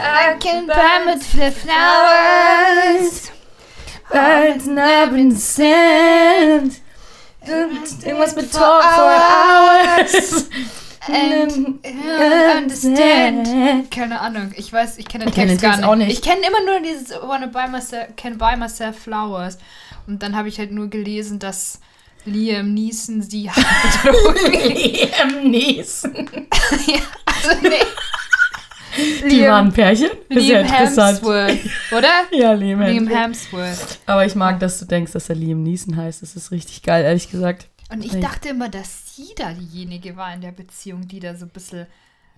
I can buy with the flowers. Birds up in the sand. Irgendwas mit talk for hours. And understand. Keine Ahnung, ich weiß, ich kenne den Text gar nicht. auch nicht. Ich kenne immer nur dieses Wanna buy myself, can buy myself flowers. Und dann habe ich halt nur gelesen, dass Liam Neeson sie hat. Liam Neeson. ja, also nee. Die waren ein Pärchen. Ist ja Liam interessant. Hemsworth, oder? Ja, Liam, Liam Hemsworth. Aber ich mag, dass du denkst, dass er Liam Neeson heißt. Das ist richtig geil, ehrlich gesagt. Und ich dachte immer, dass sie da diejenige war in der Beziehung, die da so ein bisschen.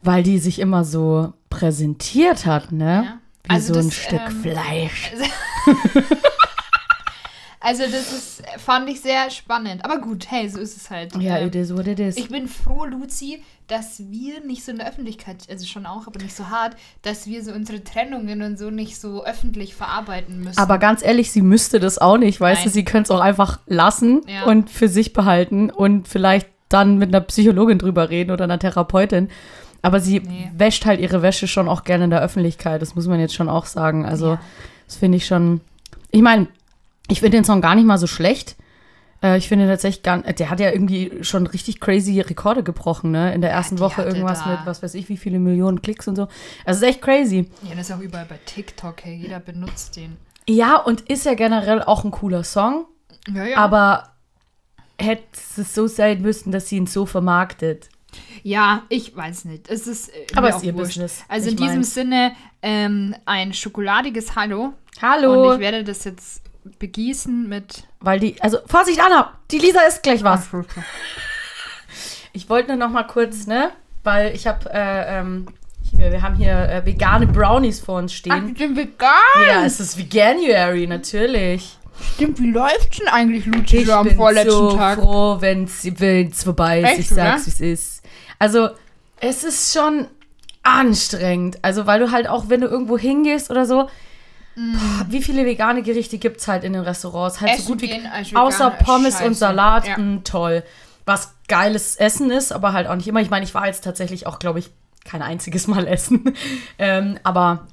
Weil die sich immer so präsentiert hat, ne? Ja. Wie Also so ein das, Stück ähm, Fleisch. Also, das ist, fand ich sehr spannend. Aber gut, hey, so ist es halt. Ja, Ähm, it is what it is. Ich bin froh, Luzi, dass wir nicht so in der Öffentlichkeit, also schon auch, aber nicht so hart, dass wir so unsere Trennungen und so nicht so öffentlich verarbeiten müssen. Aber ganz ehrlich, sie müsste das auch nicht, weißt du? Nein. Sie könnte es auch einfach lassen Ja. und für sich behalten und vielleicht dann mit einer Psychologin drüber reden oder einer Therapeutin. Aber sie Nee. wäscht halt ihre Wäsche schon auch gerne in der Öffentlichkeit. Das muss man jetzt schon auch sagen. Also, Ja. das finde ich schon. Ich meine, ich finde den Song gar nicht mal so schlecht. Äh, ich finde tatsächlich gar der hat ja irgendwie schon richtig crazy Rekorde gebrochen, ne? In der ersten die Woche irgendwas da- mit, was weiß ich, wie viele Millionen Klicks und so. Also, es ist echt crazy. ja, das ist auch überall bei TikTok, hey, jeder benutzt den. Ja, und ist ja generell auch ein cooler Song. Ja, ja. Aber hätte es so sein müssen, dass sie ihn so vermarktet. ja, ich weiß nicht. Es ist äh, Aber mir ist auch ihr wurscht. Business, Also nicht in diesem meins. Sinne ähm, ein schokoladiges Hallo. Und Hallo. ich werde das jetzt begießen mit. Weil die, also Vorsicht, Anna, die Lisa isst gleich was. Ich wollte nur noch mal kurz, ne, weil ich habe, äh, ähm, hier, wir haben hier äh, vegane Brownies vor uns Ach, stehen. die sind vegan. ja, es ist Veganuary, natürlich. Stimmt, wie läuft's denn eigentlich, Luci, Ich so am bin vorletzten so Tag? froh, wenn es vorbei ist. Echt, ich sag's, wie es ist. Also, es ist schon anstrengend. Also, weil du halt auch, wenn du irgendwo hingehst oder so, boah, wie viele vegane Gerichte gibt's halt in den Restaurants? Halt Mm. Essen so gut wie gehen als Veganer außer Pommes und scheiße. Salat, Ja. mh, toll. Was geiles Essen ist, aber halt auch nicht immer. Ich meine, ich war jetzt tatsächlich auch, glaube ich, kein einziges Mal essen. ähm, aber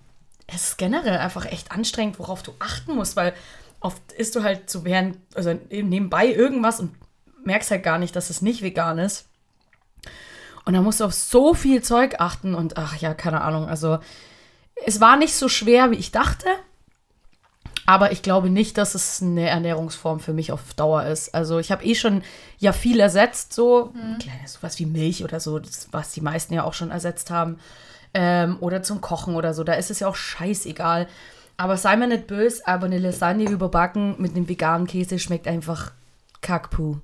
es ist generell einfach echt anstrengend, worauf du achten musst, weil oft isst du halt so während, also eben nebenbei irgendwas und merkst halt gar nicht, dass es nicht vegan ist. Und dann musst du auf so viel Zeug achten und ach ja, keine Ahnung. Also es war nicht so schwer, wie ich dachte. Aber ich glaube nicht, dass es eine Ernährungsform für mich auf Dauer ist. Also ich habe eh schon ja viel ersetzt, so kleines sowas wie Milch oder so, das, was die meisten ja auch schon ersetzt haben. Ähm, oder zum Kochen oder so. Da ist es ja auch scheißegal. Aber sei mir nicht böse, aber eine Lasagne überbacken mit einem veganen Käse schmeckt einfach Kackpuh.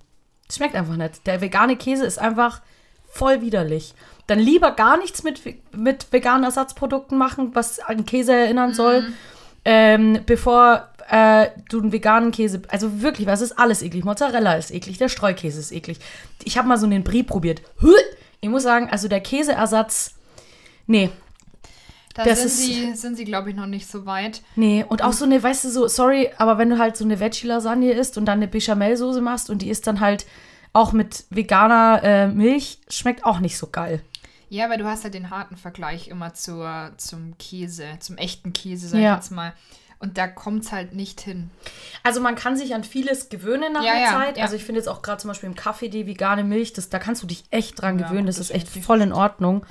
Das schmeckt einfach nicht. Der vegane Käse ist einfach voll widerlich. Dann lieber gar nichts mit, mit veganen Ersatzprodukten machen, was an Käse erinnern soll, ähm, bevor äh, du einen veganen Käse. Also wirklich, was ist alles eklig? Mozzarella ist eklig, der Streukäse ist eklig. Ich habe mal so einen Brie probiert. Ich muss sagen, also der Käseersatz. Nee, Da Das sind ist- sie, sind sie glaube ich, noch nicht so weit. Nee, und auch so eine, weißt du, so, sorry, aber wenn du halt so eine Veggie-Lasagne isst und dann eine Bechamelsoße machst und die ist dann halt auch mit veganer äh, Milch, schmeckt auch nicht so geil. Ja, weil du hast halt den harten Vergleich immer zur, zum Käse, zum echten Käse, sag Ja. ich jetzt mal. Und da kommt es halt nicht hin. Also man kann sich an vieles gewöhnen nach Ja, einer ja, Zeit. ja. Also ich finde jetzt auch gerade zum Beispiel im Kaffee die vegane Milch, das, da kannst du dich echt dran gewöhnen. Das ist echt voll in Ordnung.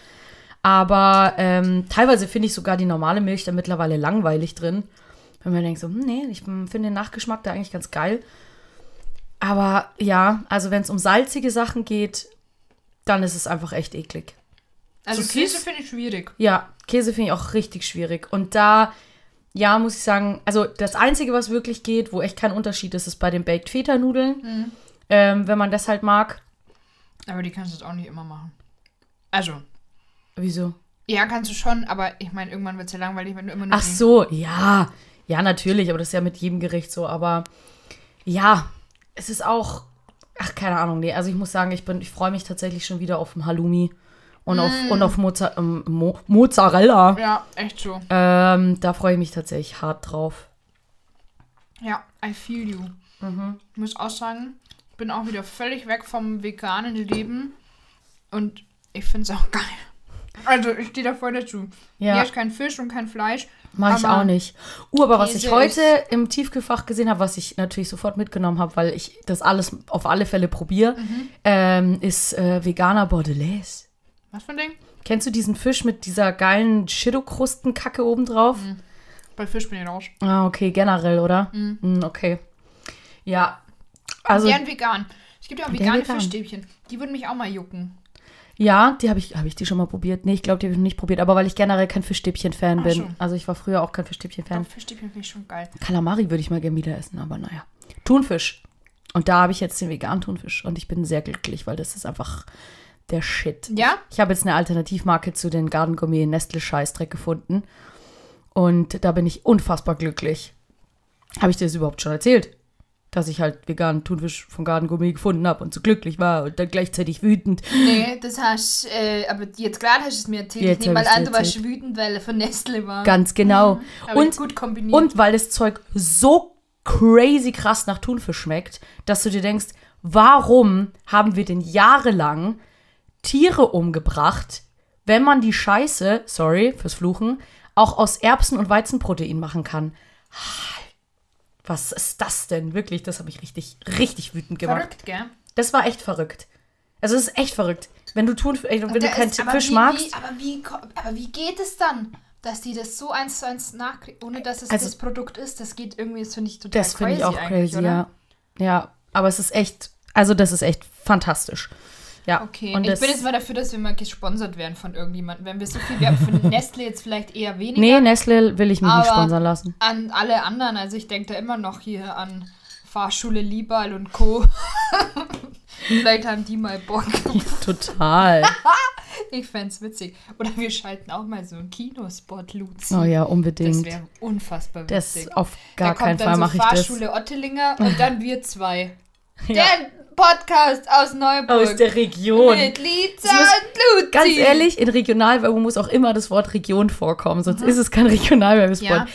Aber ähm, teilweise finde ich sogar die normale Milch da mittlerweile langweilig drin. Wenn man denkt so, hm, nee, ich finde den Nachgeschmack da eigentlich ganz geil. Aber ja, also wenn es um salzige Sachen geht, dann ist es einfach echt eklig. Also So Käse süß? finde ich schwierig. Ja, Käse finde ich auch richtig schwierig. Und da, ja, muss ich sagen, also das Einzige, was wirklich geht, wo echt kein Unterschied ist, ist bei den Baked Feta Nudeln. Ähm, wenn man das halt mag. Aber die kannst du jetzt auch nicht immer machen. Also, Wieso? ja, kannst du schon, aber ich meine, irgendwann wird es ja langweilig, wenn du immer nur. Ach so, ja. Ja, natürlich, aber das ist ja mit jedem Gericht so. Aber ja, es ist auch, ach, keine Ahnung, nee. Also ich muss sagen, ich bin, ich freue mich tatsächlich schon wieder auf ein Halloumi und auf, und auf Moza ähm, Mo Mozzarella. Ja, echt so. Ähm, da freue ich mich tatsächlich hart drauf. Ja, I feel you. Ich muss auch sagen, ich bin auch wieder völlig weg vom veganen Leben. Und ich finde es auch geil. Also, ich stehe da voll dazu. Ja. Hier ist kein Fisch und kein Fleisch. Mach ich auch nicht. Uh, aber was ich heute im Tiefkühlfach gesehen habe, was ich natürlich sofort mitgenommen habe, weil ich das alles auf alle Fälle probiere, Mhm. ähm, ist äh, veganer Bordelaise. Was für ein Ding? Kennst du diesen Fisch mit dieser geilen Chidokrustenkacke obendrauf? Mhm. Bei Fisch bin ich raus. Ah, okay, generell, oder? Mm, okay. Ja. Also, Gern vegan. Es gibt ja auch vegane vegan. Fischstäbchen. Die würden mich auch mal jucken. ja, die habe ich, habe ich die schon mal probiert? Nee, ich glaube, die habe ich noch nicht probiert, aber weil ich generell kein Fischstäbchen-Fan Ach bin. so. Also ich war früher auch kein Fischstäbchen-Fan. Doch, Fischstäbchen finde ich schon geil. Kalamari würde ich mal gerne wieder essen, aber naja. Thunfisch. Und da habe ich jetzt den veganen Thunfisch und ich bin sehr glücklich, weil das ist einfach der Shit. Ja? Ich habe jetzt eine Alternativmarke zu den Garden Gourmet Nestle Scheißdreck gefunden und da bin ich unfassbar glücklich. Habe ich dir das überhaupt schon erzählt? Dass ich halt veganen Thunfisch von Garden Gourmet gefunden habe und so glücklich war und dann gleichzeitig wütend. Nee, das hast äh, aber jetzt gerade hast du es mir erzählt. Jetzt ich nehme mal an, du warst wütend, weil er von Nestle war. Ganz genau. Aber und gut kombiniert. Und weil das Zeug so crazy krass nach Thunfisch schmeckt, dass du dir denkst, warum haben wir denn jahrelang Tiere umgebracht, wenn man die Scheiße, sorry fürs Fluchen, auch aus Erbsen- und Weizenprotein machen kann? Was ist das denn? Wirklich, das habe ich richtig, richtig wütend gemacht. Verrückt, gell? Das war echt verrückt. Also es ist echt verrückt. Wenn du ey, wenn du keinen ist- Fisch wie, magst, Wie, aber, wie, aber wie geht es dann, dass die das so eins zu eins nachkriegen, ohne dass es Also- das Produkt ist? Das geht irgendwie, das finde ich total Das finde ich auch crazy, oder? ja. Ja, aber es ist echt, also das ist echt fantastisch. Ja, Okay, und ich das, bin jetzt mal dafür, dass wir mal gesponsert werden von irgendjemandem. Wenn wir so viel Werbung für Nestle jetzt vielleicht eher weniger. Nee, Nestle will ich mich nicht sponsern lassen. An alle anderen, also ich denke da immer noch hier an Fahrschule Liebal und Co. vielleicht haben die mal Bock. Total. Ich fänd's witzig. Oder wir schalten auch mal so einen Kinospot, Luzi. Oh ja, Das unbedingt. wäre unfassbar Das, witzig. auf gar da keinen Fall so mache ich das. Fahrschule Ottelinger und dann wir zwei. Ja. Der Podcast aus Neuburg. Aus der Region. Mit Liza Es muss- und Luzi. Ganz ehrlich, in Regionalwerbung muss auch immer das Wort Region vorkommen, sonst ist es kein Regionalwerbespot. Ja,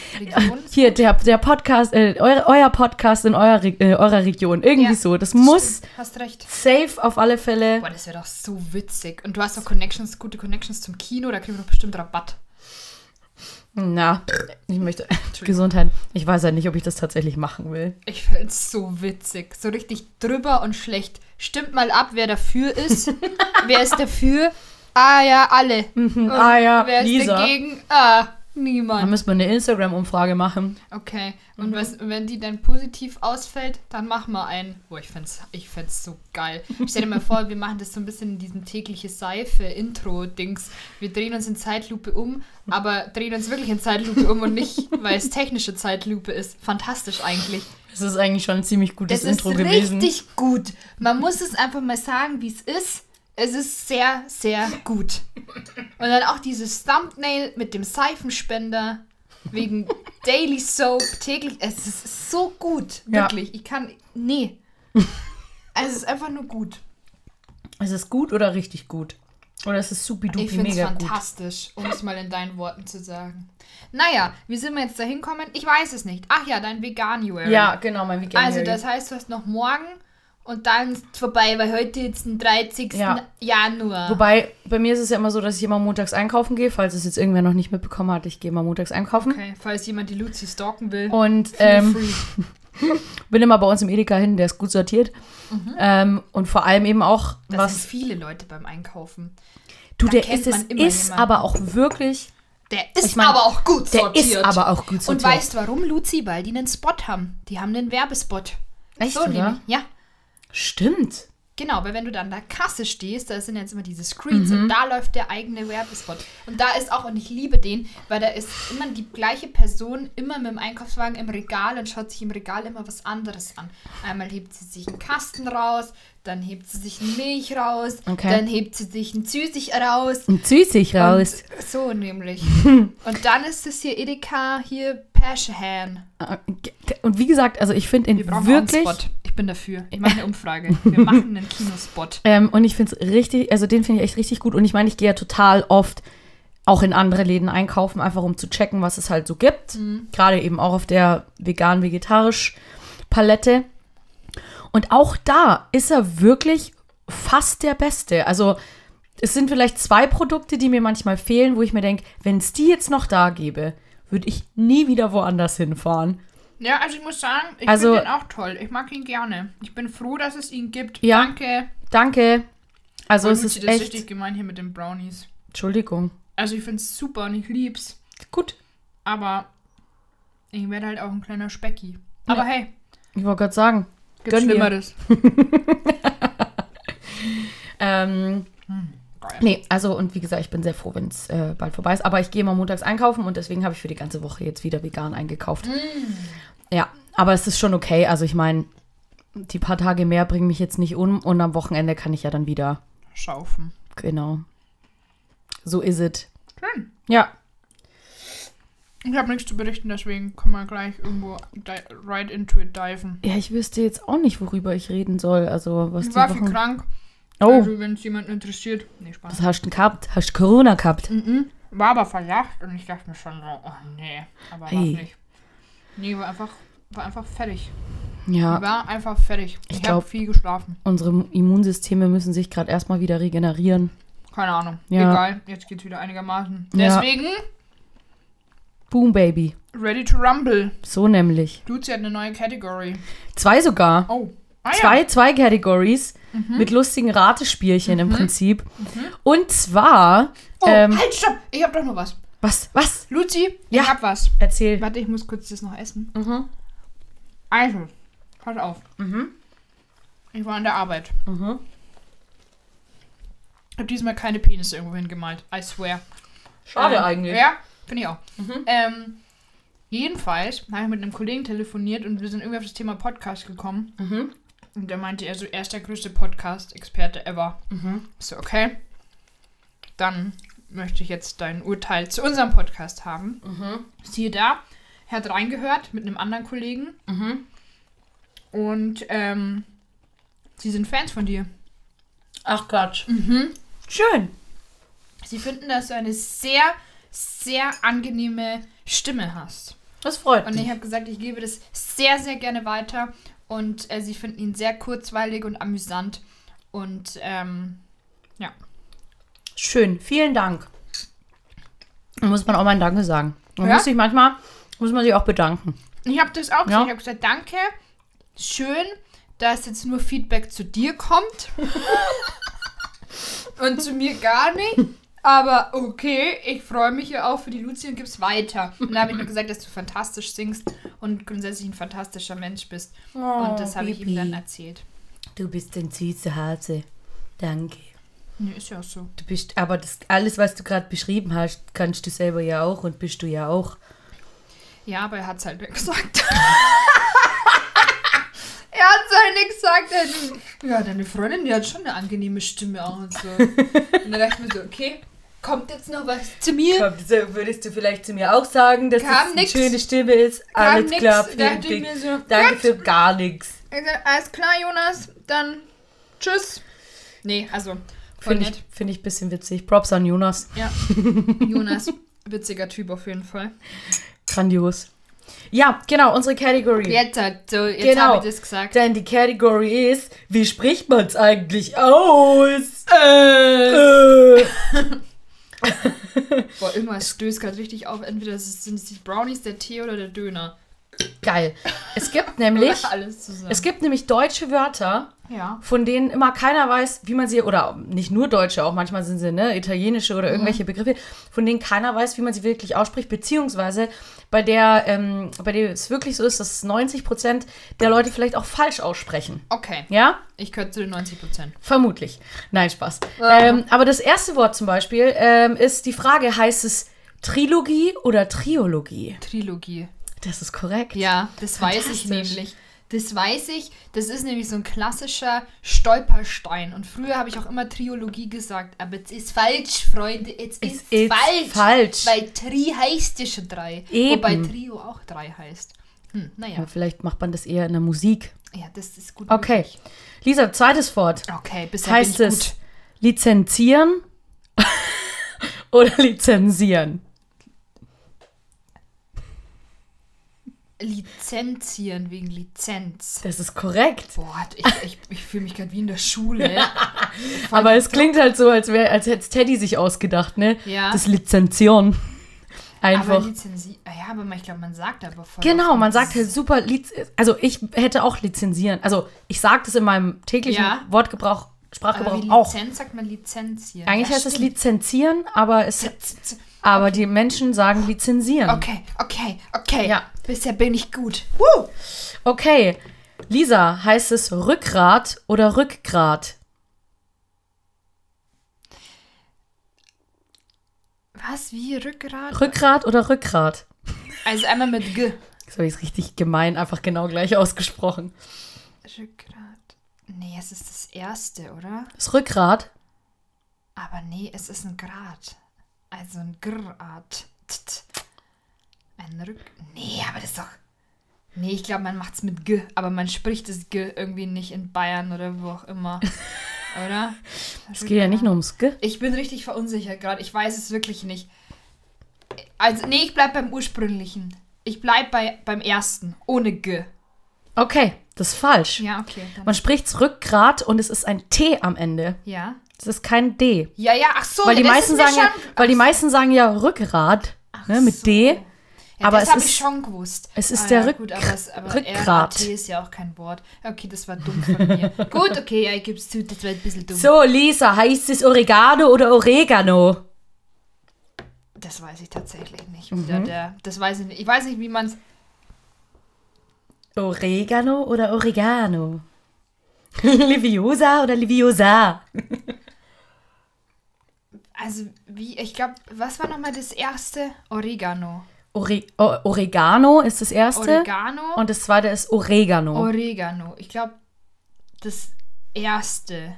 Hier, der, der Podcast, äh, euer, euer Podcast in eurer, Re- äh, eurer Region. Irgendwie Ja, so. Das muss Hast recht. safe auf alle Fälle. Boah, das wäre doch so witzig. Und du hast doch Connections, gute Connections zum Kino, da kriegen wir doch bestimmt Rabatt. Na, ich möchte. Gesundheit. Ich weiß ja nicht, ob ich das tatsächlich machen will. Ich find's so witzig. So richtig drüber und schlecht. Stimmt mal ab, wer dafür ist. wer ist dafür? Ah ja, alle. Und ah ja, wer ist Lisa. dagegen? Ah, Niemand. müssen wir eine Instagram-Umfrage machen. Okay. Mhm. Und was, wenn die dann positiv ausfällt, dann machen wir einen. Boah, ich find's, ich find's so geil. Stell dir mal vor, wir machen das so ein bisschen in diesem tägliche Seife-Intro-Dings. Wir drehen uns in Zeitlupe um, aber drehen uns wirklich in Zeitlupe um und nicht, weil es technische Zeitlupe ist. Fantastisch eigentlich. Das ist eigentlich schon ein ziemlich gutes Das Intro ist gewesen. richtig gut. Man muss es einfach mal sagen, wie es ist. Es ist sehr, sehr gut. Und dann auch dieses Thumbnail mit dem Seifenspender wegen Daily Soap täglich. Es ist so gut, Ja. wirklich. Ich kann. Nee. Es ist einfach nur gut. Ist es gut oder richtig gut? Oder ist es Ich supidupi finde es mega gut? fantastisch, um es mal in deinen Worten zu sagen. Naja, wie sind wir jetzt da hinkommen? Ich weiß es nicht. Ach ja, dein Veganuary. Ja, genau, mein Vegan Also das heißt, du hast noch morgen und dann ist vorbei, weil heute jetzt den 30. Ja. Januar. Wobei, bei mir ist es ja immer so, dass ich immer montags einkaufen gehe, falls es jetzt irgendwer noch nicht mitbekommen hat. Ich gehe immer montags einkaufen. Okay, falls jemand die Luzi stalken will. Und ähm, bin immer bei uns im Edeka hin, der ist gut sortiert. Ähm, und vor allem eben auch, Das was. sind viele Leute beim Einkaufen. Du, da der ist, es ist jemanden. aber auch wirklich. Der ist Ich mein, aber auch gut Der sortiert. ist aber auch gut Und sortiert. weißt warum, Luzi? Weil die einen Spot haben. Die haben einen Werbespot. Echt, so oder? nämlich. Ja, Stimmt. Genau, weil wenn du dann an der Kasse stehst, da sind jetzt immer diese Screens Mhm. und da läuft der eigene Werbespot. Und da ist auch, und ich liebe den, weil da ist immer die gleiche Person immer mit dem Einkaufswagen im Regal und schaut sich im Regal immer was anderes an. Einmal hebt sie sich einen Kasten raus, dann hebt sie sich eine Milch raus, Okay. dann hebt sie sich ein Süßig raus. Und süßig raus. So nämlich. und dann ist es hier Edeka, hier Pashahan. Und wie gesagt, also ich finde ihn Wir wirklich. einen Spot. Ich bin dafür. Ich mache eine Umfrage. Wir machen einen Kinospot. Ähm, und ich finde es richtig, also den finde ich echt richtig gut. Und ich meine, ich gehe ja total oft auch in andere Läden einkaufen, einfach um zu checken, was es halt so gibt. Mhm. Gerade eben auch auf der vegan-vegetarisch Palette. Und auch da ist er wirklich fast der Beste. Also es sind vielleicht zwei Produkte, die mir manchmal fehlen, wo ich mir denke, wenn es die jetzt noch da gäbe, würde ich nie wieder woanders hinfahren. Ja, also ich muss sagen, ich Also- finde ihn auch toll. Ich mag ihn gerne. Ich bin froh, dass es ihn gibt. Ja. Danke. Danke. Also es ist das echt. richtig gemein hier mit den Brownies. Entschuldigung. Also ich finde es super und ich lieb's. Gut. Aber ich werde halt auch ein kleiner Specki. Aber hey, Ich wollte gerade sagen. gibt's Gönn. Schlimmeres. Ähm, Geil. nee, also und wie gesagt, ich bin sehr froh, wenn es äh, bald vorbei ist. Aber ich gehe mal montags einkaufen und deswegen habe ich für die ganze Woche jetzt wieder vegan eingekauft. Ja, aber es ist schon okay. Also ich meine, die paar Tage mehr bringen mich jetzt nicht um und am Wochenende kann ich ja dann wieder. Schaufen. Genau. So ist es. Schön. Ja. Ich habe nichts zu berichten, deswegen können wir gleich irgendwo right into it diven. Ja, ich wüsste jetzt auch nicht, worüber ich reden soll. Also was Ich war viel krank. Oh, Also wenn es jemanden interessiert. Nee, Spaß. was hast du gehabt? Hast du Corona gehabt? Mhm. War aber verlacht und ich dachte mir schon so, oh nee, aber Hey. nicht. Nee, war einfach, war einfach fertig. Ja, War einfach fertig. Ich Ich, habe viel geschlafen. unsere Immunsysteme müssen sich gerade erstmal wieder regenerieren. Keine Ahnung. Ja. Egal, jetzt geht's wieder einigermaßen. Ja. Deswegen, Boom, Baby. ready to rumble. So nämlich. Luzi hat eine neue Category. Zwei sogar. Oh. Ah, Zwei, Ja. zwei Categories mit lustigen Ratespielchen im Prinzip. Und zwar, Oh, ähm, halt, stopp. Ich hab doch noch was. was, was? Luzi, Ja. ich hab was. Erzähl. Warte, ich muss kurz das noch essen. Mhm. Also, pass auf. Mhm. Ich war an der Arbeit. Mhm. Ich habe diesmal keine Penisse irgendwo hingemalt. I swear. Schade Ähm, eigentlich. Ja, finde ich auch. Mhm. Ähm, jedenfalls habe ich mit einem Kollegen telefoniert und wir sind irgendwie auf das Thema Podcast gekommen. Mhm. Und der meinte, er so, er ist der größte Podcast-Experte ever. Mhm. Ich So, okay. Dann möchte ich jetzt dein Urteil zu unserem Podcast haben. Mhm. Siehe da, er hat reingehört mit einem anderen Kollegen Mhm. und ähm, sie sind Fans von dir. Ach Quatsch. Mhm. Schön. Sie finden, dass du eine sehr, sehr angenehme Stimme hast. Das freut Und ich mich. habe gesagt, ich gebe das sehr, sehr gerne weiter. Und äh, sie finden ihn sehr kurzweilig und amüsant. Und ähm, Schön. Vielen Dank. Da muss man auch mal ein Danke sagen. Man Ja? muss sich manchmal, muss man sich auch bedanken. ich habe das auch gesagt. Ja. Ich habe gesagt, danke. Schön, dass jetzt nur Feedback zu dir kommt. und zu mir gar nicht. Aber okay, ich freue mich ja auch für die Luzi und gib's weiter. Und da habe ich nur gesagt, dass du fantastisch singst und grundsätzlich ein fantastischer Mensch bist. und das habe ich ihm dann erzählt. Du bist ein süßer Hase. Danke. Nee, ist ja auch so. Du bist, aber das alles, was du gerade beschrieben hast, kannst du selber ja auch und bist du ja auch. Ja, aber er hat's halt nicht gesagt. er hat's halt nicht gesagt. Hat- Ja, deine Freundin, die hat schon eine angenehme Stimme auch und so. und dann dachte ich mir so, okay, kommt jetzt noch was zu mir? Komm, so würdest du vielleicht zu mir auch sagen, dass Kam das eine nix. schöne Stimme ist? Alles nix. klar, vielen Dank. mir so, Danke für gar nichts. Ich sag, alles klar, Jonas, dann tschüss. Nee, also, Finde ich, find ich ein bisschen witzig. Props an Jonas. Ja, Jonas, witziger Typ auf jeden Fall. Grandios. Ja, genau, unsere Category. Jetzt, so, jetzt Genau. habe ich das gesagt. Denn die Category ist, wie spricht man es eigentlich aus? Äh. Äh. Boah, irgendwas stößt gerade richtig auf. Entweder sind es die Brownies, der Tee oder der Döner. Geil. Es gibt nämlich, es gibt nämlich deutsche Wörter, ja. von denen immer keiner weiß, wie man sie, oder nicht nur deutsche, auch manchmal sind sie ne, italienische oder irgendwelche Begriffe, von denen keiner weiß, wie man sie wirklich ausspricht, beziehungsweise bei der, ähm, bei der es wirklich so ist, dass 90 Prozent der Leute vielleicht auch falsch aussprechen. Okay. Ja? Ich gehöre zu den 90 Prozent. Vermutlich. Nein, Spaß. Ja. Ähm, aber das erste Wort zum Beispiel ähm, ist die Frage, heißt es Trilogie oder Triologie? Trilogie. Das ist korrekt. Ja, das weiß ich nämlich. Das weiß ich. Das ist nämlich so ein klassischer Stolperstein. Und früher habe ich auch immer Triologie gesagt. Aber es ist falsch, Freunde. Es ist, ist falsch. falsch. Weil Tri heißt ja schon drei. Eben. Wobei Trio auch drei heißt. Hm, naja. Aber vielleicht macht man das eher in der Musik. Ja, das ist gut Okay. möglich. Lisa, zweites Wort. Okay, bisher heißt es lizenzieren oder lizenzieren? Lizenzieren wegen Lizenz. Das ist korrekt. Boah, ich, ich, ich fühle mich gerade wie in der Schule. Aber es klingt halt so, als, wär, als hätte Teddy sich ausgedacht, ne? Ja. Das Lizenzieren. Aber Einfach. Lizenzi ah, ja, aber ich glaube, man sagt aber voll Genau, man sagt halt super, Liz also ich hätte auch lizenzieren. Also ich sage das in meinem täglichen Ja. Wortgebrauch, aber Sprachgebrauch wie auch. Lizenz sagt man Lizenz hier. Eigentlich Ja, heißt es lizenzieren, aber, es, aber die Menschen sagen lizenzieren. Okay, okay, okay. Ja. Bisher bin ich gut. Woo! Okay, Lisa, heißt es Rückgrat oder Rückgrat? Was? Wie? Rückgrat? Rückgrat oder Rückgrat? also einmal mit G. Das habe ich richtig gemein, einfach genau gleich ausgesprochen. Rückgrat. Nee, es ist das erste, oder? Das Rückgrat? Aber nee, es ist ein Grad. Also ein Grad. Tt. Ein Rück. Nee, aber das ist doch. Nee, ich glaube, man macht's mit G, aber man spricht das G irgendwie nicht in Bayern oder wo auch immer. oder? Es geht ja nicht nur ums G. Ich bin richtig verunsichert gerade. Ich weiß es wirklich nicht. Also, nee, ich bleib beim ursprünglichen. Ich bleib bei, beim ersten, ohne G. Okay, das ist falsch. Ja, okay. Dann, Man spricht Rückgrat und es ist ein T am Ende. ja. Es ist kein D. Ja, ja, ach so. Weil die das meisten sagen, ja, schon- weil die meisten sagen ja Rückgrat ne, mit so. D. Ja, aber das es habe ich ist- schon gewusst. es ist ah, der ja, Rück- gut, aber, es, aber Rückgrat. RAT ist ja auch kein Wort. Okay, das war dumm von mir. gut, okay, ja, ich gebe es zu, das war ein bisschen dumm. So, Lisa, heißt es Oregano oder Oregano? Das weiß ich tatsächlich nicht. Mhm. Der, der, das weiß ich nicht. Ich weiß nicht, wie man es. Oregano oder Oregano? Liviosa oder Liviosa? Also, wie, ich glaube, was war nochmal das erste? Oregano. Ore o Oregano ist das erste. Oregano? Und das zweite ist Oregano. Oregano. Ich glaube, das erste.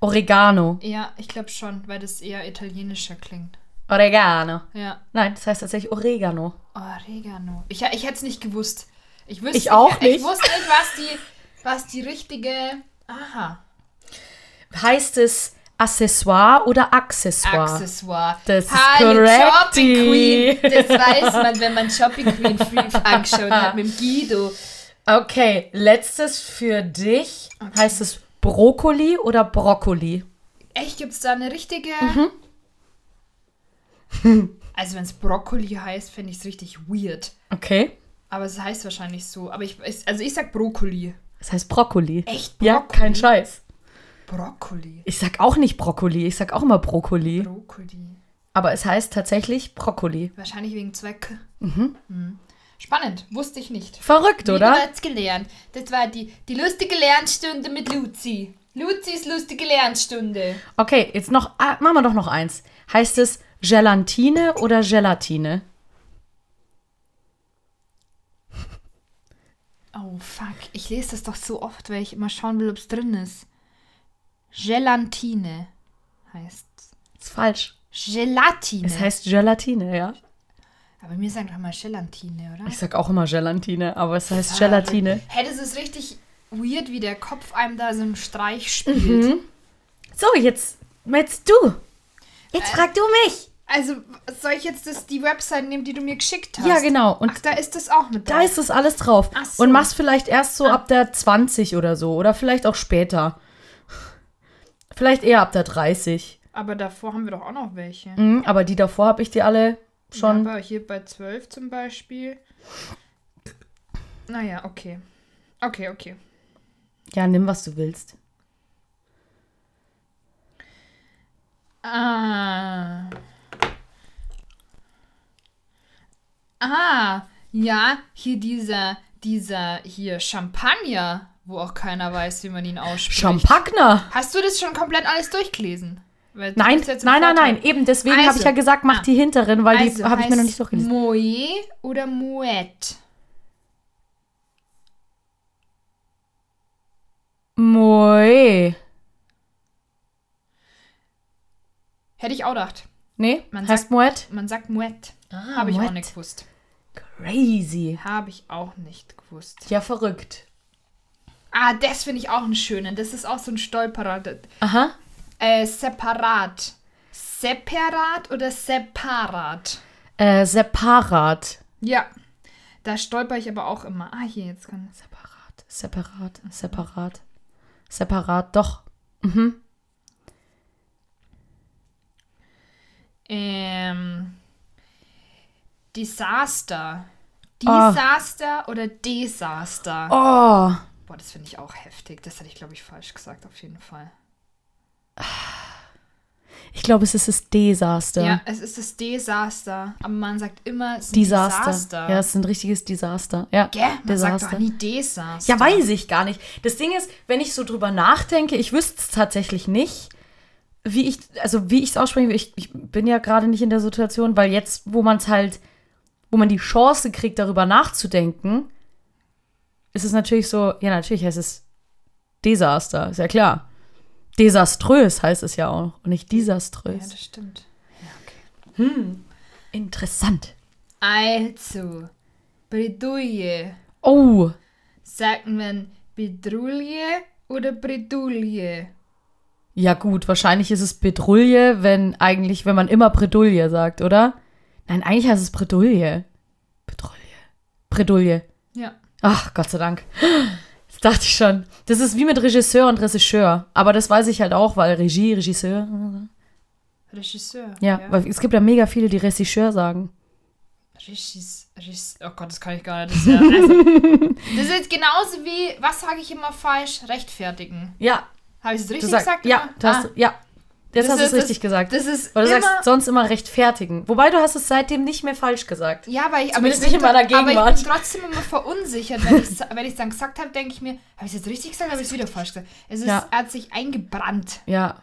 Oregano. Ja, ich glaube schon, weil das eher italienischer klingt. Oregano. Ja. Nein, das heißt tatsächlich Oregano. Oregano. Ich, ich hätte es nicht gewusst. Ich, wüsste, Ich auch ich, nicht. Ich wusste nicht, was die, was die richtige. Aha. Heißt es Accessoire oder Accessoire? Accessoire. Das ist correct. Shopping Queen. Das weiß man, wenn man Shopping Queen angeschaut hat mit Guido. Okay, letztes für dich. Heißt es Brokkoli oder Brokkoli? Echt, gibt es da eine richtige. Mhm. Also, wenn es Brokkoli heißt, finde ich es richtig weird. Okay. Aber es heißt wahrscheinlich so. Aber ich, also ich sag Brokkoli. Das heißt Brokkoli. Echt Ja, Brokkoli? kein Scheiß. Brokkoli. Ich sag auch nicht Brokkoli, ich sag auch immer Brokkoli. Brokkoli. Aber es heißt tatsächlich Brokkoli. Wahrscheinlich wegen Zweck. Mhm. Spannend, wusste ich nicht. Verrückt, Wieder oder? was gelernt. Das war die, die lustige Lernstunde mit Luzi. Luzis lustige Lernstunde. Okay, jetzt noch, ah, machen wir doch noch eins. Heißt es Gelatine oder Gelatine? Oh fuck, ich lese das doch so oft, weil ich immer schauen will, ob es drin ist. Gelatine heißt Ist falsch. Gelatine. Es heißt Gelatine, ja. Aber mir sagen doch mal Gelatine, oder? Ich sag auch immer Gelatine, aber es heißt Gelatine. Hey, das ist richtig weird, wie der Kopf einem da so einen Streich spielt. So, jetzt, jetzt du. Jetzt frag du mich. Also, soll ich jetzt das, die Website nehmen, die du mir geschickt hast? Ja, genau. Und Ach, da ist das auch mit da drauf. ist das alles drauf. Ach so. Und machst vielleicht erst so ab der 20 oder so. Oder vielleicht auch später. Vielleicht eher ab der 30. Aber davor haben wir doch auch noch welche. Mhm, aber die davor habe ich dir alle schon. Ja, aber hier bei 12 zum Beispiel. Naja, okay. Okay, okay. Ja, nimm, was du willst. Ah. Ah, ja, hier dieser, dieser, hier Champagner, wo auch keiner weiß, wie man ihn ausspricht. Champagner. Hast du das schon komplett alles durchgelesen? Nein, nein, nein, Vorteil. nein. Eben deswegen Also, habe ich ja gesagt, mach ah. die hinteren, weil die Also habe ich mir noch nicht durchgelesen. Moe oder Moet? Moe. Hätte ich auch gedacht. Nee, Man heißt sagt- Moet? Man sagt Moet. Ah, Habe ich auch nicht gewusst. Crazy. Habe ich auch nicht gewusst. Ja, verrückt. Ah, das finde ich auch einen schönen. Das ist auch so ein Stolperer. Aha. Äh, separat. Separat oder separat? Äh, separat. Ja. Da stolper ich aber auch immer. Ah, hier, jetzt kann. Separat, separat, separat. Separat, doch. Mhm. Ähm. Desaster. Ah. Desaster oh. oder Desaster? Oh. Boah, das finde ich auch heftig. Das hätte ich, glaube ich, falsch gesagt, auf jeden Fall. ich glaube, es ist das Desaster. Ja, es ist das Desaster. Aber man sagt immer, es ist ein Desaster. Desaster. Ja, es ist ein richtiges Desaster. Ja. Gell? Man sagt Desaster. doch nie Desaster. Ja, weiß ich gar nicht. Das Ding ist, wenn ich so drüber nachdenke, ich wüsste es tatsächlich nicht, wie ich, also wie ich es ausspreche. Ich, ich bin ja gerade nicht in der Situation, weil jetzt, wo man es halt, wo man die Chance kriegt, darüber nachzudenken, ist es natürlich so, ja, natürlich heißt es Desaster, ist ja klar. Desaströs heißt es ja auch und nicht Ja, desaströs. das stimmt. Ja, okay. Interessant. Also, Bredouille. Oh, Sagt man Bedrulle oder Bredouille? Ja, gut, wahrscheinlich ist es Bedrulle, wenn eigentlich, wenn man immer Bredouille sagt, oder? Nein, eigentlich heißt es Bredouille. Bedrulle. Bredouille. Ja. Ach, Gott sei Dank. Das dachte ich schon. Das ist wie mit Regisseur und Regisseur. Aber das weiß ich halt auch, weil Regie, Regisseur. Regisseur. Ja, weil es gibt ja mega viele, die Regisseur sagen. Regis, Regis, oh Gott, das kann ich gar nicht. Das ist, ja, also, das ist genauso wie, was sage ich immer falsch? Rechtfertigen. Ja, Habe ich es richtig sagst. gesagt? Ja, hast, Ah, ja. Jetzt Das hast du es das- richtig gesagt. Das ist Weil du immer, sagst sonst immer rechtfertigen. Wobei du hast es seitdem nicht mehr falsch gesagt. Ja, aber ich, aber Zumindest ich bin, nicht in meiner aber Gegenwart. ich bin trotzdem immer verunsichert, wenn ich wenn es dann gesagt habe, denke ich mir, habe ich es jetzt richtig gesagt, habe ich es wieder falsch gesagt. Es ist, Ja. hat sich eingebrannt. Ja.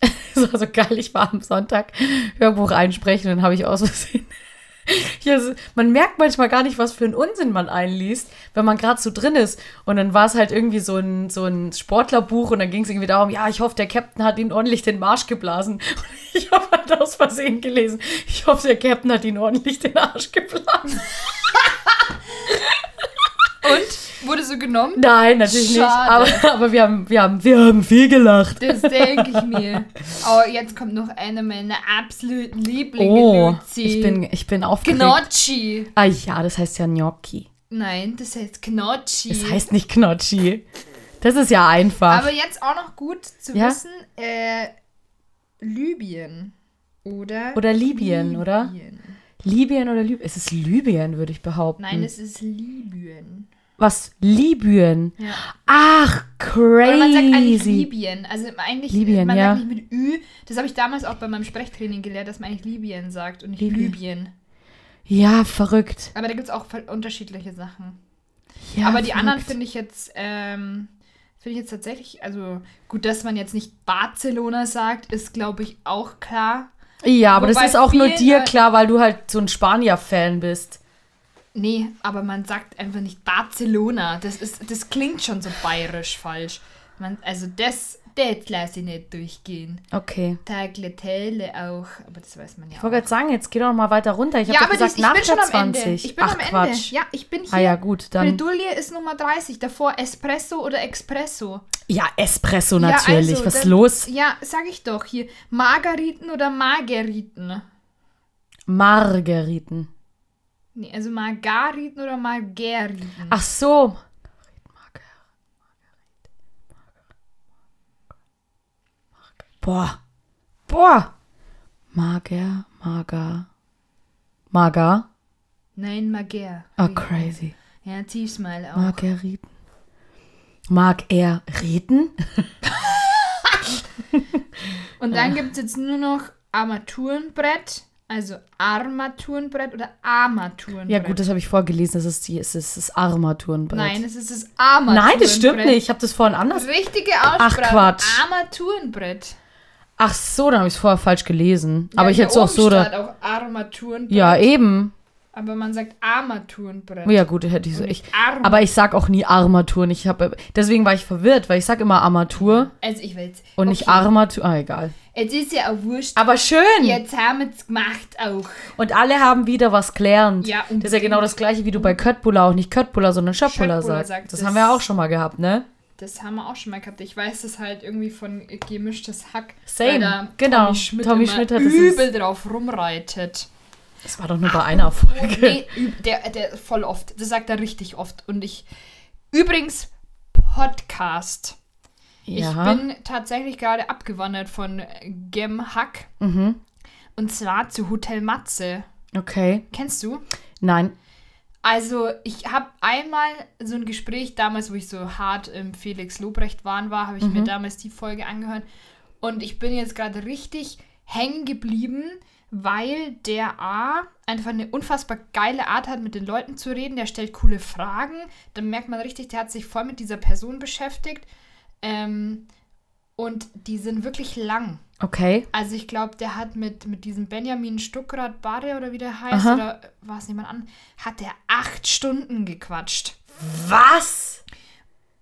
Das war so geil. Ich war am Sonntag Hörbuch einsprechen und dann habe ich aus Versehen. So- man merkt manchmal gar nicht, was für einen Unsinn man einliest, wenn man gerade so drin ist. Und dann war es halt irgendwie so ein, so ein Sportlerbuch und dann ging es irgendwie darum, ja, ich hoffe, der Captain hat ihn ordentlich den Marsch geblasen. Und ich habe halt aus Versehen gelesen, ich hoffe, der Captain hat ihn ordentlich den Arsch geblasen. Und? Wurde so genommen? Nein, natürlich Schade. nicht. Aber, aber wir, haben, wir, haben, wir haben viel gelacht. Das denke ich mir. Aber jetzt kommt noch einer meiner absoluten Lieblinge, Oh, Luzi. ich bin, ich bin aufgeregt. Gnocchi. Ah ja, das heißt ja Gnocchi. Nein, das heißt Gnocchi. Das heißt nicht Knotschi. Das ist ja einfach. Aber jetzt auch noch gut zu Ja? wissen, äh, Libyen. Oder? Oder Libyen, oder? Libyen. Libyen oder Libyen? Es ist Libyen, würde ich behaupten. Nein, es ist Libyen. Was? Libyen? Ja. Ach, Oder man sagt eigentlich crazy. Libyen. Also eigentlich, Libyen, man ja. sagt nicht mit Ü. Das habe ich damals auch bei meinem Sprechtraining gelernt, dass man eigentlich Libyen sagt und nicht Libyen. Libyen. Ja, verrückt. Aber da gibt es auch unterschiedliche Sachen. Ja, Aber die verrückt. anderen finde ich jetzt, ähm, finde ich jetzt tatsächlich, also gut, dass man jetzt nicht Barcelona sagt, ist glaube ich auch klar. Ja, aber das Wobei ist auch nur dir klar, weil du halt so ein Spanier-Fan bist. Nee, aber man sagt einfach nicht Barcelona. Das ist, das klingt schon so bayerisch falsch. Man, also das, das lasse ich nicht durchgehen. Okay. Tagliatelle auch, aber das weiß man ja Ich wollte gerade sagen, jetzt geh doch mal weiter runter. Ich ja, habe gesagt, das, ich nach bin der schon am 20. Ende. Ich bin Ach, am Ende. Quatsch. Ja, ich bin hier. Ah ja, gut, dann. Bredouille ist Nummer 30, davor Espresso oder Espresso. Ja, Espresso natürlich. Ja, also, Was ist los? Ja, sag ich doch hier. Margariten oder Margeriten? Margeriten. Nee, also Margariten oder Margeriten. Ach so. Boah. Boah. Mager, mager. Mager. Nein, Mager. Oh, crazy. Ja, zieh's mal auf. Margeriten. Mag er reden? Und dann gibt es jetzt nur noch Armaturenbrett, also Armaturenbrett oder Armaturenbrett. Ja, gut, das habe ich vorgelesen. Das ist, die, es ist das Armaturenbrett. Nein, es ist das Armaturenbrett. Nein, das stimmt nicht. Ich habe das vorhin anders. Richtige Aussprache. Quatsch. Armaturenbrett. Ach so, dann habe ich es vorher falsch gelesen. Ja, Aber ich hätte es auch so. Da, auch Armaturenbrett. ja, eben. Aber man sagt Armaturenbrett. Ja, gut, hätte ich so. Und Ich, nicht Arm. aber ich sag auch nie Armaturen. Ich habe deswegen war ich verwirrt, weil ich sag immer Armatur Also ich will jetzt. und nicht okay. Armatur. Ah, egal. Jetzt ist ja auch wurscht. Aber schön. Jetzt haben wir es gemacht auch. Und alle haben wieder was gelernt. Ja, das ist ja genau das gleiche, wie du bei Köttbullar auch nicht Köttbullar, sondern Schöttbullar sagst. sagt, Das das- haben wir auch schon mal gehabt, ne? Das haben wir auch schon mal gehabt. Ich weiß das halt irgendwie von gemischtes Hack. Same. Genau. Tommy Schmidt, Tommy Schmidt hat das übel drauf rumreitet. Das war doch nur bei einer Folge. Nee, der, der voll oft. Das sagt er richtig oft. Und ich. Übrigens, Podcast. Ja. Ich bin tatsächlich gerade abgewandert von Gem Hack. mhm. Und zwar zu Hotel Matze. Okay. Kennst du? Nein. Also, ich habe einmal so ein Gespräch damals, wo ich so hart im Felix Lobrecht-Wahn war, habe ich mir damals die Folge angehört. Und ich bin jetzt gerade richtig hängen geblieben, weil der A einfach eine unfassbar geile Art hat, mit den Leuten zu reden. Der stellt coole Fragen. Dann merkt man richtig, der hat sich voll mit dieser Person beschäftigt. Ähm, und die sind wirklich lang. Okay. Also ich glaube, der hat mit, mit diesem Benjamin Stuckrad Barre oder wie der heißt, Aha. oder war es jemand an, hat der acht Stunden gequatscht. Was?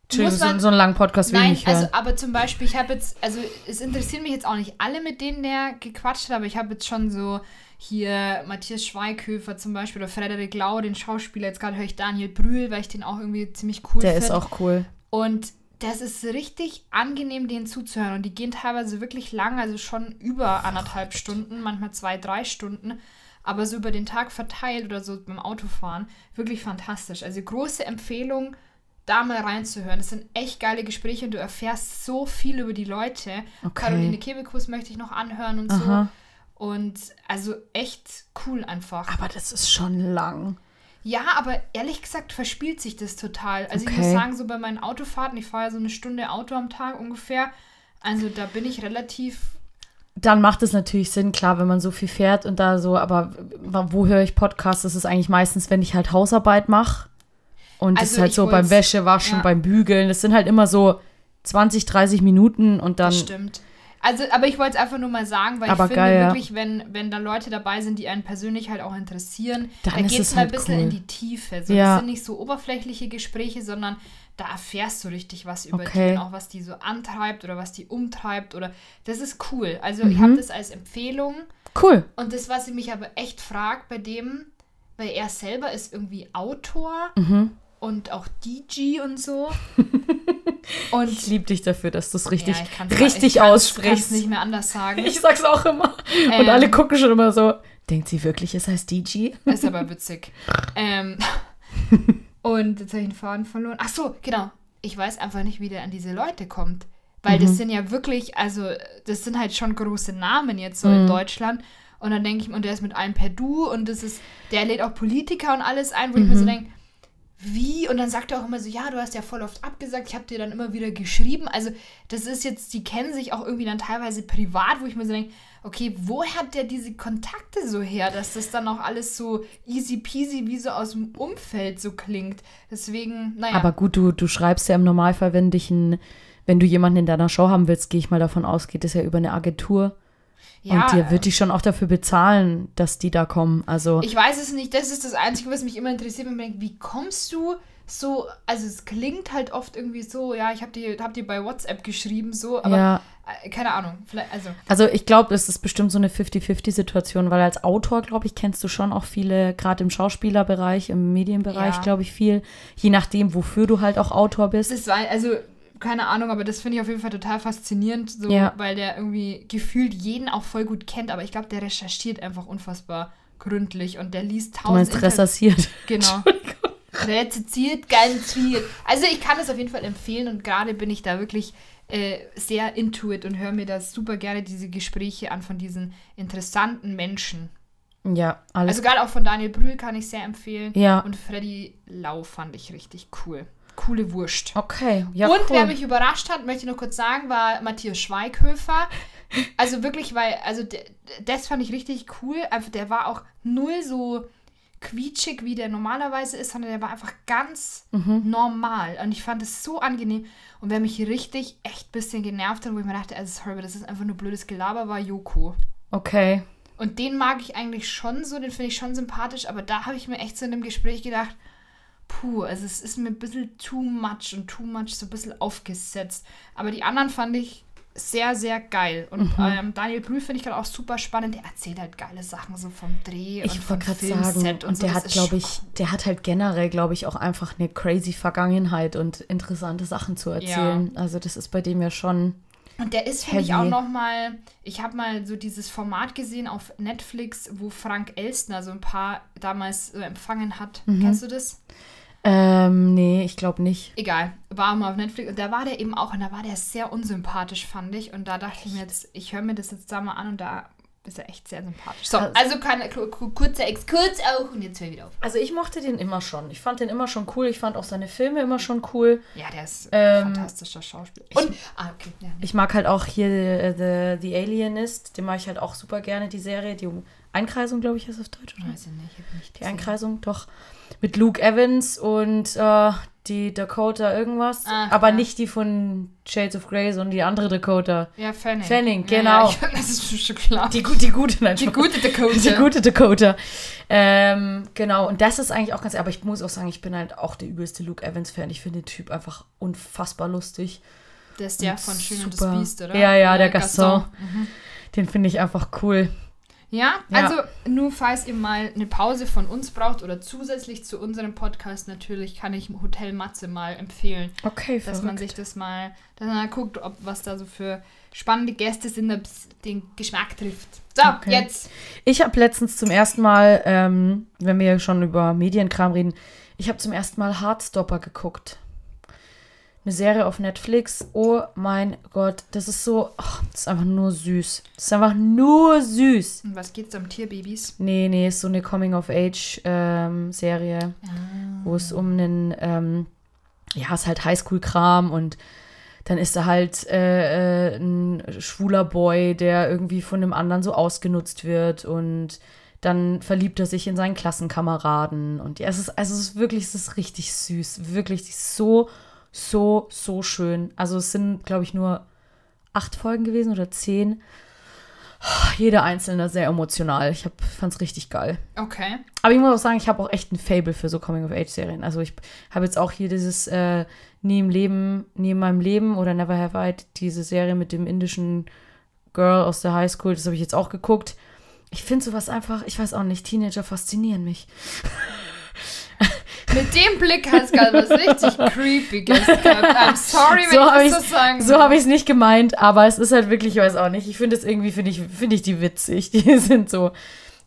Entschuldigung, Muss so, man- so einen langen Podcast will ich Nein, nicht hören. also aber zum Beispiel, ich habe jetzt, also es interessieren mich jetzt auch nicht alle, mit denen der gequatscht hat, aber ich habe jetzt schon so hier Matthias Schweighöfer zum Beispiel oder Frederik Lau, den Schauspieler, jetzt gerade höre ich Daniel Brühl, weil ich den auch irgendwie ziemlich cool der finde. ist auch cool. Und das ist richtig angenehm, denen zuzuhören. Und die gehen teilweise wirklich lang, also schon über anderthalb Stunden, manchmal zwei, drei Stunden. Aber so über den Tag verteilt oder so beim Autofahren. Wirklich fantastisch. Also große Empfehlung, da mal reinzuhören. Das sind echt geile Gespräche und du erfährst so viel über die Leute. Okay. Caroline Kebekus möchte ich noch anhören und Aha. so. Und also echt cool einfach. Aber das ist schon lang. Ja, aber ehrlich gesagt verspielt sich das total. Also ich Okay. muss sagen, so bei meinen Autofahrten, ich fahre ja so eine Stunde Auto am Tag ungefähr. Also da bin ich relativ. Dann macht es natürlich Sinn, klar, wenn man so viel fährt und da so, aber wo höre ich Podcasts? Das ist eigentlich meistens, wenn ich halt Hausarbeit mache. Und das Also ist halt ich so beim Wäschewaschen, ja. beim Bügeln. Das sind halt immer so 20, 30 Minuten und dann. Das stimmt. Also, aber ich wollte es einfach nur mal sagen, weil Aber ich finde geil, wirklich, wenn, wenn da Leute dabei sind, die einen persönlich halt auch interessieren, Dann da geht es es mal halt ein bisschen cool. in die Tiefe. So, Ja. Das sind nicht so oberflächliche Gespräche, sondern da erfährst du richtig was über Okay. die und auch was die so antreibt oder was die umtreibt oder das ist cool. Also Mhm. ich habe das als Empfehlung. Cool. Und das, was ich mich aber echt fragt bei dem, weil er selber ist irgendwie Autor Mhm. Und auch DJ und so. und Ich liebe dich dafür, dass du es richtig, Ja, ich richtig ich aussprichst. kann's nicht mehr anders sagen. Ich sag's auch immer. Und Ähm. alle gucken schon immer so. Denkt sie wirklich, es heißt DJ? Ist aber witzig. ähm, und jetzt habe ich den Faden verloren. Ach so, genau. Ich weiß einfach nicht, wie der an diese Leute kommt. Weil Mhm. das sind ja wirklich, also das sind halt schon große Namen jetzt so Mhm. in Deutschland. Und dann denke ich, und der ist mit allen per Du und das ist, der lädt auch Politiker und alles ein, wo ich Mhm. mir so denke, wie? Und dann sagt er auch immer so, ja, du hast ja voll oft abgesagt, ich habe dir dann immer wieder geschrieben. Also das ist jetzt, die kennen sich auch irgendwie dann teilweise privat, wo ich mir so denke, okay, woher hat der diese Kontakte so her, dass das dann auch alles so easy peasy wie so aus dem Umfeld so klingt. Deswegen, naja. Aber gut, du, du schreibst ja im Normalfall, wenn dich ein, wenn du jemanden in deiner Show haben willst, gehe ich mal davon aus, geht es ja über eine Agentur. Ja, und dir wird die schon auch dafür bezahlen, dass die da kommen. Also, Ich weiß es nicht, das ist das Einzige, was mich immer interessiert, wenn man denkt, wie kommst du so, also es klingt halt oft irgendwie so, ja, ich habe dir, hab dir bei WhatsApp geschrieben, so, aber ja. äh, keine Ahnung, also, Also ich glaube, es ist bestimmt so eine 50-50-Situation, weil als Autor, glaube ich, kennst du schon auch viele, gerade im Schauspielerbereich, im Medienbereich, Ja. glaube ich, viel. Je nachdem, wofür du halt auch Autor bist. das war, also, keine Ahnung, aber das finde ich auf jeden Fall total faszinierend, so, Ja. weil der irgendwie gefühlt jeden auch voll gut kennt, aber ich glaube, der recherchiert einfach unfassbar gründlich und der liest Du tausend meinst Inter- recherchiert. Genau. Reziziert ganz viel. Also ich kann es auf jeden Fall empfehlen und gerade bin ich da wirklich äh, sehr into it und höre mir da super gerne diese Gespräche an von diesen interessanten Menschen. Ja, alles. Also gerade auch von Daniel Brühl kann ich sehr empfehlen. Ja. Und Freddy Lau fand ich richtig cool. Coole Wurst. okay, ja, und cool. wer mich überrascht hat, möchte ich noch kurz sagen, war Matthias Schweighöfer. Also wirklich, weil, also das fand ich richtig cool. Einfach, der war auch null so quietschig, wie der normalerweise ist, sondern der war einfach ganz Mhm. normal. Und ich fand es so angenehm. Und wer mich richtig echt ein bisschen genervt hat, wo ich mir dachte, also sorry, das ist einfach nur blödes Gelaber, war Joko. okay. Und den mag ich eigentlich schon so, den finde ich schon sympathisch, aber da habe ich mir echt so in dem Gespräch gedacht, puh, also es ist mir ein bisschen too much und too much so ein bisschen aufgesetzt. Aber die anderen fand ich sehr, sehr geil. Und Mhm. ähm, Daniel Brühl finde ich gerade auch super spannend. Der erzählt halt geile Sachen so vom Dreh und Ich vom wollte gerade Filmset sagen, und, so. der hat, glaube ich, der hat halt generell, glaube ich, auch einfach eine crazy Vergangenheit und interessante Sachen zu erzählen. Also das ist bei dem ja schon. Und der ist, finde ich, auch noch mal, ich habe mal so dieses Format gesehen auf Netflix, wo Frank Elstner so ein paar damals so empfangen hat. Mhm. Kennst du das? Ähm, nee, ich glaube nicht. Egal, war mal auf Netflix und da war der eben auch und da war der sehr unsympathisch, fand ich. Und da dachte ich mir jetzt, ich höre mir das jetzt da mal an und da ist er echt sehr sympathisch. So, Also- also ku- kurzer Exkurs auch und jetzt höre ich wieder auf. Also ich mochte den immer schon. Ich fand den immer schon cool. Ich fand auch seine Filme immer schon cool. Ja, der ist Ähm, ein fantastischer Schauspieler. Und, ah, okay. Ja, Ich mag halt auch hier äh, The, The Alienist. Den mag ich halt auch super gerne, die Serie. Die Einkreisung, glaube ich, ist auf Deutsch, oder? weiß ich nicht, ich nicht Die gesehen. Einkreisung, doch. Mit Luke Evans und äh, die Dakota irgendwas. Ach, aber ja. nicht die von Shades of Grey, sondern die andere Dakota. Ja, Fanning. Fanning, Ja, genau. Ja, das ist schon klar. Die, die gute, nein, Die gute Dakota. Die gute Dakota. Ähm, genau, und das ist eigentlich auch ganz, aber ich muss auch sagen, ich bin halt auch der übelste Luke Evans-Fan. Ich finde den Typ einfach unfassbar lustig. Der ist der Und von Schön und das Biest, oder? Ja, ja, der Gaston. Mhm. Den finde ich einfach cool. Ja, Ja. also nur falls ihr mal eine Pause von uns braucht oder zusätzlich zu unserem Podcast natürlich, kann ich Hotel Matze mal empfehlen, Okay, dass man sich das mal, dass man mal guckt, ob was da so für spannende Gäste sind, ob es den Geschmack trifft. So, Okay. jetzt. Ich habe letztens zum ersten Mal, ähm, wenn wir schon über Medienkram reden, ich habe zum ersten Mal Heartstopper geguckt. Eine Serie auf Netflix. Oh mein Gott, das ist so, ach, das ist einfach nur süß. Das ist einfach nur süß. Und was geht's um Tierbabys? Nee, nee, ist so eine Coming-of-Age-Serie, wo es um einen, ähm, ja, ist halt Highschool-Kram und dann ist da halt äh, äh, ein schwuler Boy, der irgendwie von einem anderen so ausgenutzt wird und dann verliebt er sich in seinen Klassenkameraden und ja, es ist, also es ist wirklich, es ist richtig süß, wirklich so, so, so schön. Also es sind, glaube ich, nur acht Folgen gewesen oder zehn. Jeder einzelne sehr emotional. Ich fand es richtig geil. Okay. Aber ich muss auch sagen, ich habe auch echt ein Fable für so Coming-of-Age-Serien. Also ich habe jetzt auch hier dieses äh, Nie im Leben, Nie in meinem Leben oder Never Have I, diese Serie mit dem indischen Girl aus der Highschool, das habe ich jetzt auch geguckt. Ich finde sowas einfach, ich weiß auch nicht, Teenager faszinieren mich. Mit dem Blick hast du gerade was richtig Creepiges gehabt. I'm sorry, wenn So habe ich das so sagen so habe ich es nicht gemeint, aber es ist halt wirklich, ich weiß auch nicht, ich finde es irgendwie, finde ich, finde ich die witzig. Die sind so,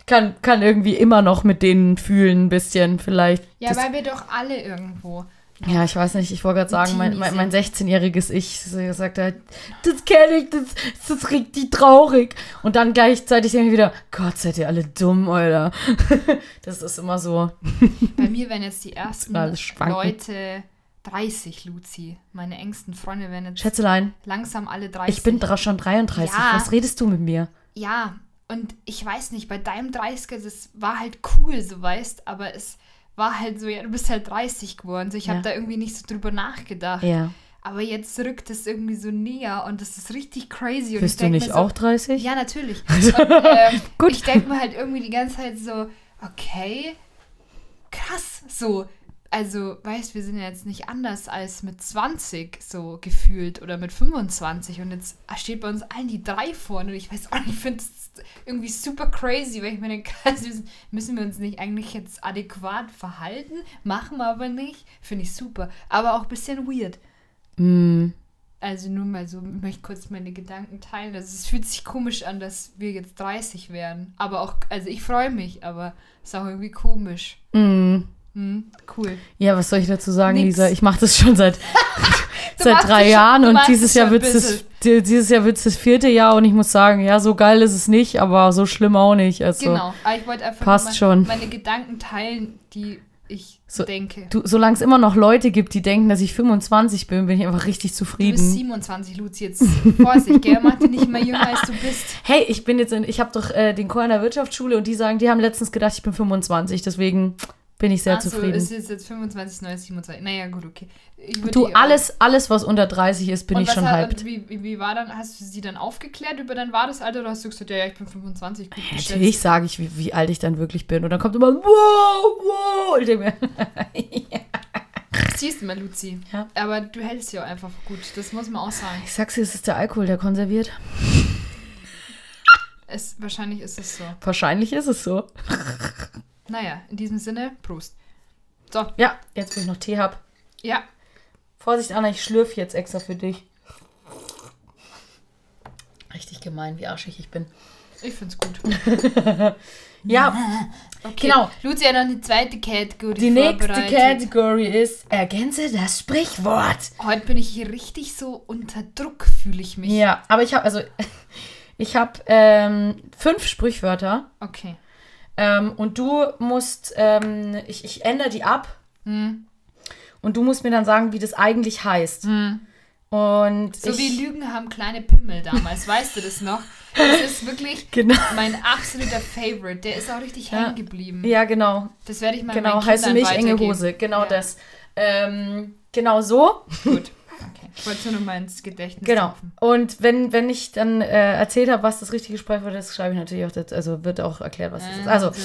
kann, kann irgendwie immer noch mit denen fühlen, ein bisschen vielleicht. Ja, weil wir doch alle irgendwo. Ja, ich weiß nicht, ich wollte gerade sagen, mein, mein, mein 16-jähriges Ich sagt halt, das kenne ich, das, das ist richtig traurig. Und dann gleichzeitig denke ich wieder, Gott, seid ihr alle dumm, Alter. Das ist immer so. Bei mir werden jetzt die ersten. Leute 30, Luzi. Meine engsten Freunde werden jetzt Schätzelein, langsam alle 30. ich bin schon 33. Ja. Was redest du mit mir? Ja, und ich weiß nicht, bei deinem 30er, das war halt cool, so weißt, aber es war halt so, ja, du bist halt 30 geworden. So, ich Ja. habe da irgendwie nicht so drüber nachgedacht. Ja. Aber jetzt rückt es irgendwie so näher und das ist richtig crazy. Und Bist ich du nicht so, auch 30? Ja, natürlich. Und, ähm, Gut. Ich denke mir halt irgendwie die ganze Zeit so, okay, krass, so. Also, weißt, wir sind ja jetzt nicht anders als mit 20 so gefühlt oder mit 25 und jetzt steht bei uns allen die drei vorne und ich weiß auch nicht, ich finde es irgendwie super crazy, weil ich müssen- müssen wir uns nicht eigentlich jetzt adäquat verhalten, machen wir aber nicht, finde ich super, aber auch ein bisschen weird. Mm, Also nur mal so, ich möchte kurz meine Gedanken teilen. Also es fühlt sich komisch an, dass wir jetzt 30 werden. Aber auch, also ich freue mich, aber es ist auch irgendwie komisch. mm. Hm, cool. Ja, was soll ich dazu sagen, Nix. Lisa? Ich mache das schon seit, seit drei es schon- Jahren und dieses es Jahr wird es die- dieses Jahr wird's das vierte Jahr und ich muss sagen, ja, so geil ist es nicht, aber so schlimm auch nicht. Also Genau. Aber ich wollte einfach passt mal schon. meine Gedanken teilen, die ich So, denke. du, solange es immer noch Leute gibt, die denken, dass ich 25 bin, bin ich einfach richtig Du bist zufrieden. 27, Luzi, jetzt Vorsicht, gell? Mach dich nicht mehr jünger, als du bist. Hey, ich bin jetzt in, ich habe doch äh, den Chor in der Wirtschaftsschule und die sagen, die haben letztens gedacht, ich bin 25, deswegen bin ich sehr Ach so, zufrieden. ist jetzt, jetzt 25, 9, 27. Naja, gut, okay. Du, alles, alles, was unter 30 ist, bin ich schon hat- hyped. Wie, wie, war dann, hast du sie dann aufgeklärt über dein wahres Alter oder hast du gesagt, ja, ja, ich bin 25, gut geschätzt. Natürlich sage ich, wie, wie alt ich dann wirklich bin. Und dann kommt immer, wow, wow. Und ich denke mir, Siehst du mal, Luzi. Ja. Aber du hältst ja auch einfach gut. Das muss man auch sagen. ich sag's dir, es ist der Alkohol, der konserviert. Es, wahrscheinlich ist es so. Wahrscheinlich ist es so. Naja, in diesem Sinne, Prost. So, Ja, jetzt, wo ich noch Tee hab. ja. Vorsicht, Anna, ich schlürfe jetzt extra für dich. Richtig gemein, wie arschig ich bin. Ich find's gut. Ja, Okay. Genau. Luzi hat noch eine zweite Category die nächste. Category ist, ergänze das Sprichwort. Heute bin ich hier richtig so unter Druck, fühle ich mich. Ja, aber ich habe, also, Ich habe ähm, fünf Sprichwörter Okay. Ähm, und du musst, ähm, ich, ich ändere die ab Hm. und du musst mir dann sagen, wie das eigentlich heißt. Und So ich, wie Lügen haben kleine Pimmel damals, weißt du das noch? Das ist wirklich Genau. mein absoluter Favorite. Der ist auch richtig hängen geblieben. Ja, genau. Das werde ich mal Genau, heiße Milch, enge. Hose. Genau Ja. das. Ähm, genau so. Gut. Okay. Ich wollte nur noch mal ins Gedächtnis Genau. rufen. Und wenn, wenn ich dann äh, erzählt habe, was das richtige Sprichwort ist, schreibe ich natürlich auch, das, also wird auch erklärt, was das ist. Also, okay.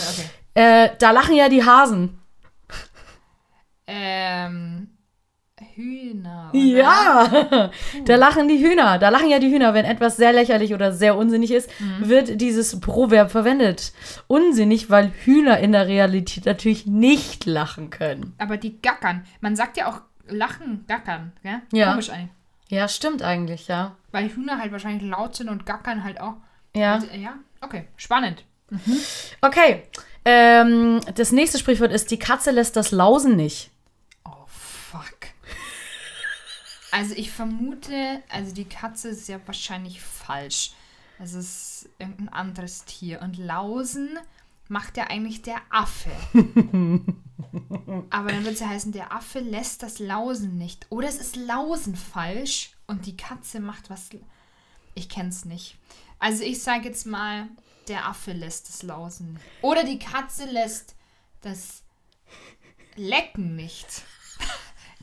äh, da lachen ja die Hasen. Ähm, Hühner. Oder? Ja, da lachen die Hühner. Da lachen ja die Hühner. Wenn etwas sehr lächerlich oder sehr unsinnig ist, wird dieses Proverb verwendet. Unsinnig, weil Hühner in der Realität natürlich nicht lachen können. Aber die gackern. Man sagt ja auch lachen, gackern. Gell? Ja. Komisch eigentlich. Ja, stimmt eigentlich, ja. Weil Hühner halt wahrscheinlich laut sind und gackern halt auch. Ja. Äh, ja, okay. Spannend. Okay. Ähm, das nächste Sprichwort ist, die Katze lässt das Lausen nicht. Oh, fuck. Also ich vermute, also die Katze ist ja wahrscheinlich falsch. Es ist irgendein anderes Tier. Und Lausen macht ja eigentlich der Affe. Aber dann wird es ja heißen, der Affe lässt das Lausen nicht. Oder es ist Lausen falsch und die Katze macht was. Ich kenn's nicht. Also ich sage jetzt mal, der Affe lässt das Lausen. Oder die Katze lässt das Lecken nicht.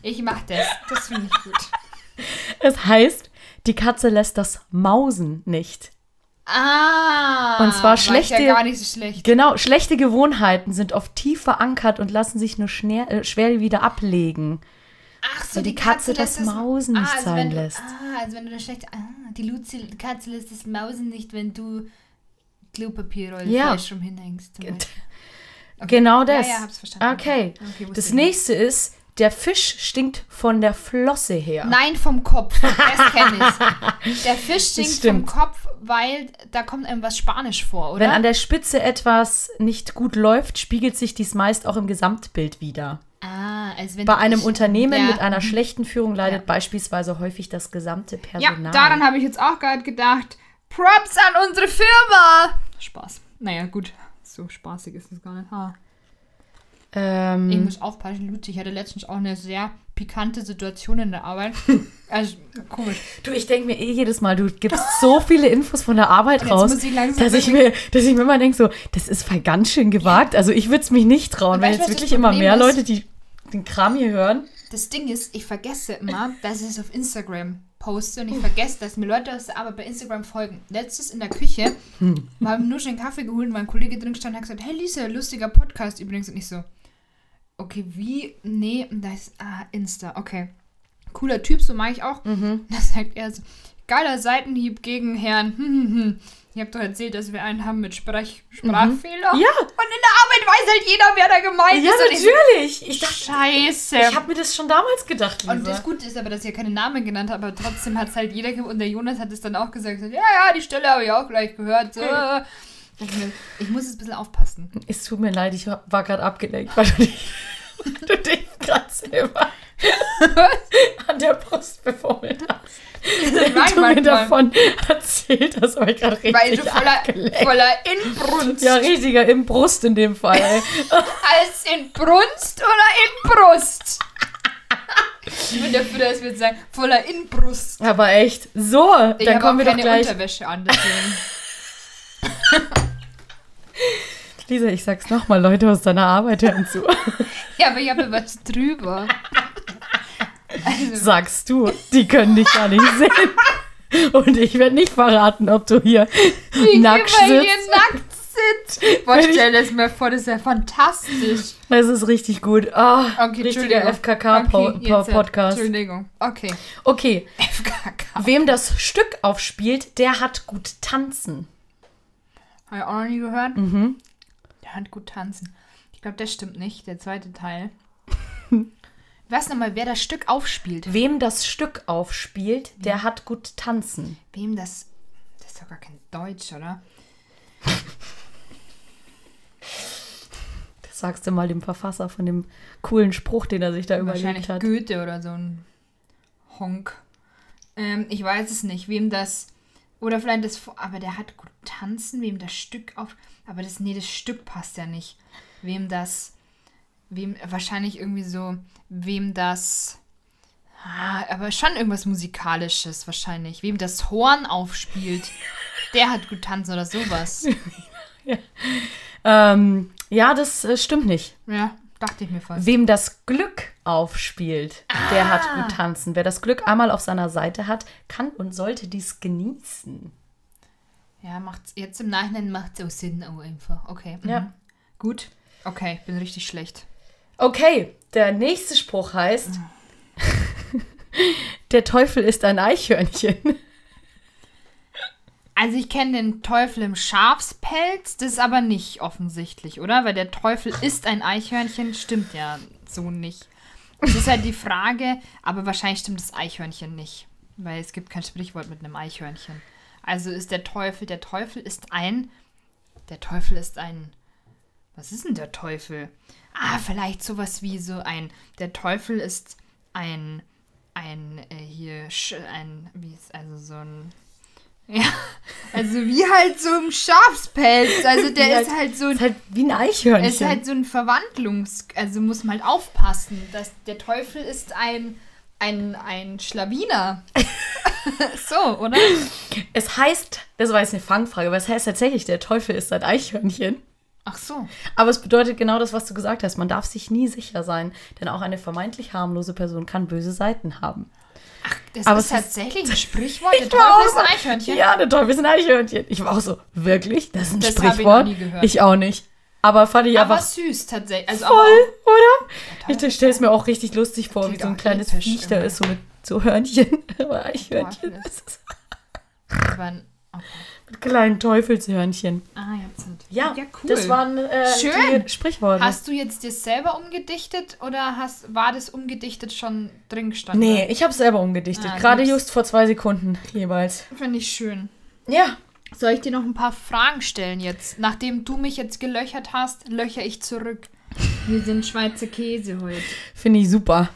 Ich mach das. Das finde ich gut. Es heißt, die Katze lässt das Mausen nicht. Ah. Und zwar schlechte- Ja gar nicht so schlecht. Genau, schlechte Gewohnheiten sind oft tief verankert und lassen sich nur schwer, äh, schwer wieder ablegen. Ach so, Weil die Katze das lässt Mausen nicht also sein du, lässt. Ah, also wenn du das schlecht. Ah, die Luzi, die Katze lässt das Mausen nicht, wenn du Klopapierrolle Ja. rum hinhängst. Beispiel. Genau das. Ja, ja, hab's verstanden. Okay. Okay, das nächste ist, der Fisch stinkt von der Flosse her. Nein, vom Kopf. Das kenne ich. Der Fisch stinkt vom. Kopf, weil da kommt einem was Spanisch vor, oder? Wenn an der Spitze etwas nicht gut läuft, spiegelt sich dies meist auch im Gesamtbild wieder. ah, also wenn Bei einem ich- Unternehmen ja. mit einer schlechten Führung leidet Ja. beispielsweise häufig das gesamte Ja, Personal. daran habe ich jetzt auch gerade gedacht. Props an unsere Firma. Spaß. Naja, gut. So spaßig ist es gar nicht. Ha. Ich ähm, muss aufpassen, Luzi. Ich hatte letztens auch eine sehr pikante Situation in der Arbeit. Also, komisch. du, ich denke mir eh jedes Mal, du gibst so viele Infos von der Arbeit raus, ich dass ich, mir, dass ich mir immer denke, so, das ist voll ganz schön gewagt. Also ich würde es mich nicht trauen, du, jetzt wirklich immer mehr ist? Leute, die den Kram hier hören. Das Ding ist, ich vergesse immer, dass ich es auf Instagram poste und ich vergesse, dass mir Leute aus der Arbeit bei Instagram folgen. Letztes in der Küche wir haben nur schon einen Kaffee geholt und mein Kollege drin stand und hat gesagt, hey Lisa, lustiger Podcast übrigens. Und ich so, okay, wie? Nee, da ist, ah, Insta, okay. Cooler Typ, so mag ich auch. Mhm. Da sagt er so, geiler Seitenhieb gegen Herrn. Hm, hm, hm. Ich habe doch erzählt, dass wir einen haben mit Sprech Sprachfehler. Mhm. Ja. Und in der Arbeit weiß halt jeder, wer da gemeint Ja, ist. So, natürlich. Ich dachte, Scheiße. ich habe mir das schon damals gedacht, Und das Lisa. Gute ist aber, dass ja keine Namen genannt habe, aber trotzdem hat es halt jeder und der Jonas hat es dann auch gesagt, ja, ja, die Stelle habe ich auch gleich gehört. So. Mir, Ich muss jetzt ein bisschen aufpassen. Es tut mir leid, ich war gerade abgelenkt, weil du dich, du dich gerade selber an der Brust befummelt hast. Ich du mir davon erzählt hast, aber ich gerade richtig weil du voller, abgelenkt. voller Inbrunst. Ja, richtiger im Brust in dem Fall. Als in Brunst oder in Brust? Ich bin dafür, dass wir sagen, voller Inbrust. Aber echt. So, Ich dann habe kommen wir doch keine gleich. Unterwäsche an, deswegen. Lisa, ich sag's nochmal, Leute aus deiner Arbeit hören zu. Ja, aber ich habe was drüber. Also, Sagst du, die können dich gar nicht sehen. Und ich werde nicht verraten, ob du hier wie nackt immer hier sitzt. nackt sitzt. Boah, stell das mir vor, das ist ja fantastisch. Das ist richtig gut. Oh, Okay, richtiger Entschuldigung. Okay, FKK-Podcast. Entschuldigung. Okay. Okay, FKK. wem das Stück aufspielt, der hat gut tanzen. Habe ich auch noch nie gehört. Mhm. Der hat gut tanzen. Ich glaube, das stimmt nicht, der zweite Teil. Was nochmal, wer das Stück aufspielt? Wem das Stück aufspielt, der hat gut tanzen. Wem das. Das ist doch gar kein Deutsch, oder? Das sagst du mal dem Verfasser von dem coolen Spruch, den er sich da überlegt Wahrscheinlich hat. Goethe oder so ein Honk. Ähm, ich weiß es nicht, wem das Oder vielleicht das. Aber der hat gut tanzen, wem das Stück auf. Aber das, nee, das Stück passt ja nicht. Wem das. Wem. Wahrscheinlich irgendwie so. Wem das. Ah, aber schon irgendwas Musikalisches wahrscheinlich. Wem das Horn aufspielt. Der hat gut tanzen oder sowas. Ähm, ja, das äh, stimmt nicht. Ja, dachte ich mir fast. Wem das Glück aufspielt, der hat Ah. gut tanzen. Wer das Glück einmal auf seiner Seite hat, kann und sollte dies genießen. Ja, macht's. Jetzt im Nachhinein macht es auch Sinn, auch einfach. Okay. Mhm. Ja. Gut. Okay, bin richtig schlecht. Okay, der nächste Spruch heißt: Der Teufel ist ein Eichhörnchen. Also ich kenne den Teufel im Schafspelz, das ist aber nicht offensichtlich, oder? Weil der Teufel ist ein Eichhörnchen, stimmt ja so nicht. Das ist halt die Frage, aber wahrscheinlich stimmt das Eichhörnchen nicht, weil es gibt kein Sprichwort mit einem Eichhörnchen. Also ist der Teufel, der Teufel ist ein, der Teufel ist ein, was ist denn der Teufel? Ah, vielleicht sowas wie so ein, der Teufel ist ein, ein, äh, hier, Sch- ein, wie ist also so ein, ja, also wie halt so im Schafspelz. Also der Wie ist halt so ein Ist halt wie ein Eichhörnchen. es ist halt so ein Verwandlungs... Also muss man halt aufpassen. Dass der Teufel ist ein, ein, ein Schlawiner. so, oder? es heißt, das war jetzt eine Fangfrage, aber es heißt tatsächlich, der Teufel ist ein Eichhörnchen. Ach so. Aber es bedeutet genau das, was du gesagt hast. Man darf sich nie sicher sein, denn auch eine vermeintlich harmlose Person kann böse Seiten haben. Das Aber ist tatsächlich ein Sprichwort. Der Ich Teufel ist ein Eichhörnchen. Ja, der Teufel ist ein Eichhörnchen. Ich war auch so, wirklich? Das ist ein Das ich Sprichwort? gehört. Ich auch nicht. Aber fand ich Aber einfach süß tatsächlich. Also voll, oder? Ich stelle es mir auch richtig lustig vor, wie so ein kleines Viech da ist, so mit so Hörnchen. Aber Eichhörnchen. Das ist okay. Kleinen Teufelshörnchen. Ah, jetzt halt. Ja, ja cool. das waren äh, Schön. die Sprichworte. Hast du jetzt dir selber umgedichtet oder hast, war das umgedichtet schon drin gestanden? nee, ich habe selber umgedichtet. Ah, Gerade just vor zwei Sekunden jeweils. Finde ich schön. Ja. Soll ich dir noch ein paar Fragen stellen jetzt? Nachdem du mich jetzt gelöchert hast, löcher ich zurück. Wir sind Schweizer Käse heute. Finde ich super.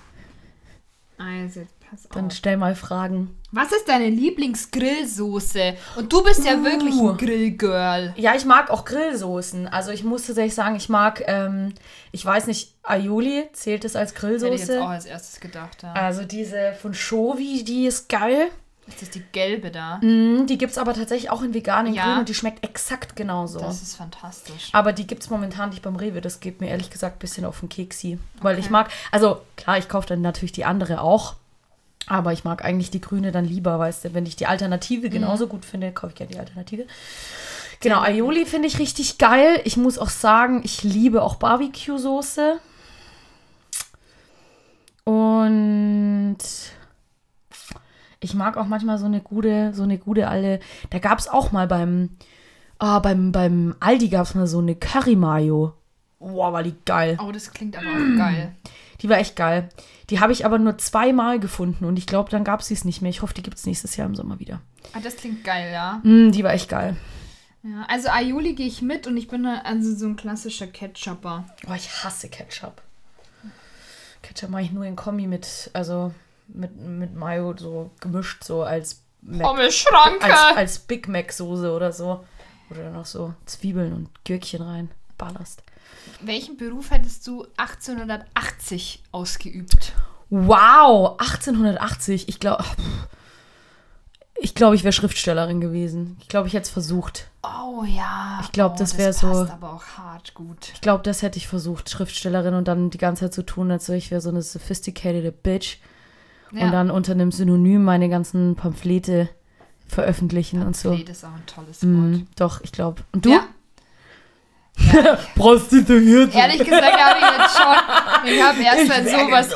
Also, pass Dann auf. stell mal Fragen. Was ist deine Lieblingsgrillsoße? Und du bist ja Uh. wirklich ein Grillgirl. Ja, ich mag auch Grillsoßen. Also ich muss tatsächlich sagen, ich mag, ähm, ich weiß nicht, Aioli, zählt es als Hätte ich jetzt auch Grillsoße? als erstes gedacht, ja. Also diese von Shovi, die ist geil. Ist das die gelbe da? Mm, die gibt es aber tatsächlich auch in vegan, in Ja. grün und die schmeckt exakt genauso. Das ist fantastisch. aber die gibt es momentan nicht beim Rewe. Das geht mir ehrlich gesagt ein bisschen auf den Keksi. Weil Okay. ich mag, also klar, ich kaufe dann natürlich die andere auch. Aber ich mag eigentlich die grüne dann lieber, weißt du, wenn ich die Mhm. Alternative genauso gut finde, kaufe ich gerne die Alternative. Genau, Aioli finde ich richtig geil. Ich muss auch sagen, ich liebe auch Barbecue-Soße. Und ich mag auch manchmal so eine gute, so eine gute alte. Da gab es auch mal beim, ah, beim, beim Aldi gab es mal so eine Curry-Mayo. Boah, war die geil. Oh, das klingt aber auch geil. Die war echt geil. Die habe ich aber nur zweimal gefunden und ich glaube, dann gab es es nicht mehr. Ich hoffe, die gibt es nächstes Jahr im Sommer wieder. Ah, das klingt geil, ja. Mm, die war echt geil. ja. Also Aioli gehe ich mit und ich bin also so ein klassischer Ketchupper. Oh, ich hasse Ketchup. Ketchup mache ich nur in Kombi mit, also mit, mit Mayo so gemischt, so als, Mac, Pommes-Schranke! als, als Big Mac Soße oder so. Oder noch so Zwiebeln und Gürkchen rein. Ballerst. Welchen Beruf hättest du 1880 ausgeübt? Wow, 1880. Ich glaube, ich glaube, ich wäre Schriftstellerin gewesen. Ich glaube, ich hätte es versucht. Oh ja. Ich glaub, oh, das wär so- passt aber auch hart gut. Ich glaube, das hätte ich versucht, Schriftstellerin und dann die ganze Zeit zu tun, als wäre ich wäre so eine sophisticated Bitch. Ja. Und dann unter einem Synonym meine ganzen Pamphlete veröffentlichen und so. Pamphlet ist auch ein tolles Wort. Mm, doch, ich glaube. Und du? Ja. Ja Prostituierte. ehrlich gesagt habe ich jetzt schon. Ich habe erst mal sowas.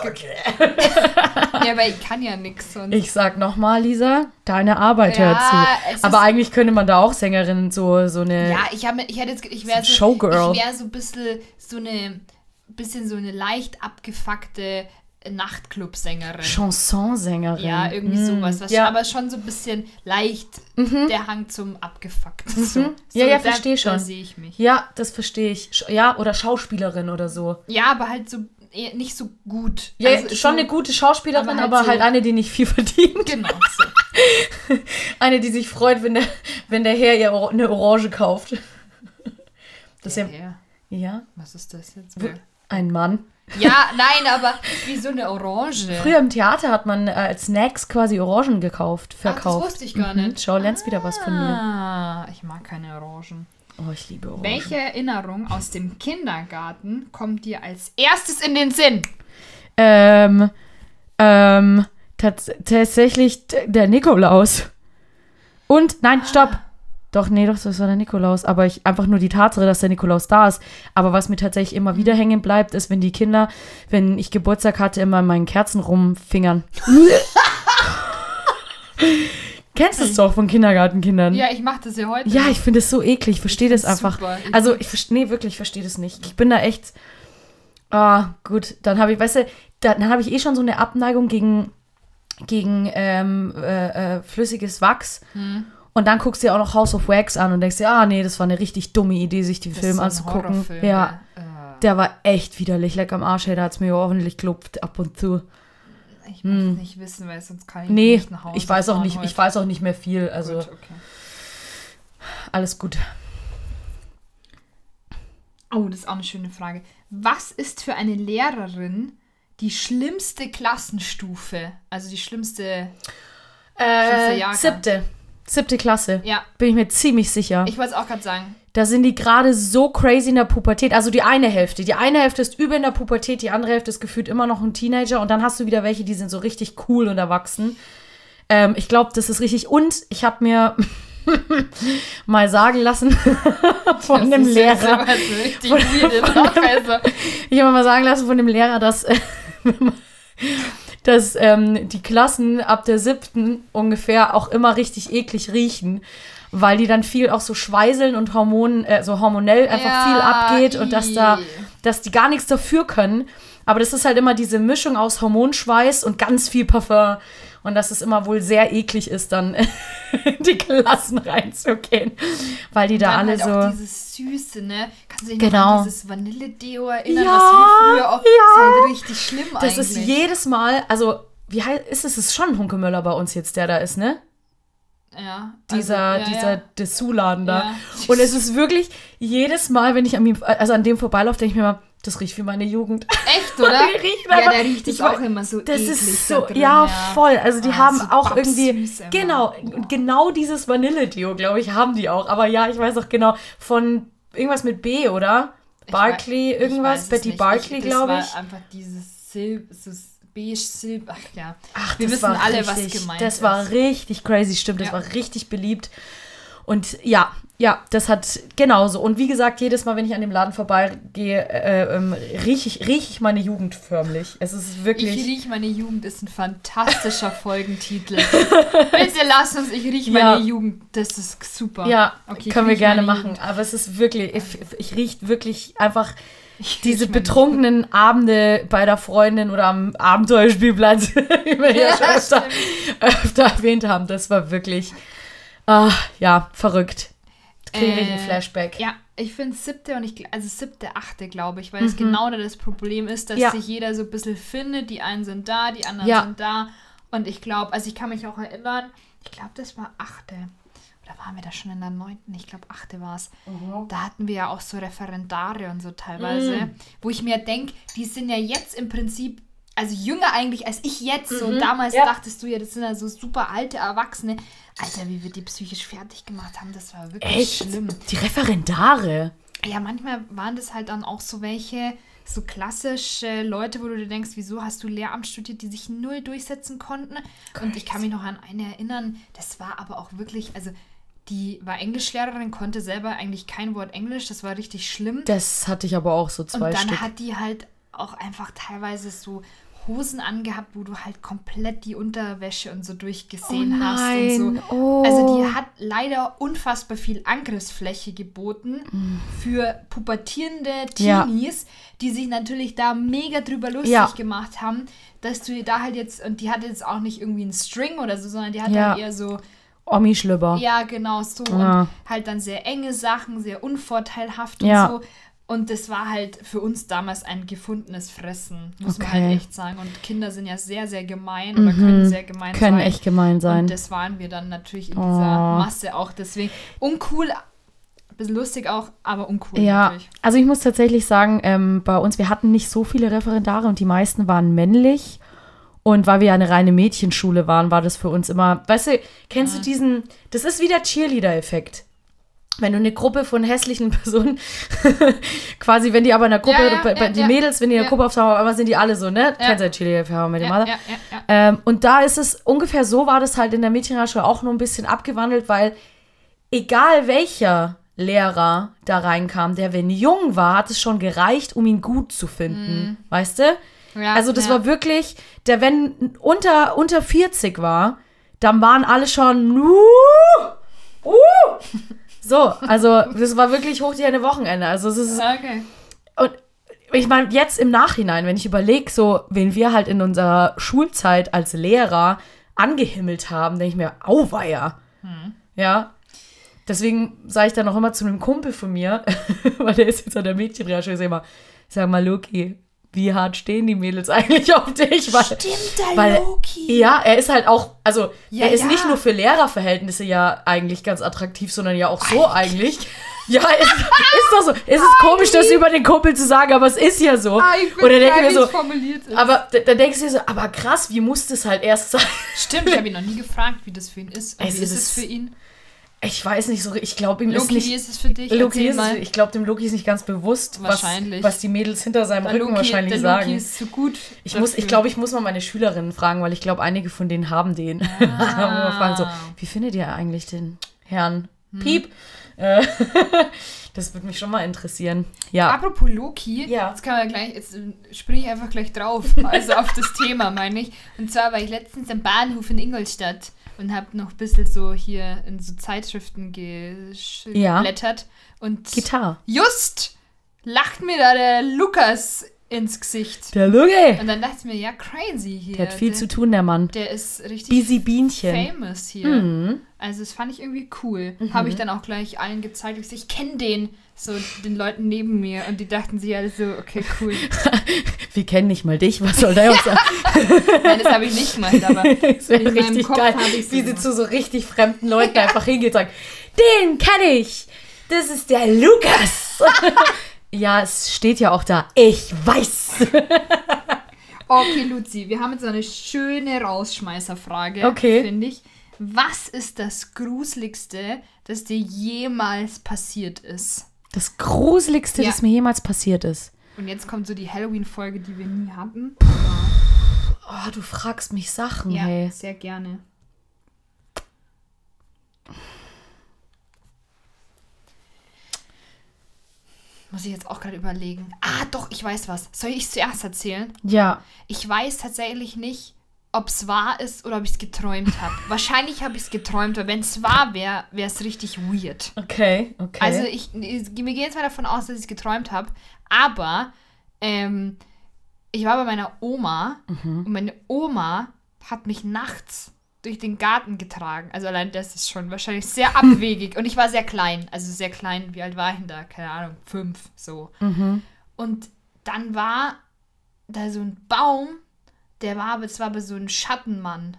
Ja, aber ich kann ja nichts sonst. Ich sag nochmal, Lisa, deine Arbeit Ja, hört zu. Aber eigentlich könnte man da auch Sängerin so, so eine. Ja, ich, hab, ich hätte jetzt, ich wäre So so, Showgirl. ich wäre so ein bisschen so eine, bisschen so eine leicht abgefuckte Nachtclub-Sängerin. Chansonsängerin. Ja, irgendwie Mm, sowas. Was ja. Mhm. Aber schon so ein bisschen leicht der Hang zum Abgefuckten. So. so Ja, ja, da- versteh schon. Da sehe ich mich. ja, das verstehe ich. Ja, oder Schauspielerin oder so. Ja, aber halt so eher nicht so gut. Ja, Also schon so- eine gute Schauspielerin, aber aber halt halt, so- eine, die nicht viel verdient. Genau. Eine, die sich freut, wenn der, wenn der Herr ihr eine Orange kauft. Das ist ja, Ja, ja, Was ist das jetzt? ein Mann. Ja, nein, aber wie so eine Orange. Früher im Theater hat man äh, als Snacks quasi Orangen gekauft, Ach, das verkauft. wusste ich gar Mhm. nicht. Schau, lernst wieder was von mir. Ah, ich mag keine Orangen. Oh, ich liebe Orangen. Welche Erinnerung aus dem Kindergarten kommt dir als erstes in den Sinn? Ähm, ähm, tats tatsächlich der Nikolaus. Und, nein, stopp. Doch, nee, doch, das war der Nikolaus. Aber ich einfach nur die Tatsache, dass der Nikolaus da ist. Aber was mir tatsächlich immer wieder hängen bleibt, ist, wenn die Kinder, wenn ich Geburtstag hatte, immer in meinen Kerzen rumfingern. Kennst du es doch von Kindergartenkindern? Ja, ich mache das ja heute. Ja, ich finde es so eklig. Ich verstehe das einfach. super. Also, ich verstehe, nee, wirklich, ich verstehe das nicht. Ich bin da echt. Ah, gut. Dann habe ich, weißt du, dann habe ich eh schon so eine Abneigung gegen, gegen ähm, äh, äh, flüssiges Wachs. Hm. Und dann guckst du dir auch noch House of Wax an und denkst dir, ah, nee, das war eine richtig dumme Idee, sich den Das Film so anzugucken. Ja, Äh, der war echt widerlich. Leck am Arsch, hey, da hat es mir ordentlich klopft ab und zu. ich muss es nicht wissen, weil sonst kann ich Hm. Nee, nicht nach Hause ich weiß auch nicht, heute. ich weiß auch nicht mehr viel. Also, Gut, okay. alles gut. Oh, das ist auch eine schöne Frage. Was ist für eine Lehrerin die schlimmste Klassenstufe? Also die schlimmste. Äh, Jahrgang. siebte. Siebte Klasse. Ja, Bin ich mir ziemlich sicher. ich wollte es auch gerade sagen. Da sind die gerade so crazy in der Pubertät. Also die eine Hälfte. Die eine Hälfte ist übel in der Pubertät, die andere Hälfte ist gefühlt immer noch ein Teenager. Und dann hast du wieder welche, die sind so richtig cool und erwachsen. Ähm, ich glaube, das ist richtig. Und ich habe mir mal sagen lassen von einem Das ist Lehrer. richtig weird, ne? also, Ich habe mal sagen lassen von dem Lehrer, dass, dass ähm, die Klassen ab der siebten ungefähr auch immer richtig eklig riechen, weil die dann viel auch so schweiseln und Hormonen, äh, so hormonell einfach Ja, viel abgeht und dass da, dass die gar nichts dafür können. Aber das ist halt immer diese Mischung aus Hormonschweiß und ganz viel Parfum. Und dass es immer wohl sehr eklig ist, dann in die Klassen reinzugehen. Weil die da dann alle halt so. auch dieses Süße, ne? Kannst du dich Genau. an dieses Vanille-Deo erinnern, Ja, was wir früher auch... ja. Das ist halt richtig schlimm Das eigentlich. ist jedes Mal, also, wie heißt ist es? Es ist schon Hunke Möller bei uns jetzt, der da ist, ne? ja, Dieser, also, ja, dieser ja. Dessous-Laden da. Ja. Und es ist wirklich jedes Mal, wenn ich an, ihm, also an dem vorbeilaufe, denke ich mir immer, das riecht wie meine Jugend. Echt, oder? Die riechen ja, der riecht es auch immer so Das eklig ist da so, drin, ja, voll. Also die Ah, haben so auch irgendwie, babsüß immer. genau, genau dieses Vanille-Deo, glaube ich, haben die auch. Aber ja, ich weiß auch genau, von irgendwas mit B, oder? Ich irgendwas, weiß es Betty. Barkley, glaube ich. Das war einfach dieses Silb, so beige Silb, ach ja. Ach, Wir das wissen alle, was richtig, gemeint Das ist. war richtig crazy, stimmt. Das Ja. war richtig beliebt. Und ja, ja, das hat genauso. Und wie gesagt, jedes Mal, wenn ich an dem Laden vorbeigehe, äh, ähm, rieche ich, riech ich meine Jugend förmlich. Es ist Ich wirklich. riech meine Jugend ist ein fantastischer Folgentitel. Bitte lass uns, ich riech meine Ja. Jugend. Das ist super. ja, Okay, ich können wir gerne meine machen. Aber es ist wirklich, ich, ich rieche wirklich einfach Ich diese meine betrunkenen Abende bei der Freundin oder am Abenteuerspielplatz, wie wir ja schon Ja, öfter, öfter erwähnt haben. Das war wirklich, ah, ja, verrückt. Kriege ich Äh, ein Flashback. Ja, ich finde siebte und ich, also siebte, achte, glaube ich, weil es genau da das Problem ist, dass Mhm. Ja. sich jeder so ein bisschen findet. Die einen sind da, die anderen Ja. sind da. Und ich glaube, also ich kann mich auch erinnern, ich glaube, das war achte. Oder waren wir da schon in der neunten? Ich glaube, achte war es. Mhm. Da hatten wir ja auch so Referendare und so teilweise, wo ich mir denke, die sind ja jetzt im Prinzip, also jünger eigentlich als ich jetzt. So, und damals Mhm. Ja. dachtest du ja, das sind ja so super alte Erwachsene. Alter, wie wir die psychisch fertig gemacht haben, das war wirklich Echt? schlimm. Die Referendare. Ja, manchmal waren das halt dann auch so welche, so klassische Leute, wo du dir denkst, wieso hast du Lehramt studiert, die sich null durchsetzen konnten. Und ich kann mich noch an eine erinnern, das war aber auch wirklich, also die war Englischlehrerin, konnte selber eigentlich kein Wort Englisch, das war richtig schlimm. Das hatte ich aber auch so zwei Und dann Stück. hat die halt auch einfach teilweise so Hosen angehabt, wo du halt komplett die Unterwäsche und so durchgesehen Oh hast und so. oh. Also die hat leider unfassbar viel Angriffsfläche geboten Mm. für pubertierende Ja. Teenies, die sich natürlich da mega drüber lustig Ja. gemacht haben, dass du da halt jetzt, und die hatte jetzt auch nicht irgendwie einen String oder so, sondern die hat Ja. dann eher so, Omi-Schlüpper. ja, genau so. Ja. Und halt dann sehr enge Sachen, sehr unvorteilhaft und Ja. so. Und das war halt für uns damals ein gefundenes Fressen, muss man Okay. halt echt sagen. Und Kinder sind ja sehr, sehr gemein oder können sehr gemein Mhm. Können sein. echt gemein sein. Und das waren wir dann natürlich in Oh. dieser Masse auch. Deswegen uncool, ein bisschen lustig auch, aber uncool Ja, natürlich. also ich muss tatsächlich sagen, ähm, bei uns, wir hatten nicht so viele Referendare und die meisten waren männlich. Und weil wir ja eine reine Mädchenschule waren, war das für uns immer, weißt du, kennst du diesen, das ist wie der Cheerleader-Effekt. Wenn du eine Gruppe von hässlichen Personen, quasi, wenn die aber in der Gruppe, Ja, ja, bei, ja, die. Mädels, wenn die in der. Gruppe auftauchen, auf einmal sind die alle so, ne? Ja. Kennst du ja Cheerleader-Effekt mit dem Ja, Mother? Ähm, und da ist es ungefähr so, war das halt in der Mädchenschule auch nur ein bisschen abgewandelt, weil egal welcher Lehrer da reinkam, der wenn jung war, hat es schon gereicht, um ihn gut zu finden. Weißt du? Also das war wirklich, der wenn unter, unter 40 war, dann waren alle schon uh, uh. So, also das war wirklich hoch die eine Wochenende. Also es ist Okay. und ich meine, jetzt im Nachhinein, wenn ich überlege, so, wen wir halt in unserer Schulzeit als Lehrer angehimmelt haben, denke ich mir, auweia. Ja. Deswegen sage ich dann auch immer zu einem Kumpel von mir, weil der ist jetzt an der Mädchenrecherche, ich sag immer, sag mal, Loki, wie hart stehen die Mädels eigentlich auf dich? Weil, Stimmt, der weil, Loki. Ja, er ist halt auch, also Ja, er ist ja. nicht nur für Lehrerverhältnisse ja eigentlich ganz attraktiv, sondern ja auch so eigentlich. Ja, ist, ist doch so. Es ist komisch, das über den Kumpel zu sagen, aber es ist ja so. Ah, ich bin Oder denke mir so, es formuliert ist. aber da, da denkst du dir so, aber krass, wie muss das halt erst sein? Stimmt, ich habe ihn noch nie gefragt, wie das für ihn ist. Und Es wie ist ist- es für ihn? Ich weiß nicht so, ich glaube ihm ist Loki, wie nicht. ist es für dich? Loki ist, mal. ich glaube, dem Loki ist nicht ganz bewusst, was, was die Mädels hinter seinem Der Rücken Loki, wahrscheinlich der sagen. Loki ist zu gut. Ich muss, ich glaube, ich muss mal meine Schülerinnen fragen, weil ich glaube, einige von denen haben den. Ah. mal fragen so, wie findet ihr eigentlich den Herrn Piep? Äh, das würde mich schon mal interessieren. Ja. Apropos Loki, Ja. jetzt kann man gleich, jetzt äh, springe ich einfach gleich drauf, also auf das Thema meine ich. Und zwar war ich letztens am Bahnhof in Ingolstadt und habe noch ein bisschen so hier in so Zeitschriften Ja. geblättert. Und Gitarre. just lacht mir da der Lukas ins Gesicht. Der Lugi. Und dann dachte ich mir, ja, crazy hier. Der hat viel der, zu tun, der Mann. Der ist richtig Busy Bienchen. famous hier. Mhm. Also das fand ich irgendwie cool. Habe ich dann auch gleich allen gezeigt. Ich, so, ich kenne den, so den Leuten neben mir. Und die dachten sich alle so, okay, cool. Wir kennen nicht mal dich, was soll der uns sagen? Nein, das habe ich nicht gemacht, aber Das In meinem richtig Kopf geil, wie sie gemacht. zu so richtig fremden Leuten einfach hingeht und sagt, den kenne ich. Das ist der Lukas. Ja, es steht ja auch da. Ich weiß. okay, Luzi, wir haben jetzt eine schöne Rausschmeißerfrage, Okay. finde ich. Was ist das Gruseligste, das dir jemals passiert ist? Das Gruseligste, Ja. das mir jemals passiert ist. Und jetzt kommt so die Halloween-Folge, die wir nie hatten. Oh, du fragst mich Sachen, Ja, hey. sehr gerne. Muss ich jetzt auch gerade überlegen. Ah, doch, ich weiß was. Soll ich es zuerst erzählen? Ja. Ich weiß tatsächlich nicht, ob es wahr ist oder ob ich es geträumt habe. Wahrscheinlich habe ich es geträumt, weil wenn es wahr wäre, wäre es richtig weird. Okay, okay. Also ich, ich wir gehen jetzt mal davon aus, dass ich es geträumt habe. Aber ähm, ich war bei meiner Oma Mhm. und meine Oma hat mich nachts durch den Garten getragen. Also allein das ist schon wahrscheinlich sehr abwegig. und ich war sehr klein. Also sehr klein. Wie alt war ich denn da? Keine Ahnung. Fünf, so. Mhm. Und dann war da so ein Baum, der war aber, es war aber so ein Schattenmann,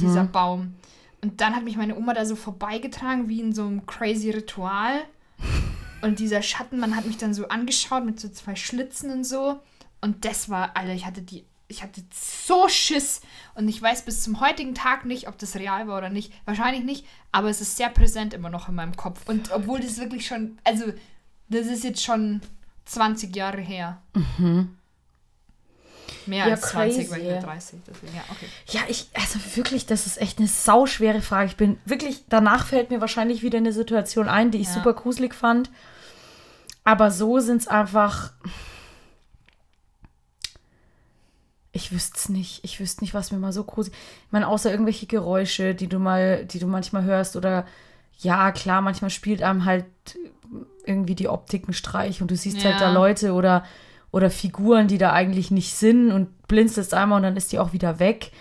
dieser Baum. Und dann hat mich meine Oma da so vorbeigetragen, wie in so einem crazy Ritual. Und dieser Schattenmann hat mich dann so angeschaut mit so zwei Schlitzen und so. Und das war, Alter, ich hatte die, ich hatte so Schiss. Und ich weiß bis zum heutigen Tag nicht, ob das real war oder nicht. Wahrscheinlich nicht, aber es ist sehr präsent immer noch in meinem Kopf. Und obwohl das wirklich schon, also, das ist jetzt schon 20 Jahre her. Mehr Ja, als 20, weil ich bin crazy. 30. Deswegen, ja, okay. Ja, ich, also wirklich, das ist echt eine sauschwere Frage. Ich bin wirklich, danach fällt mir wahrscheinlich wieder eine Situation ein, die ich Ja. super gruselig fand. Aber so sind es einfach. Ich wüsste es nicht. Ich wüsste nicht, was mir mal so gruselig. Ich meine, außer irgendwelche Geräusche, die du mal, die du manchmal hörst oder ja, klar, manchmal spielt einem halt irgendwie die Optik einen Streich und du siehst halt da Ja. Leute oder, oder Figuren, die da eigentlich nicht sind und blinzelst einmal und dann ist die auch wieder weg.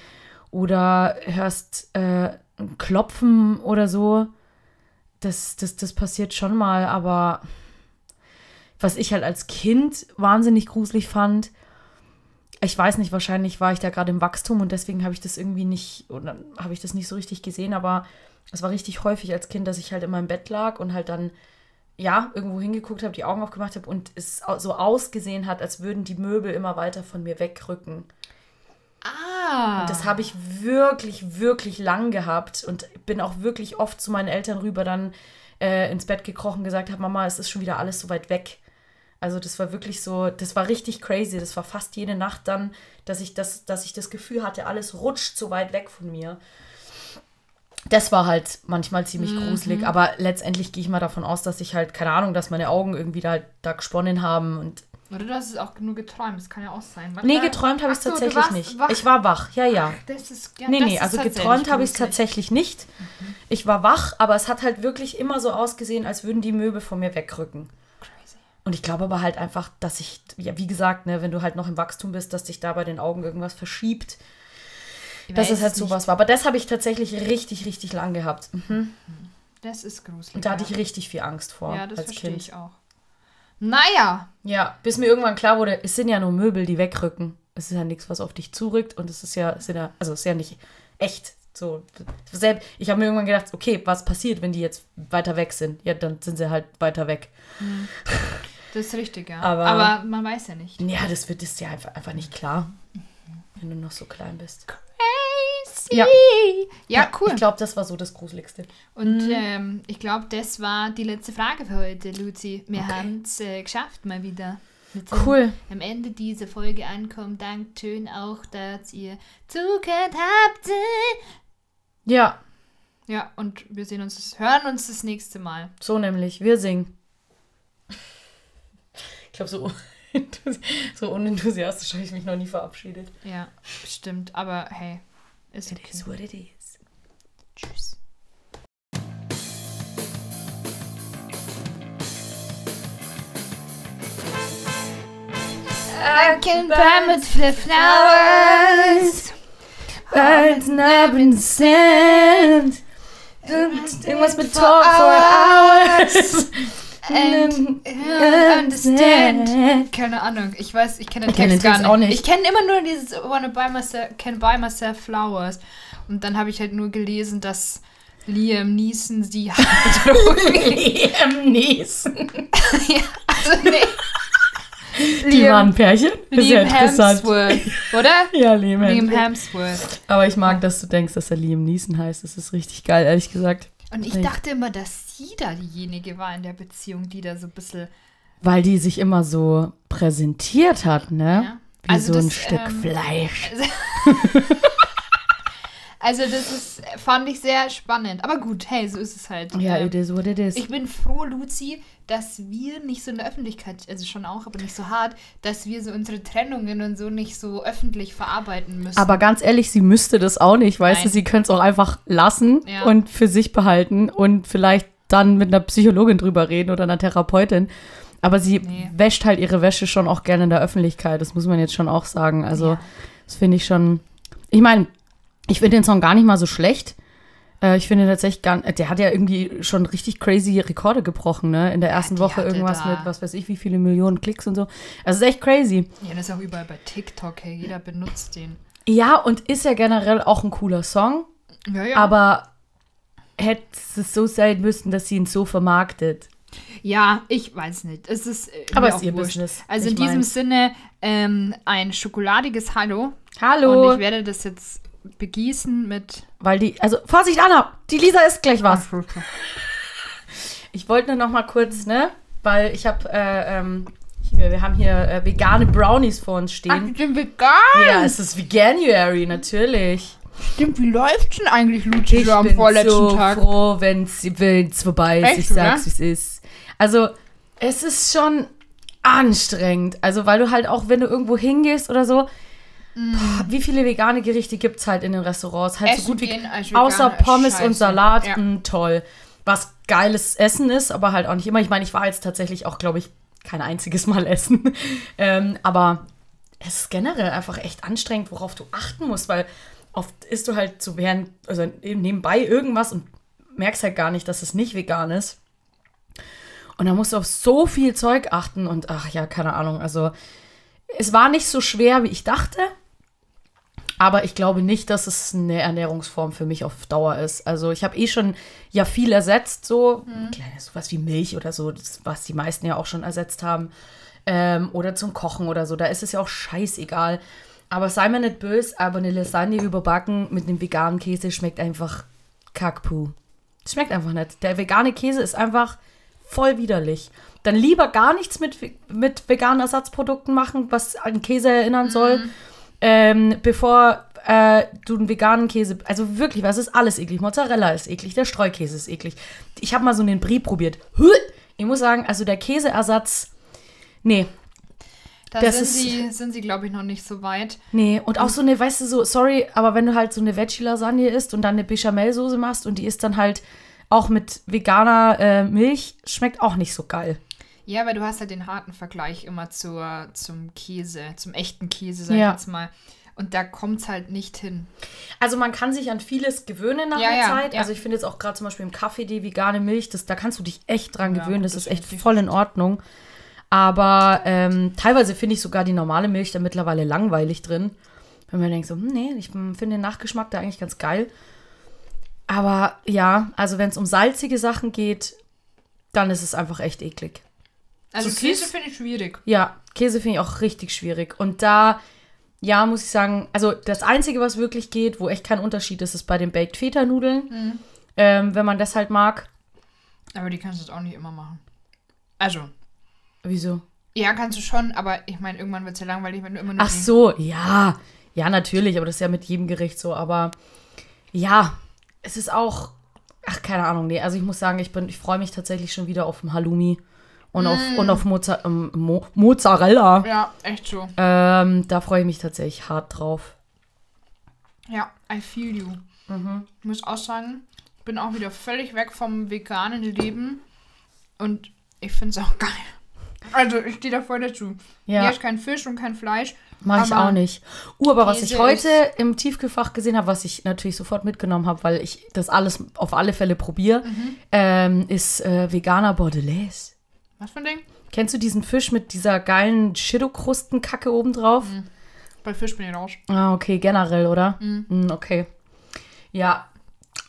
Oder hörst äh, ein Klopfen oder so. Das, das, das passiert schon mal, aber was ich halt als Kind wahnsinnig gruselig fand. Ich weiß nicht, wahrscheinlich war ich da gerade im Wachstum und deswegen habe ich das irgendwie nicht, oder habe ich das nicht so richtig gesehen, aber es war richtig häufig als Kind, dass ich halt immer im Bett lag und halt dann, ja, irgendwo hingeguckt habe, die Augen aufgemacht habe und es so ausgesehen hat, als würden die Möbel immer weiter von mir wegrücken. Ah. Und das habe ich wirklich, wirklich lang gehabt und bin auch wirklich oft zu meinen Eltern rüber dann äh, ins Bett gekrochen und gesagt habe, Mama, es ist schon wieder alles so weit weg. Also das war wirklich so, das war richtig crazy. Das war fast jede Nacht dann, dass ich das, dass ich das Gefühl hatte, alles rutscht so weit weg von mir. Das war halt manchmal ziemlich Mhm. gruselig, aber letztendlich gehe ich mal davon aus, dass ich halt, keine Ahnung, dass meine Augen irgendwie da, da gesponnen haben und. Oder du hast es auch nur geträumt, das kann ja auch sein. Warte, Nee, geträumt habe ich Ach du tatsächlich warst nicht. wach. Ich war wach, ja, ja. Das ist, ja, Nee, nee, also geträumt habe ich es tatsächlich nicht. Ich war wach, aber es hat halt wirklich immer so ausgesehen, als würden die Möbel von mir wegrücken. Und ich glaube aber halt einfach, dass ich, ja, wie gesagt, ne, wenn du halt noch im Wachstum bist, dass dich da bei den Augen irgendwas verschiebt. Ich Dass es halt nicht. sowas war. Aber das habe ich tatsächlich richtig, richtig lang gehabt. Mhm. Das ist gruselig. Und da hatte ich richtig viel Angst vor Ja, das als verstehe Kind. ich auch. Naja, Ja, bis mir irgendwann klar wurde, es sind ja nur Möbel, die wegrücken. Es ist ja nichts, was auf dich zurückt. Und es ist ja, es sind ja also es ist ja nicht echt. So, ich habe mir irgendwann gedacht, okay, was passiert, wenn die jetzt weiter weg sind? Ja, dann sind sie halt weiter weg. Das ist richtig, ja. Aber- Aber, man weiß ja nicht. Ja, das wird ist ja einfach, einfach nicht klar, wenn du noch so klein bist. Crazy. Ja. Ja, cool. Ich glaube, das war so das Gruseligste. Und Mhm. ähm, ich glaube, das war die letzte Frage für heute, Luzi. Wir Okay. haben es äh, geschafft mal wieder. Cool. Am Ende dieser Folge ankommen. Dankeschön auch, dass ihr zugehört habt. Ja, Ja, und wir sehen uns, hören uns das nächste Mal. so nämlich. Wir singen. Ich glaube, so, so unenthusiastisch habe ich mich noch nie verabschiedet. Ja, stimmt. Aber hey, ist It okay. is what it is. Tschüss. I can with the flowers. Birds up in the sand. Irgendwas mit talk for hours. And understand. Keine Ahnung, ich weiß, ich kenne den Text gar nicht. auch nicht. Ich kenne immer nur dieses Wanna buy myself, can buy myself flowers. Und dann habe ich halt nur gelesen, dass Liam Neeson sie hat. Liam Neeson. ja, also nee. Die waren ein Pärchen. Das ja Liam interessant. Hemsworth, oder? Ja, Liam, Liam. Hemsworth. Aber ich mag, dass du denkst, dass er Liam Neeson heißt. Das ist richtig geil, ehrlich gesagt. Und ich dachte immer, dass sie da diejenige war in der Beziehung, die da so ein bisschen. Weil die sich immer so präsentiert hat, ne? Ja. Wie Also so ein das, Stück ähm, Fleisch. Also, das ist, fand ich sehr spannend. Aber gut, hey, so ist es halt. Ja, Ähm, it is what it is. Ich bin froh, Luzi, dass wir nicht so in der Öffentlichkeit, also schon auch, aber nicht so hart, dass wir so unsere Trennungen und so nicht so öffentlich verarbeiten müssen. Aber ganz ehrlich, sie müsste das auch nicht, weißt du? Nein. Sie könnte es auch einfach lassen Ja. und für sich behalten und vielleicht dann mit einer Psychologin drüber reden oder einer Therapeutin. Aber sie Nee. wäscht halt ihre Wäsche schon auch gerne in der Öffentlichkeit. Das muss man jetzt schon auch sagen. Also, Ja. das finde ich schon. Ich meine, ich finde den Song gar nicht mal so schlecht. Äh, ich finde tatsächlich gar der hat ja irgendwie schon richtig crazy Rekorde gebrochen, ne? In der ersten die Woche irgendwas da- mit, was weiß ich, wie viele Millionen Klicks und so. Also, es ist echt crazy. ja, das ist auch überall bei TikTok, hey, jeder benutzt den. Ja, und ist ja generell auch ein cooler Song. Ja, ja. Aber hätte es so sein müssen, dass sie ihn so vermarktet. ja, ich weiß nicht. Es ist äh, Aber mir ist ihr wurscht. Business, Also nicht in diesem meins. Sinne ähm, ein schokoladiges Hallo. Und Hallo. ich werde das jetzt begießen mit. Weil die, also Vorsicht, Anna, die Lisa isst gleich was. Ich wollte nur noch mal kurz, ne, weil ich habe, äh, ähm, hier, wir haben hier äh, vegane Brownies vor uns Ach, stehen. ich bin vegan. Ja, es ist Veganuary, natürlich. Stimmt, wie läuft's denn eigentlich, Luci, Ich so am bin vorletzten so Tag? froh, wenn es vorbei ist. Echt, ich sag's, wie es ist. Also, es ist schon anstrengend. Also, weil du halt auch, wenn du irgendwo hingehst oder so, boah, wie viele vegane Gerichte gibt es halt in den Restaurants? Halt Mm. Essen so gut wie gehen als Veganer außer Pommes scheiße. und Salat, Ja. mh, toll. Was geiles Essen ist, aber halt auch nicht immer. Ich meine, ich war jetzt tatsächlich auch, glaube ich, kein einziges Mal essen. ähm, aber es ist generell einfach echt anstrengend, worauf du achten musst, weil oft isst du halt so während, also eben nebenbei irgendwas und merkst halt gar nicht, dass es nicht vegan ist. Und da musst du auf so viel Zeug achten und ach ja, keine Ahnung. Also es war nicht so schwer, wie ich dachte. Aber ich glaube nicht, dass es eine Ernährungsform für mich auf Dauer ist. Also ich habe eh schon ja viel ersetzt, so mhm. sowas wie Milch oder so, das, was die meisten ja auch schon ersetzt haben. Ähm, oder zum Kochen oder so. Da ist es ja auch scheißegal. Aber sei mir nicht böse, aber eine Lasagne überbacken mit einem veganen Käse schmeckt einfach Kackpuh. Schmeckt einfach nicht. Der vegane Käse ist einfach voll widerlich. Dann lieber gar nichts mit, mit veganen Ersatzprodukten machen, was an Käse erinnern soll, mhm. Ähm, bevor äh, du einen veganen Käse. Also wirklich, was ist alles eklig? Mozzarella ist eklig, der Streukäse ist eklig. Ich habe mal so einen Brie probiert. Ich muss sagen, also der Käseersatz. Nee, da das sind, ist, sie, sind sie, glaube ich, noch nicht so weit. Nee, und auch so eine, weißt du, so, sorry, aber wenn du halt so eine Veggie-Lasagne isst und dann eine Bechamelsoße machst und die ist dann halt auch mit veganer äh, Milch, schmeckt auch nicht so geil. Ja, weil du hast halt den harten Vergleich immer zur, zum Käse, zum echten Käse, sag ja. ich jetzt mal. Und da kommt es halt nicht hin. Also man kann sich an vieles gewöhnen nach ja, der ja, Zeit. Ja. Also ich finde jetzt auch gerade zum Beispiel im Kaffee die vegane Milch, das, da kannst du dich echt dran gewöhnen. das, das ist echt voll in Ordnung. Aber ähm, teilweise finde ich sogar die normale Milch da mittlerweile langweilig drin. Wenn man denkt so, hm, nee, ich finde den Nachgeschmack da eigentlich ganz geil. Aber ja, also wenn es um salzige Sachen geht, dann ist es einfach echt eklig. Also so Käse finde ich schwierig. Ja, Käse finde ich auch richtig schwierig. Und da, ja, muss ich sagen, also das Einzige, was wirklich geht, wo echt kein Unterschied ist, ist bei den Baked Feta Nudeln. Mhm. Ähm, wenn man das halt mag. Aber die kannst du auch nicht immer machen. Also, Wieso? Ja, kannst du schon, aber ich meine, irgendwann wird es ja langweilig, wenn du immer nur. Ach so, ja. Ja, natürlich, aber das ist ja mit jedem Gericht so. Aber ja, es ist auch. Ach, keine Ahnung, nee. Also ich muss sagen, ich bin, ich freue mich tatsächlich schon wieder auf Halloumi und mm. auf und auf Moza ähm, Mo Mozzarella. Ja, echt so. Ähm, da freue ich mich tatsächlich hart drauf. Ja, I feel you. Mhm. Ich muss auch sagen, ich bin auch wieder völlig weg vom veganen Leben und ich finde es auch geil. Also, ich stehe da voll dazu. Ja. Ich kein Fisch und kein Fleisch. Mach ich auch nicht. Uh, aber was ich heute im Tiefkühlfach gesehen habe, was ich natürlich sofort mitgenommen habe, weil ich das alles auf alle Fälle probiere, mhm. ähm, ist äh, veganer Bordelaise. Was für ein Ding? Kennst du diesen Fisch mit dieser geilen Schiddo-Krustenkacke obendrauf? Mhm. Bei Fisch bin ich raus. Ah, okay, generell, oder? Mhm. mhm okay. Ja.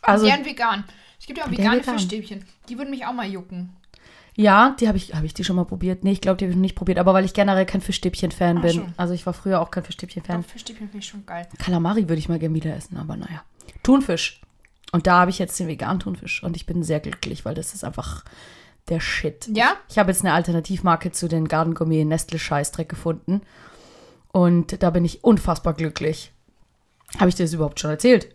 Also, gern vegan. Es gibt ja auch vegane vegan. Fischstäbchen. Die würden mich auch mal jucken. Ja, die habe ich, habe ich die schon mal probiert? Nee, ich glaube, die habe ich noch nicht probiert, aber weil ich generell kein Fischstäbchen-Fan bin. Schon. Also ich war früher auch kein Fischstäbchen-Fan. Fischstäbchen finde ich schon geil. Kalamari würde ich mal gerne wieder essen, aber naja. Thunfisch. Und da habe ich jetzt den veganen Thunfisch und ich bin sehr glücklich, weil das ist einfach der Shit. Ja? Ich, habe jetzt eine Alternativmarke zu den Garden Gourmet Nestle Scheißdreck gefunden und da bin ich unfassbar glücklich. Habe ich dir das überhaupt schon erzählt?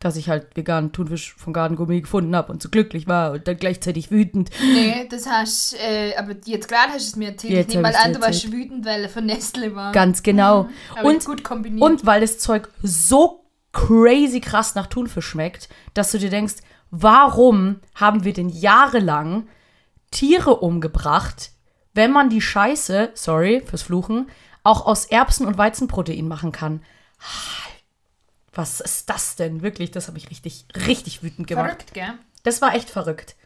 dass ich halt veganen Thunfisch von Garden Gourmet gefunden habe und so glücklich war und dann gleichzeitig wütend. Nee, das hast äh, aber jetzt gerade hast du es mir erzählt. Jetzt ich nehme mal an, du warst wütend, weil er von Nestle war. Ganz genau. Mhm, und, gut kombiniert. und weil das Zeug so crazy krass nach Thunfisch schmeckt, dass du dir denkst, warum haben wir denn jahrelang Tiere umgebracht, wenn man die Scheiße, sorry fürs Fluchen, auch aus Erbsen und Weizenprotein machen kann? was ist das denn? Wirklich, das habe ich richtig, richtig wütend gemacht. Verrückt, gell? Das war echt verrückt.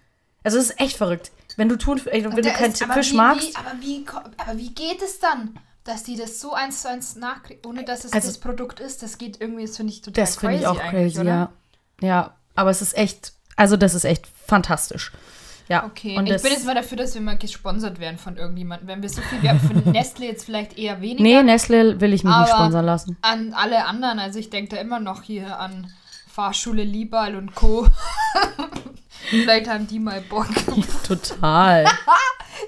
Also es ist echt verrückt. Wenn du tun, wenn du keinen Fisch wie, magst. Wie, aber, wie, aber wie geht es dann? Dass die das so eins zu eins nachkriegen, ohne dass es also, das Produkt ist, das geht irgendwie, das finde ich total das crazy. Das finde ich auch crazy, oder? ja. Ja, aber es ist echt, also das ist echt fantastisch. Ja, okay. Und ich bin jetzt mal dafür, dass wir mal gesponsert werden von irgendjemandem. Wenn wir so viel, haben für Nestle jetzt vielleicht eher weniger. Nee, Nestle will ich mich nicht sponsern lassen. An alle anderen, also ich denke da immer noch hier an Fahrschule Liebal und Co. vielleicht haben die mal Bock. Total.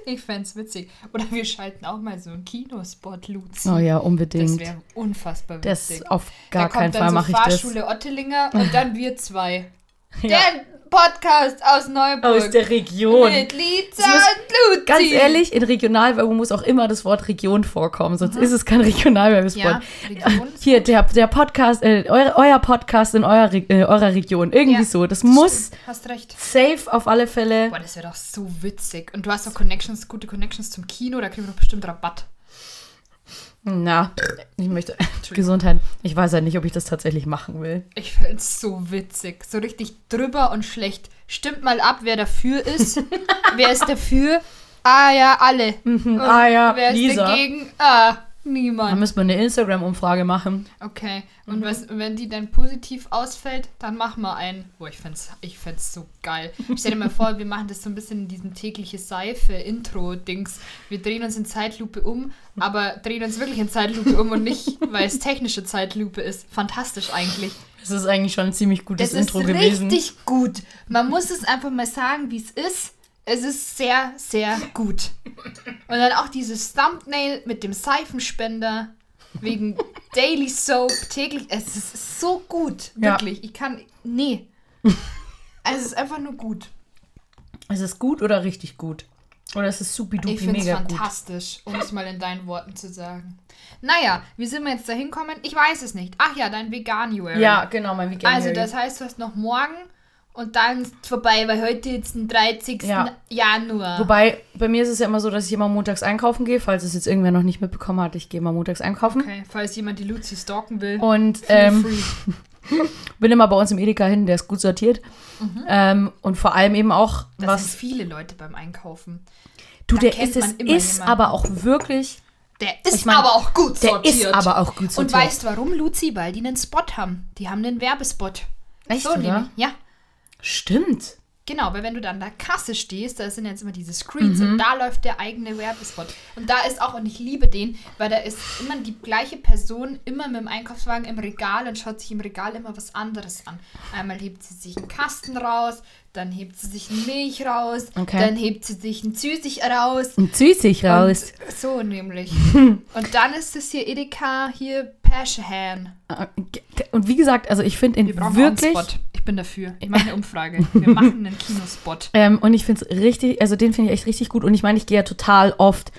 ich fände es witzig. Oder wir schalten auch mal so einen Kinospot, Luzi. Oh ja, unbedingt. Das wäre unfassbar witzig. Das auf gar da keinen Fall mache ich das. Fahrschule Ottelinger und dann wir zwei. Ja. Der Podcast aus Neuburg. Aus der Region. Mit Liza und Luzi. Ganz ehrlich, in Regionalwerbung muss auch immer das Wort Region vorkommen, sonst mhm. ist es kein Regionalwerbespot. Ja, Region Hier, der, der Podcast, äh, euer, euer, Podcast in eurer, äh, eurer Region. Irgendwie ja, so. Das, das muss Hast recht. safe auf alle Fälle. Boah, das wäre doch so witzig. Und du hast auch Connections, gute Connections zum Kino, da kriegen wir doch bestimmt Rabatt. Na, ich möchte. Gesundheit. Ich weiß ja nicht, ob ich das tatsächlich machen will. Ich finde es so witzig. So richtig drüber und schlecht Stimmt mal ab, wer dafür ist. wer ist dafür? Ah ja, alle. Und ah ja, wer ist Lisa. dagegen? Ah, Niemand. müssen wir eine Instagram-Umfrage machen. Okay. Und Mhm. was, wenn die dann positiv ausfällt, dann machen wir einen. Boah, ich fänd's, ich fänd's so geil. Stell dir mal vor, wir machen das so ein bisschen in diesem tägliche Seife-Intro-Dings. Wir drehen uns in Zeitlupe um, aber drehen uns wirklich in Zeitlupe um und nicht, weil es technische Zeitlupe ist. Fantastisch eigentlich. Das ist eigentlich schon ein ziemlich gutes Es Intro ist gewesen. richtig gut. Man muss es einfach mal sagen, wie es ist. Es ist sehr, sehr gut. Und dann auch dieses Thumbnail mit dem Seifenspender wegen Daily Soap täglich. Es ist so gut, Ja. wirklich. Ich kann. Nee. Es ist einfach nur gut. Ist es gut oder richtig gut? Oder ist es Ich supidupi finde es mega gut? fantastisch, um es mal in deinen Worten zu sagen. Naja, wie sind wir jetzt da hinkommen? Ich weiß es nicht. Ach ja, dein Veganuary. Ja, genau, mein Vegan Also das heißt, du hast noch morgen und dann ist vorbei, weil heute jetzt den 30. Ja. Januar. Wobei, bei mir ist es ja immer so, dass ich immer montags einkaufen gehe, falls es jetzt irgendwer noch nicht mitbekommen hat. Ich gehe immer montags einkaufen. Okay, falls jemand die Luzi stalken will. Und ähm, bin immer bei uns im Edeka hin, der ist gut sortiert. Ähm, und vor allem eben auch, Das was. sind viele Leute beim Einkaufen. Du, da der ist, es ist jemanden. aber auch wirklich. Der ist Ich mein, aber auch gut Der sortiert. ist aber auch gut Und sortiert. weißt du warum, Luzi? Weil die einen Spot haben. Die haben einen Werbespot. Echt, so oder? nämlich. Ja, Stimmt. genau. Weil wenn du dann an der Kasse stehst, da sind jetzt immer diese Screens Mhm. und da läuft der eigene Werbespot. Und da ist auch, und ich liebe den, weil da ist immer die gleiche Person immer mit dem Einkaufswagen im Regal und schaut sich im Regal immer was anderes an. Einmal hebt sie sich einen Kasten raus, dann hebt sie sich eine Milch raus, Okay. dann hebt sie sich ein Züsig raus. Und süßig raus. So nämlich. und dann ist es hier Edeka, hier Pashahan. Und wie gesagt, also ich finde Wir ihn brauchen wirklich. einen Spot. Ich bin dafür. Ich mache eine Umfrage. Wir machen einen Kinospot. Ähm, und ich finde es richtig, also den finde ich echt richtig gut. Und ich meine, ich gehe ja total oft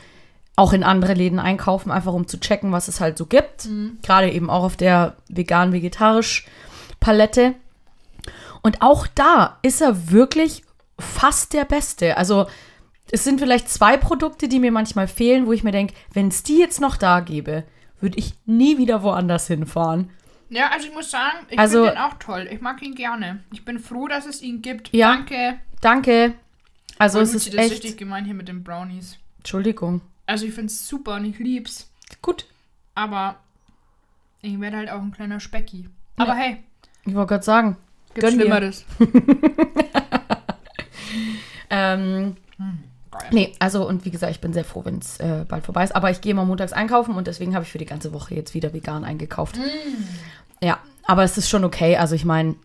auch in andere Läden einkaufen, einfach um zu checken, was es halt so gibt. Gerade eben auch auf der vegan-vegetarisch Palette. Und auch da ist er wirklich fast der Beste. Also es sind vielleicht zwei Produkte, die mir manchmal fehlen, wo ich mir denke, wenn es die jetzt noch da gäbe, würde ich nie wieder woanders hinfahren. Ja, also ich muss sagen, ich Also- finde ihn auch toll. Ich mag ihn gerne. Ich bin froh, dass es ihn gibt. Ja. Danke. Danke. Also Oh, es ist das echt. richtig gemein hier mit den Brownies. Entschuldigung. Also ich finde es super und ich lieb's. Gut. Aber ich werde halt auch ein kleiner Specki. Aber hey, Ich wollte gerade sagen. Gibt's Gönn. Schlimmeres. Ähm, Geil. nee, also und wie gesagt, ich bin sehr froh, wenn es äh, bald vorbei ist. Aber ich gehe immer montags einkaufen und deswegen habe ich für die ganze Woche jetzt wieder vegan eingekauft. Ja, aber es ist schon okay. Also ich meine,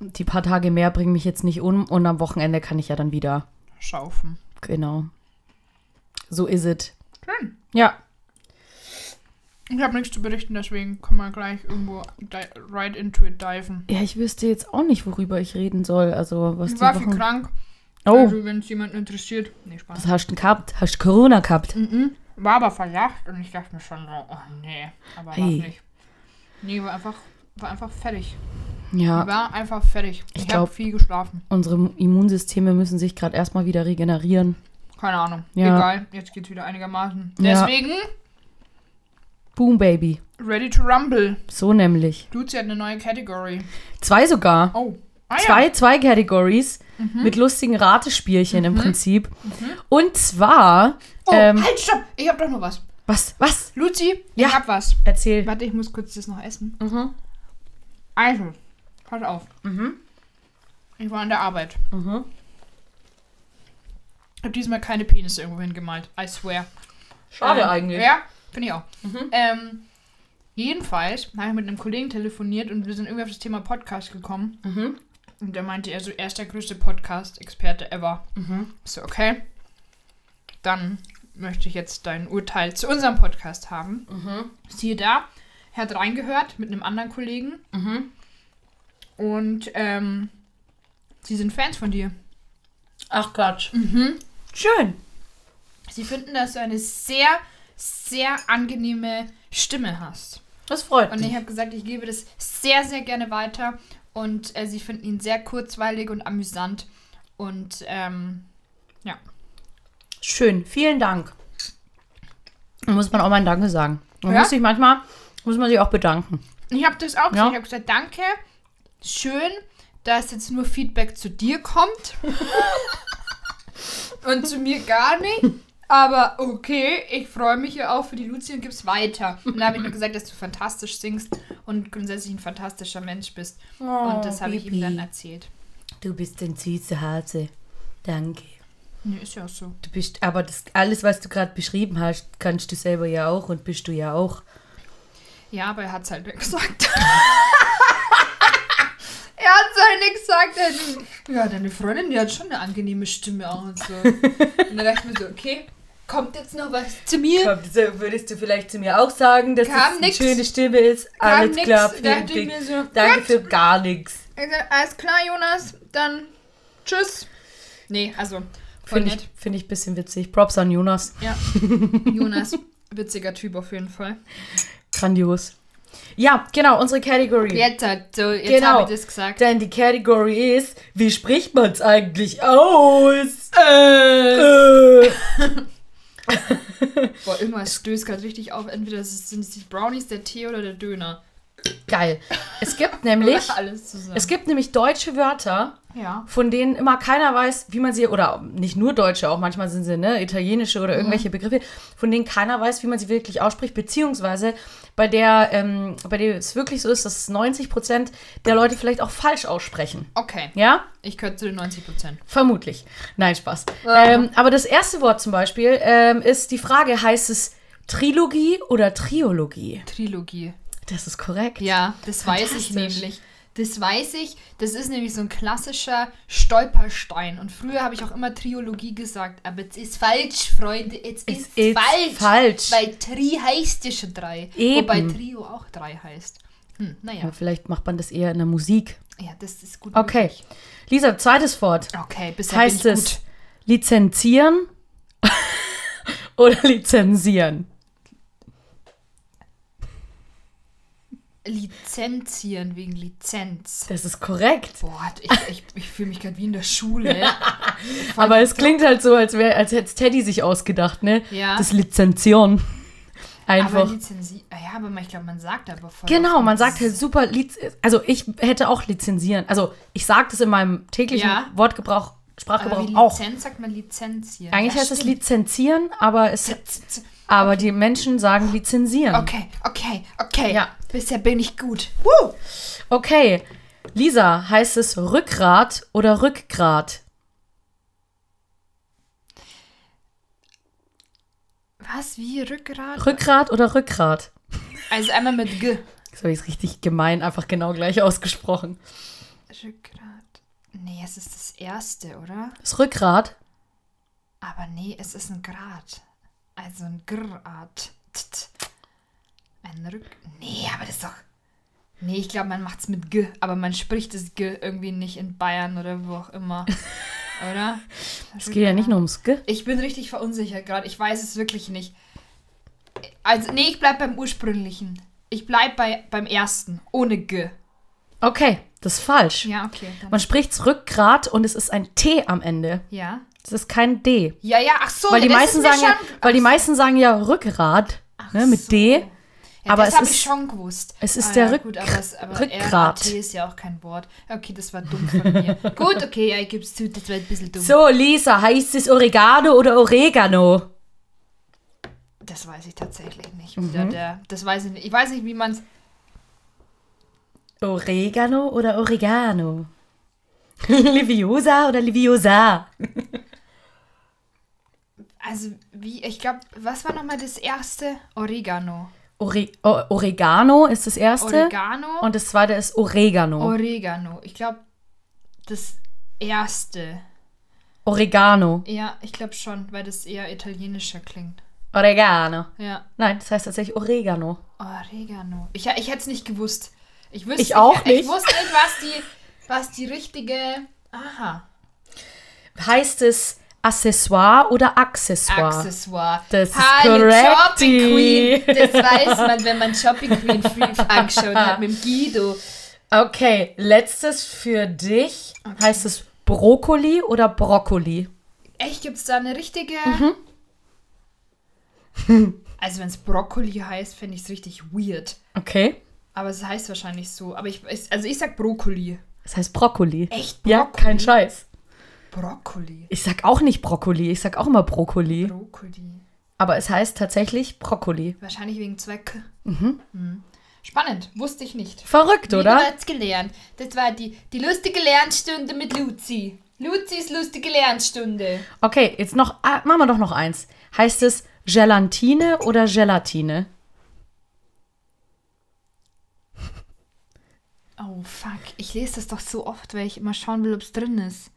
die paar Tage mehr bringen mich jetzt nicht um und am Wochenende kann ich ja dann wieder. Schaufen. Genau. So ist es. Schön. Ja. Ich habe nichts zu berichten, deswegen können wir gleich irgendwo right into it diven. Ja, ich wüsste jetzt auch nicht, worüber ich reden soll. Also was Ich war viel Wochen... krank. Oh, Also wenn es jemanden interessiert. Nee, Spaß. was hast du denn gehabt? Hast du Corona gehabt? Mhm. War aber verlacht und ich dachte mir schon so, oh nee, aber Hey. war's nicht. Nee, war einfach, war einfach fertig. Ja, War einfach fertig. Ich Ich, glaub- habe viel geschlafen. unsere Immunsysteme müssen sich gerade erstmal wieder regenerieren. Keine Ahnung. Ja. Egal, jetzt geht's wieder einigermaßen. Ja. Boom, Baby. ready to rumble. So nämlich. Luzi hat eine neue Category. Zwei sogar. Oh. Ah, zwei, Ja. zwei Categories mit lustigen Ratespielchen im Prinzip. Und zwar, Oh, ähm, halt, stopp. Ich hab doch noch was. was, was? Luzi, Ja. ich hab was. Erzähl. Warte, ich muss kurz das noch essen. Mhm. Also, pass auf. Mhm. Ich war an der Arbeit. Mhm. Ich habe diesmal keine Penisse irgendwo hingemalt. I swear. Schade Ähm, eigentlich. Ja, finde ich auch. Mhm. Ähm, jedenfalls habe ich mit einem Kollegen telefoniert und wir sind irgendwie auf das Thema Podcast gekommen. Mhm. Und der meinte, er so, er ist der größte Podcast-Experte ever. Mhm. Ich So, okay. Dann möchte ich jetzt dein Urteil zu unserem Podcast haben. Mhm. Siehe da, er hat reingehört mit einem anderen Kollegen Mhm. und ähm, sie sind Fans von dir. Ach Quatsch. Mhm. Schön. Sie finden, dass du eine sehr, sehr angenehme Stimme hast. Das freut Und mich. ich habe gesagt, ich gebe das sehr, sehr gerne weiter. Und äh, sie finden ihn sehr kurzweilig und amüsant. Und ähm, Schön. Vielen Dank. Da muss man auch mal ein Danke sagen. Man Ja? muss sich manchmal, muss man sich auch bedanken. ich habe das auch gesagt. Ja. Ich habe gesagt, danke, schön, dass jetzt nur Feedback zu dir kommt. und zu mir gar nicht. Aber okay, ich freue mich ja auch für die Luzi und gib's weiter. Und da habe ich nur gesagt, dass du fantastisch singst und grundsätzlich ein fantastischer Mensch bist. und das habe ich ihm Bibi. dann erzählt. Du bist ein süßer Hase. Danke. Nee, ist ja so. Du bist, aber das alles, was du gerade beschrieben hast, kannst du selber ja auch und bist du ja auch. Ja, aber er hat's halt nicht gesagt. er hat's halt nicht gesagt. Hat- Ja, deine Freundin, die hat schon eine angenehme Stimme auch und so. Und dann dachte ich mir so, okay, kommt jetzt noch was zu mir? Komm, so würdest du vielleicht zu mir auch sagen, dass Kam das eine nix. schöne Stimme ist? Alles nix. klar, vielen Dank. so, Danke für gar nichts. Alles klar, Jonas, dann tschüss. Nee, also Finde ich, find ich ein bisschen witzig. Props an Jonas. Ja. Jonas, witziger Typ auf jeden Fall. Grandios. Ja, genau, unsere Category. Jetzt, hat- so, jetzt Genau. habe ich das gesagt. Denn die Category ist, wie spricht man es eigentlich aus? Äh. Äh. Boah, irgendwas stößt gerade richtig auf. Entweder sind es die Brownies, der Tee oder der Döner. Geil. Es gibt nämlich, es gibt nämlich deutsche Wörter, ja. von denen immer keiner weiß, wie man sie, oder nicht nur deutsche, auch manchmal sind sie, ne, italienische oder irgendwelche Begriffe, von denen keiner weiß, wie man sie wirklich ausspricht, beziehungsweise bei der, ähm, bei der es wirklich so ist, dass 90% der Leute vielleicht auch falsch aussprechen. Okay. Ja? Ich gehöre zu den 90 Prozent. Vermutlich. Nein, Spaß. Ja. Ähm, aber das erste Wort zum Beispiel ähm, ist die Frage, heißt es Trilogie oder Triologie? Trilogie. Das ist korrekt. Ja, das weiß ich nämlich. Das weiß ich. Das ist nämlich so ein klassischer Stolperstein. Und früher habe ich auch immer Triologie gesagt. Aber es ist falsch, Freunde. Es ist, falsch. falsch. Weil Tri heißt ja schon drei. Eben. Wobei Trio auch drei heißt. Hm, naja. Ja, vielleicht macht man das eher in der Musik. Ja, das ist gut Okay. möglich. Lisa, zweites Wort. Okay, bisher heißt es lizenzieren oder lizenzieren? Lizenzieren wegen Lizenz. Das ist korrekt. Boah, ich, ich, ich fühle mich gerade wie in der Schule. Aber es klingt halt so, als, wär, als hätte es Teddy sich ausgedacht, ne? Ja. Das Lizenzieren. aber Einfach. Ah ja, aber ich glaube, man sagt aber voll. Genau, man sagt halt super, Liz also ich hätte auch lizenzieren. Also ich sage das in meinem täglichen Ja. Wortgebrauch, Aber Sprachgebrauch wie auch. Lizenz sagt man Lizenzieren. Eigentlich Ja, heißt es stimmt. lizenzieren, aber, es, aber die Menschen sagen lizenzieren. Okay, okay, okay. Ja. Bisher bin ich gut. Woo! Okay, Lisa, heißt es Rückgrat oder Rückgrat? Was, wie Rückgrat? Rückgrat oder Rückgrat? Also einmal mit G. Das habe ich richtig gemein, einfach genau gleich ausgesprochen. Rückgrat. Nee, es ist das erste, oder? Das Rückgrat? Aber nee, es ist ein Grad. Also ein Grad. Ein Rück... Nee, aber das ist doch... Nee, ich glaube, man macht's mit G, aber man spricht das G irgendwie nicht in Bayern oder wo auch immer. oder? Es geht ja nicht nur ums G. Ich bin richtig verunsichert gerade. Ich weiß es wirklich nicht. Also, nee, ich bleib beim ursprünglichen. Ich bleib bei, beim ersten, ohne G. Okay, das ist falsch. Ja, okay. Dann, Man spricht's Rückgrat und es ist ein T am Ende. ja. Das ist kein D. Ja, ja, ach so. Weil die meisten sagen ja, schon- weil die meisten sagen ja Rückgrat, ne, mit so. D. Ja, aber das habe ich schon gewusst. es ist Ah, der ja, Rück- gut, aber, es, aber Rückgrat. RAT ist ja auch kein Wort. Okay, das war dumm von mir. gut, okay, ja, ich gebe es zu, das war ein bisschen dumm. So, Lisa, heißt es Oregano oder Oregano? Das weiß ich tatsächlich nicht. Mhm. Der, der, das weiß ich nicht. Ich weiß nicht, wie man es. Oregano oder Oregano? Liviosa oder Liviosa? Also, wie, ich glaube, was war nochmal das erste? Oregano. Ore o Oregano ist das erste Oregano? und das zweite ist Oregano. Oregano. Ich glaube, das erste. Oregano. Ja, ich glaube schon, weil das eher italienischer klingt. Oregano. Ja. Nein, das heißt tatsächlich Oregano. Oregano. Ich, ich hätte es nicht gewusst. Ich wüsste Ich auch Ich, nicht. wusste nicht, was die, was die richtige. Aha. Heißt es Accessoire oder Accessoire? Accessoire. Das ist korrekt. Shopping Queen. Das weiß man, wenn man Shopping Queen früh angeschaut hat mit Guido. Okay, letztes für dich. Heißt es Brokkoli oder Brokkoli? Echt, gibt es da eine richtige. Mhm. Also, wenn es Brokkoli heißt, finde ich es richtig weird. Okay. Aber es heißt wahrscheinlich so. Aber ich, also ich sag Brokkoli. Es heißt Brokkoli. Echt Ja, Brokkoli? kein Scheiß. Brokkoli. Ich sag auch nicht Brokkoli, ich sag auch immer Brokkoli. Brokkoli. Aber es heißt tatsächlich Brokkoli. Wahrscheinlich wegen Zwecke. Mhm. Spannend, wusste ich nicht. Verrückt, Wieder oder? was gelernt. Das war die, die lustige Lernstunde mit Luzi. Luzis lustige Lernstunde. Okay, jetzt noch, ah, machen wir doch noch eins. Heißt es Gelatine oder Gelatine? Oh fuck, ich lese das doch so oft, weil ich immer schauen will, ob es drin ist.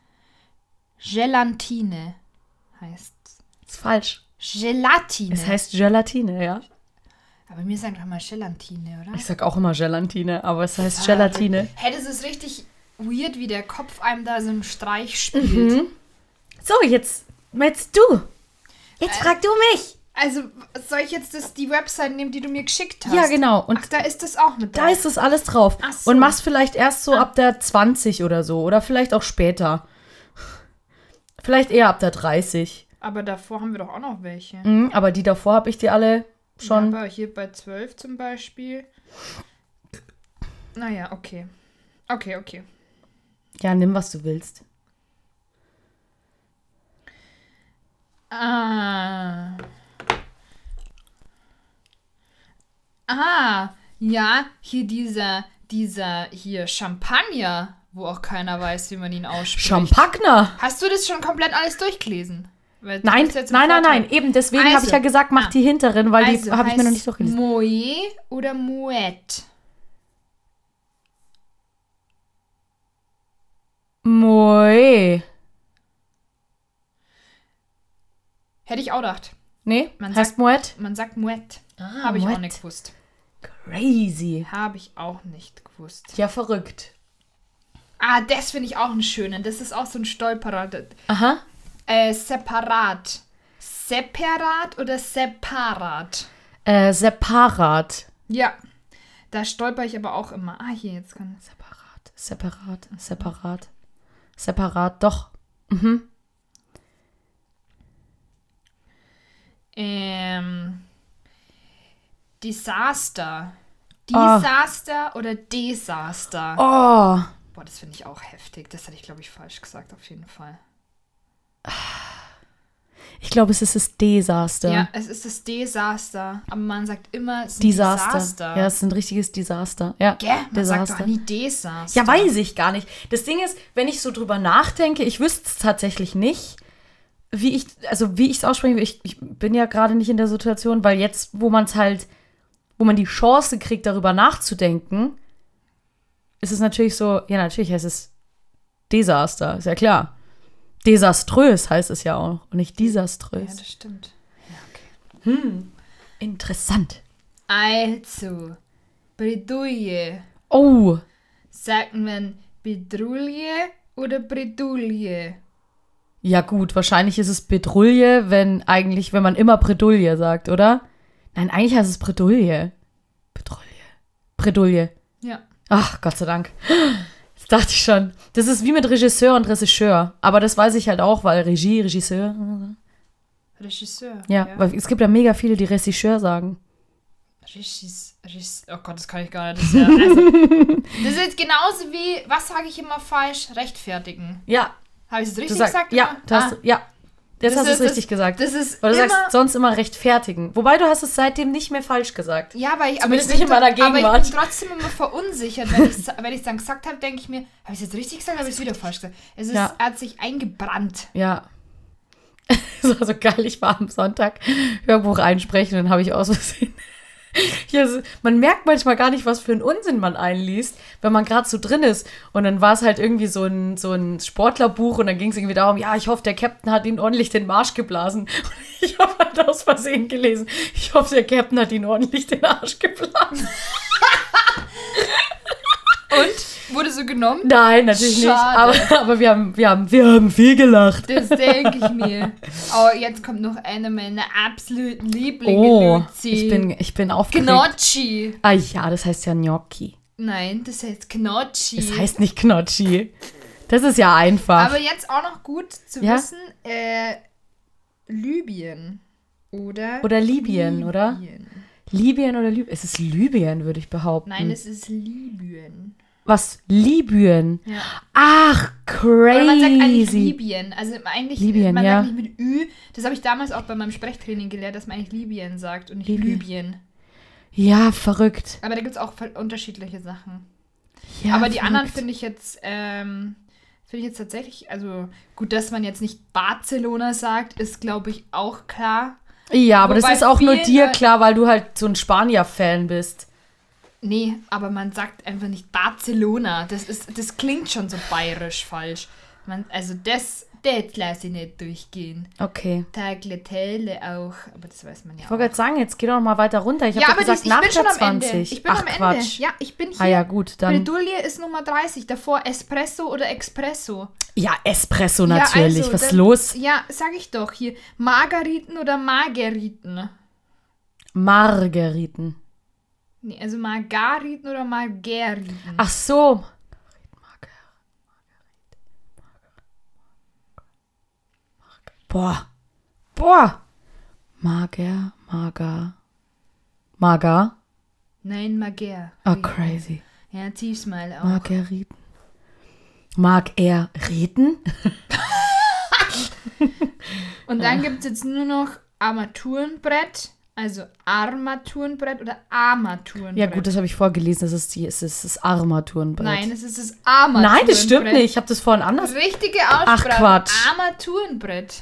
Gelatine heißt Ist falsch. Gelatine. Es heißt Gelatine, ja. Aber mir sagen doch mal Gelatine, oder? Ich sag auch immer Gelatine, aber es heißt Gelatine. Hey, das ist richtig weird, wie der Kopf einem da so einen Streich spielt. Mhm. So, jetzt, jetzt du. Jetzt frag du mich. Also, soll ich jetzt das, die Website nehmen, die du mir geschickt hast? Ja, genau. Und Ach, da ist das auch mit da drauf. ist das alles drauf. So. Und machst vielleicht erst so ab der 20 oder so. Oder vielleicht auch später. Vielleicht eher ab der 30. Aber davor haben wir doch auch noch welche. Mhm, aber die davor habe ich dir alle schon. Ja, aber hier bei 12 zum Beispiel. Naja, okay. Okay, okay. Ja, nimm, was du willst. Ah. Ah, ja, hier dieser, dieser, hier Champagner, wo auch keiner weiß, wie man ihn ausspricht. Champagner. Hast du das schon komplett alles durchgelesen? Nein, nein, nein, nein. Eben deswegen habe Also, ich ja gesagt, mach ah. die hinteren, weil die Also habe ich mir noch nicht durchgelesen. Moe oder Moet? Moe. Hätte ich auch gedacht. Nee, Man heißt sagt- Moet? Man sagt Moet. Ah, Habe ich auch Moet. nicht gewusst. Crazy. Habe ich auch nicht gewusst. Ja, verrückt. Ah, das finde ich auch einen schönen. Das ist auch so ein Stolperer. Aha. Äh, separat. Separat oder separat? Äh, separat. Ja. Da stolper ich aber auch immer. Ah, hier, jetzt kann es. Separat, separat, separat. Separat, doch. Ähm. Disaster. Ah. Disaster oder Desaster? Oh. Boah, das finde ich auch heftig. Das hätte ich, glaube ich, falsch gesagt, auf jeden Fall. Ich glaube, es ist das Desaster. Ja, es ist das Desaster. Aber man sagt immer, es ist ein Desaster. Desaster. Ja, es ist ein richtiges Desaster. Ja. Gell? Man sagt Desaster. doch nie Desaster. Ja, weiß ich gar nicht. Das Ding ist, wenn ich so drüber nachdenke, ich wüsste es tatsächlich nicht, wie ich, also wie ich es aussprechen will. Ich, ich bin ja gerade nicht in der Situation, weil jetzt, wo man es halt, wo man die Chance kriegt, darüber nachzudenken, ist es natürlich so, ja, natürlich heißt es Desaster, ist ja klar. Desaströs heißt es ja auch und nicht Ja, desaströs. das stimmt. Ja, okay. Interessant. Also, Bredouille. Oh, Sagt man Bedrulle oder Bredouille? ja gut, wahrscheinlich ist es Bedrulle, wenn eigentlich, wenn man immer Bredouille sagt, oder? Nein, eigentlich heißt es Bredouille. Bredouille. Bredouille. Ja. Ach, Gott sei Dank. Das dachte ich schon. Das ist wie mit Regisseur und Regisseur. Aber das weiß ich halt auch, weil Regie, Regisseur. Regisseur. Ja, weil es gibt ja mega viele, die Regisseur sagen. Regis, Regis, oh Gott, das kann ich gar nicht. Das ist, ja, also, das ist jetzt genauso wie, was sage ich immer falsch? Rechtfertigen. Ja, Habe ich es richtig sagst. gesagt? Ja, hast, Ah, ja. Jetzt Das hast du es richtig gesagt. das ist Weil du immer, sagst sonst immer rechtfertigen. Wobei du hast es seitdem nicht mehr falsch gesagt. Ja, aber ich, aber ich bin, nicht in meiner Aber Gegenwart. ich bin trotzdem immer verunsichert, wenn ich wenn es dann gesagt habe, denke ich mir, habe ich es jetzt richtig gesagt, habe ich es wieder falsch gesagt. Es ist, Ja. er hat sich eingebrannt. Ja. Es war so geil, ich war am Sonntag Hörbuch einsprechen und dann habe ich aus Versehen. Ist, man merkt manchmal gar nicht, was für einen Unsinn man einliest, wenn man gerade so drin ist. Und dann war es halt irgendwie so ein, so ein Sportlerbuch und dann ging es irgendwie darum, ja, ich hoffe, der Captain hat ihn ordentlich den Marsch geblasen. Und ich habe halt aus Versehen gelesen, ich hoffe, der Captain hat ihn ordentlich den Arsch geblasen. Und? Wurde so genommen? Nein, natürlich Schade. nicht. Aber, aber wir, haben, wir, haben, wir haben viel gelacht. Das denke ich mir. Aber jetzt kommt noch einer meiner absoluten Lieblinge, Oh, Luzi. ich bin, ich bin aufgeregt. Gnocchi. Ah ja, das heißt ja Gnocchi. Nein, das heißt Gnocchi. Das heißt nicht Knotschi. Das ist ja einfach. Aber jetzt auch noch gut zu Ja? wissen, äh, Libyen. Oder? Oder Libyen, oder? Libyen. Libyen oder Libyen? Es ist Libyen, würde ich behaupten. Nein, es ist Libyen. Was? Libyen? Ja. Ach, crazy. Oder man sagt eigentlich Libyen. Also eigentlich, Libyen, man ja. sagt nicht mit Ü. Das habe ich damals auch bei meinem Sprechtraining gelernt, dass man eigentlich Libyen sagt und nicht Libyen. Libyen. Ja, verrückt. Aber da gibt es auch unterschiedliche Sachen. Ja, Aber die anderen verrückt. finde ich jetzt, ähm, finde ich jetzt tatsächlich, also gut, dass man jetzt nicht Barcelona sagt, ist glaube ich auch klar. Ja, aber das Wobei ist auch nur dir klar, weil du halt so ein Spanier-Fan bist. Nee, aber man sagt einfach nicht Barcelona. Das ist, das klingt schon so bayerisch falsch. Man, also das, das lasse ich nicht durchgehen. Okay. Tagliatelle auch, aber das weiß man ja Ich wollte gerade sagen, jetzt geh doch noch mal weiter runter. Ich ja, habe gesagt, das, nach der am 20. Ende. Ich bin Ach, am Ende. Quatsch. Ja, ich bin hier. Ah ja, gut, dann. Bredouille ist Nummer 30. Davor Espresso oder Expresso. Ja, Espresso natürlich. Ja, also, Was ist dann- los? Ja, sag ich doch hier. Margariten oder Margeriten? Margeriten. Nee, also Margariten oder Margeriten? Ach so. Boah. Boah. Mager, mager. Mager. Nein, Mager. Oh, crazy. Ja, zieh's mal auch. Margeriten. Mag er Riten? Und dann gibt's jetzt nur noch Armaturenbrett. Also Armaturenbrett oder Armaturenbrett. Ja, gut, das habe ich vorgelesen. Das ist, die, es ist das Armaturenbrett. Nein, es ist das Armaturenbrett. Nein, das stimmt nicht. Ich habe das vorhin anders. Richtige Aussprache. Quatsch. Armaturenbrett.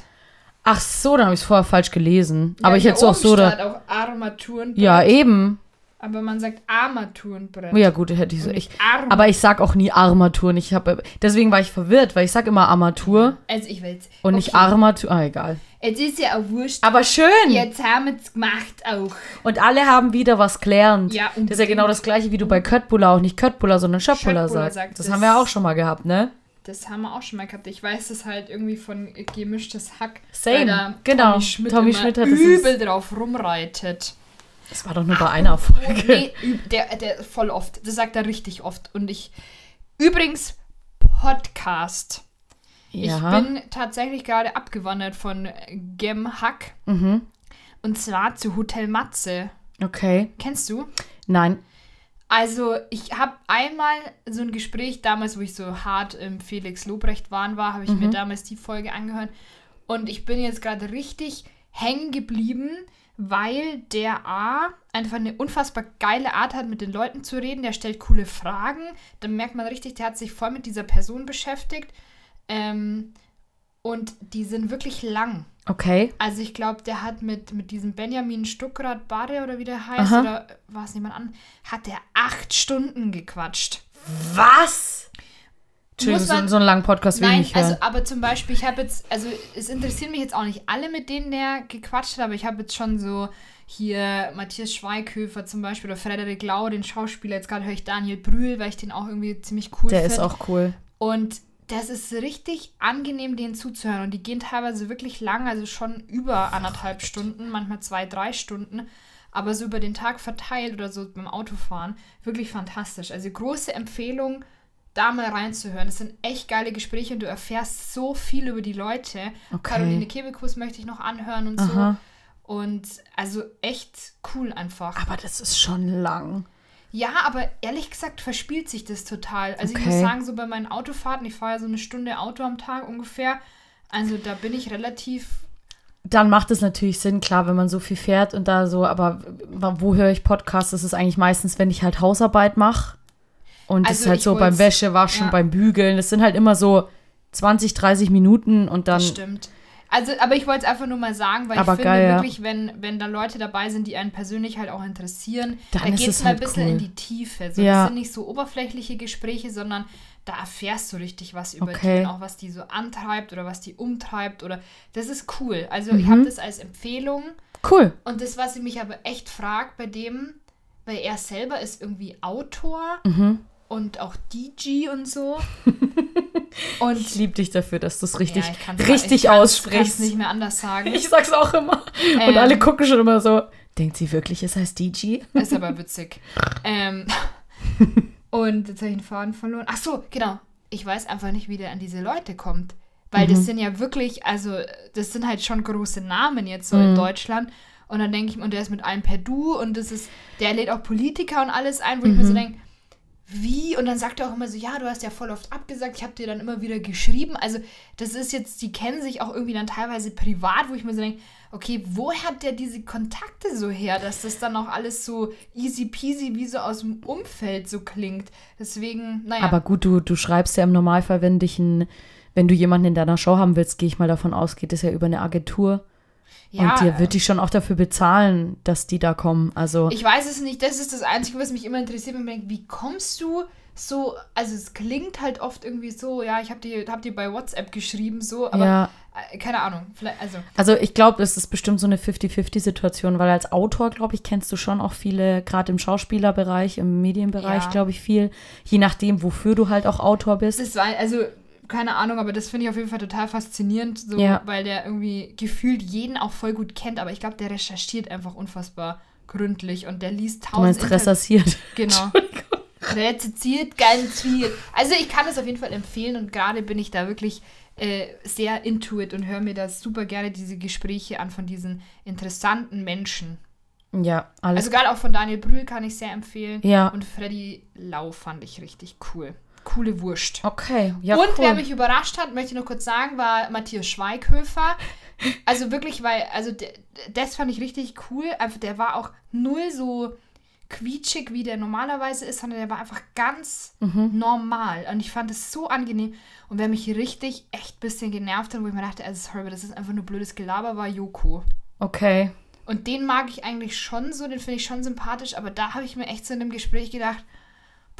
Ach so, dann habe ich es vorher falsch gelesen. Ja, Aber ich hätte es auch so. Da, auch Armaturenbrett. ja, eben. Aber man sagt Armaturenbrett. Ja, gut, hätte ich so. Und Ich, nicht aber ich sag auch nie Armaturen. Ich habe deswegen war ich verwirrt, weil ich sag immer Armatur Also ich will jetzt. und nicht okay. Armatur. Ah, egal. Jetzt ist ja auch wurscht. Aber schön. Jetzt haben wir es gemacht auch. Und alle haben wieder was gelernt. Ja, das ist ja genau das gleiche, wie du bei Köttbullar auch nicht Köttbullar, sondern Schöttbullar sagst. sagt Das das- haben wir auch schon mal gehabt, ne? Das haben wir auch schon mal gehabt. Ich weiß das halt irgendwie von gemischtes Hack. Same. Genau. Tommy Schmidt, Tommy Schmidt hat übel drauf rumreitet. Das war doch nur bei einer Folge. Nee, üb- der, der voll oft. Das sagt er richtig oft. Und ich. Übrigens, Podcast. ja. Ich bin tatsächlich gerade abgewandert von Gem Hack. mhm. Und zwar zu Hotel Matze. Okay. Kennst du? Nein. Also, ich habe einmal so ein Gespräch damals, wo ich so hart im Felix Lobrecht Wahn war, habe ich mir damals die Folge angehört. Und ich bin jetzt gerade richtig hängen geblieben, weil der A einfach eine unfassbar geile Art hat, mit den Leuten zu reden. Der stellt coole Fragen. Dann merkt man richtig, der hat sich voll mit dieser Person beschäftigt. Ähm, und die sind wirklich lang. Okay. Also ich glaube, der hat mit, mit diesem Benjamin Stuckrad Barre oder wie der heißt, Aha. oder war es jemand an, hat der acht Stunden gequatscht. Was? Entschuldigung, so, so einen langen Podcast will ich Nein, nicht hören. also aber zum Beispiel, ich habe jetzt, also es interessieren mich jetzt auch nicht alle, mit denen der gequatscht hat, aber ich habe jetzt schon so hier Matthias Schweighöfer zum Beispiel oder Frederik Lau, den Schauspieler, jetzt gerade höre ich Daniel Brühl, weil ich den auch irgendwie ziemlich cool Der finde. ist auch cool. Und das ist richtig angenehm, denen zuzuhören. Und die gehen teilweise wirklich lang, also schon über anderthalb Stunden, manchmal zwei, drei Stunden. Aber so über den Tag verteilt oder so beim Autofahren. Wirklich fantastisch. Also große Empfehlung, da mal reinzuhören. Das sind echt geile Gespräche und du erfährst so viel über die Leute. Okay. Caroline Kebekus möchte ich noch anhören und Aha. so. Und also echt cool einfach. Aber das ist schon lang. Ja, aber ehrlich gesagt verspielt sich das total. Also ich Okay. muss sagen, so bei meinen Autofahrten, ich fahre ja so eine Stunde Auto am Tag ungefähr. Also da bin ich relativ. Dann macht es natürlich Sinn, klar, wenn man so viel fährt und da so, aber wo höre ich Podcasts? Das ist eigentlich meistens, wenn ich halt Hausarbeit mache. Und das Also ist halt ich so beim Wäschewaschen, ja. beim Bügeln. Das sind halt immer so 20, 30 Minuten und dann. Das stimmt. Also, aber ich wollte es einfach nur mal sagen, weil Aber ich finde geil, ja. wirklich, wenn, wenn da Leute dabei sind, die einen persönlich halt auch interessieren, Dann da geht es es mal halt ein bisschen cool. in die Tiefe. So, Ja. Das sind nicht so oberflächliche Gespräche, sondern da erfährst du richtig was über Okay. die und auch was die so antreibt oder was die umtreibt oder das ist cool. Also Mhm. ich habe das als Empfehlung. Cool. Und das, was ich mich aber echt fragt bei dem, weil er selber ist irgendwie Autor Mhm. Und auch DJ und so. und Ich liebe dich dafür, dass du es richtig, Ja, ich richtig ich kann's- kann's aussprichst. nicht mehr anders sagen. Ich sag's auch immer. Und Ähm. alle gucken schon immer so. Denkt sie wirklich, es heißt DJ? Ist aber witzig. ähm, und jetzt habe ich den Faden verloren. Ach so, genau. Ich weiß einfach nicht, wie der an diese Leute kommt. Weil Mhm. das sind ja wirklich, also das sind halt schon große Namen jetzt so Mhm. in Deutschland. Und dann denke ich, und der ist mit allen per Du und das ist, der lädt auch Politiker und alles ein, wo ich mir Mhm. so denke, wie? Und dann sagt er auch immer so, ja, du hast ja voll oft abgesagt, ich habe dir dann immer wieder geschrieben. Also das ist jetzt, die kennen sich auch irgendwie dann teilweise privat, wo ich mir so denke, okay, woher hat der diese Kontakte so her, dass das dann auch alles so easy peasy wie so aus dem Umfeld so klingt. Deswegen, naja. Aber gut, du, du schreibst ja im Normalfall, wenn dich ein, wenn du jemanden in deiner Show haben willst, gehe ich mal davon aus, geht es ja über eine Agentur. Ja, und dir wird die schon auch dafür bezahlen, dass die da kommen. Also Ich weiß es nicht, das ist das Einzige, was mich immer interessiert, wenn ich denke, wie kommst du so, also es klingt halt oft irgendwie so, ja, ich habe dir, hab dir bei WhatsApp geschrieben, so, aber ja, äh, keine Ahnung, also, also ich glaube, es ist bestimmt so eine 50-50-Situation, weil als Autor, glaube ich, kennst du schon auch viele, gerade im Schauspielerbereich, im Medienbereich, Ja. glaube ich, viel, je nachdem, wofür du halt auch Autor bist. das war, also, keine Ahnung, aber das finde ich auf jeden Fall total faszinierend, so, Ja. weil der irgendwie gefühlt jeden auch voll gut kennt, aber ich glaube, der recherchiert einfach unfassbar gründlich und der liest Du tausend meinst Inter- recherchiert. Genau. Reziziert ganz viel. Also ich kann es auf jeden Fall empfehlen und gerade bin ich da wirklich äh, sehr into it und höre mir das super gerne diese Gespräche an von diesen interessanten Menschen. Ja, alles. Also gerade auch von Daniel Brühl kann ich sehr empfehlen. Ja. Und Freddy Lau fand ich richtig cool. Coole Wurst. okay, ja, und cool. wer mich überrascht hat, möchte ich noch kurz sagen, war Matthias Schweighöfer. Also wirklich, weil, also das fand ich richtig cool. Einfach, der war auch null so quietschig, wie der normalerweise ist, sondern der war einfach ganz Mhm. normal. Und ich fand es so angenehm. Und wer mich richtig echt ein bisschen genervt hat, wo ich mir dachte, also sorry, das ist einfach nur blödes Gelaber, war Joko. okay. Und den mag ich eigentlich schon so, den finde ich schon sympathisch, aber da habe ich mir echt so in dem Gespräch gedacht,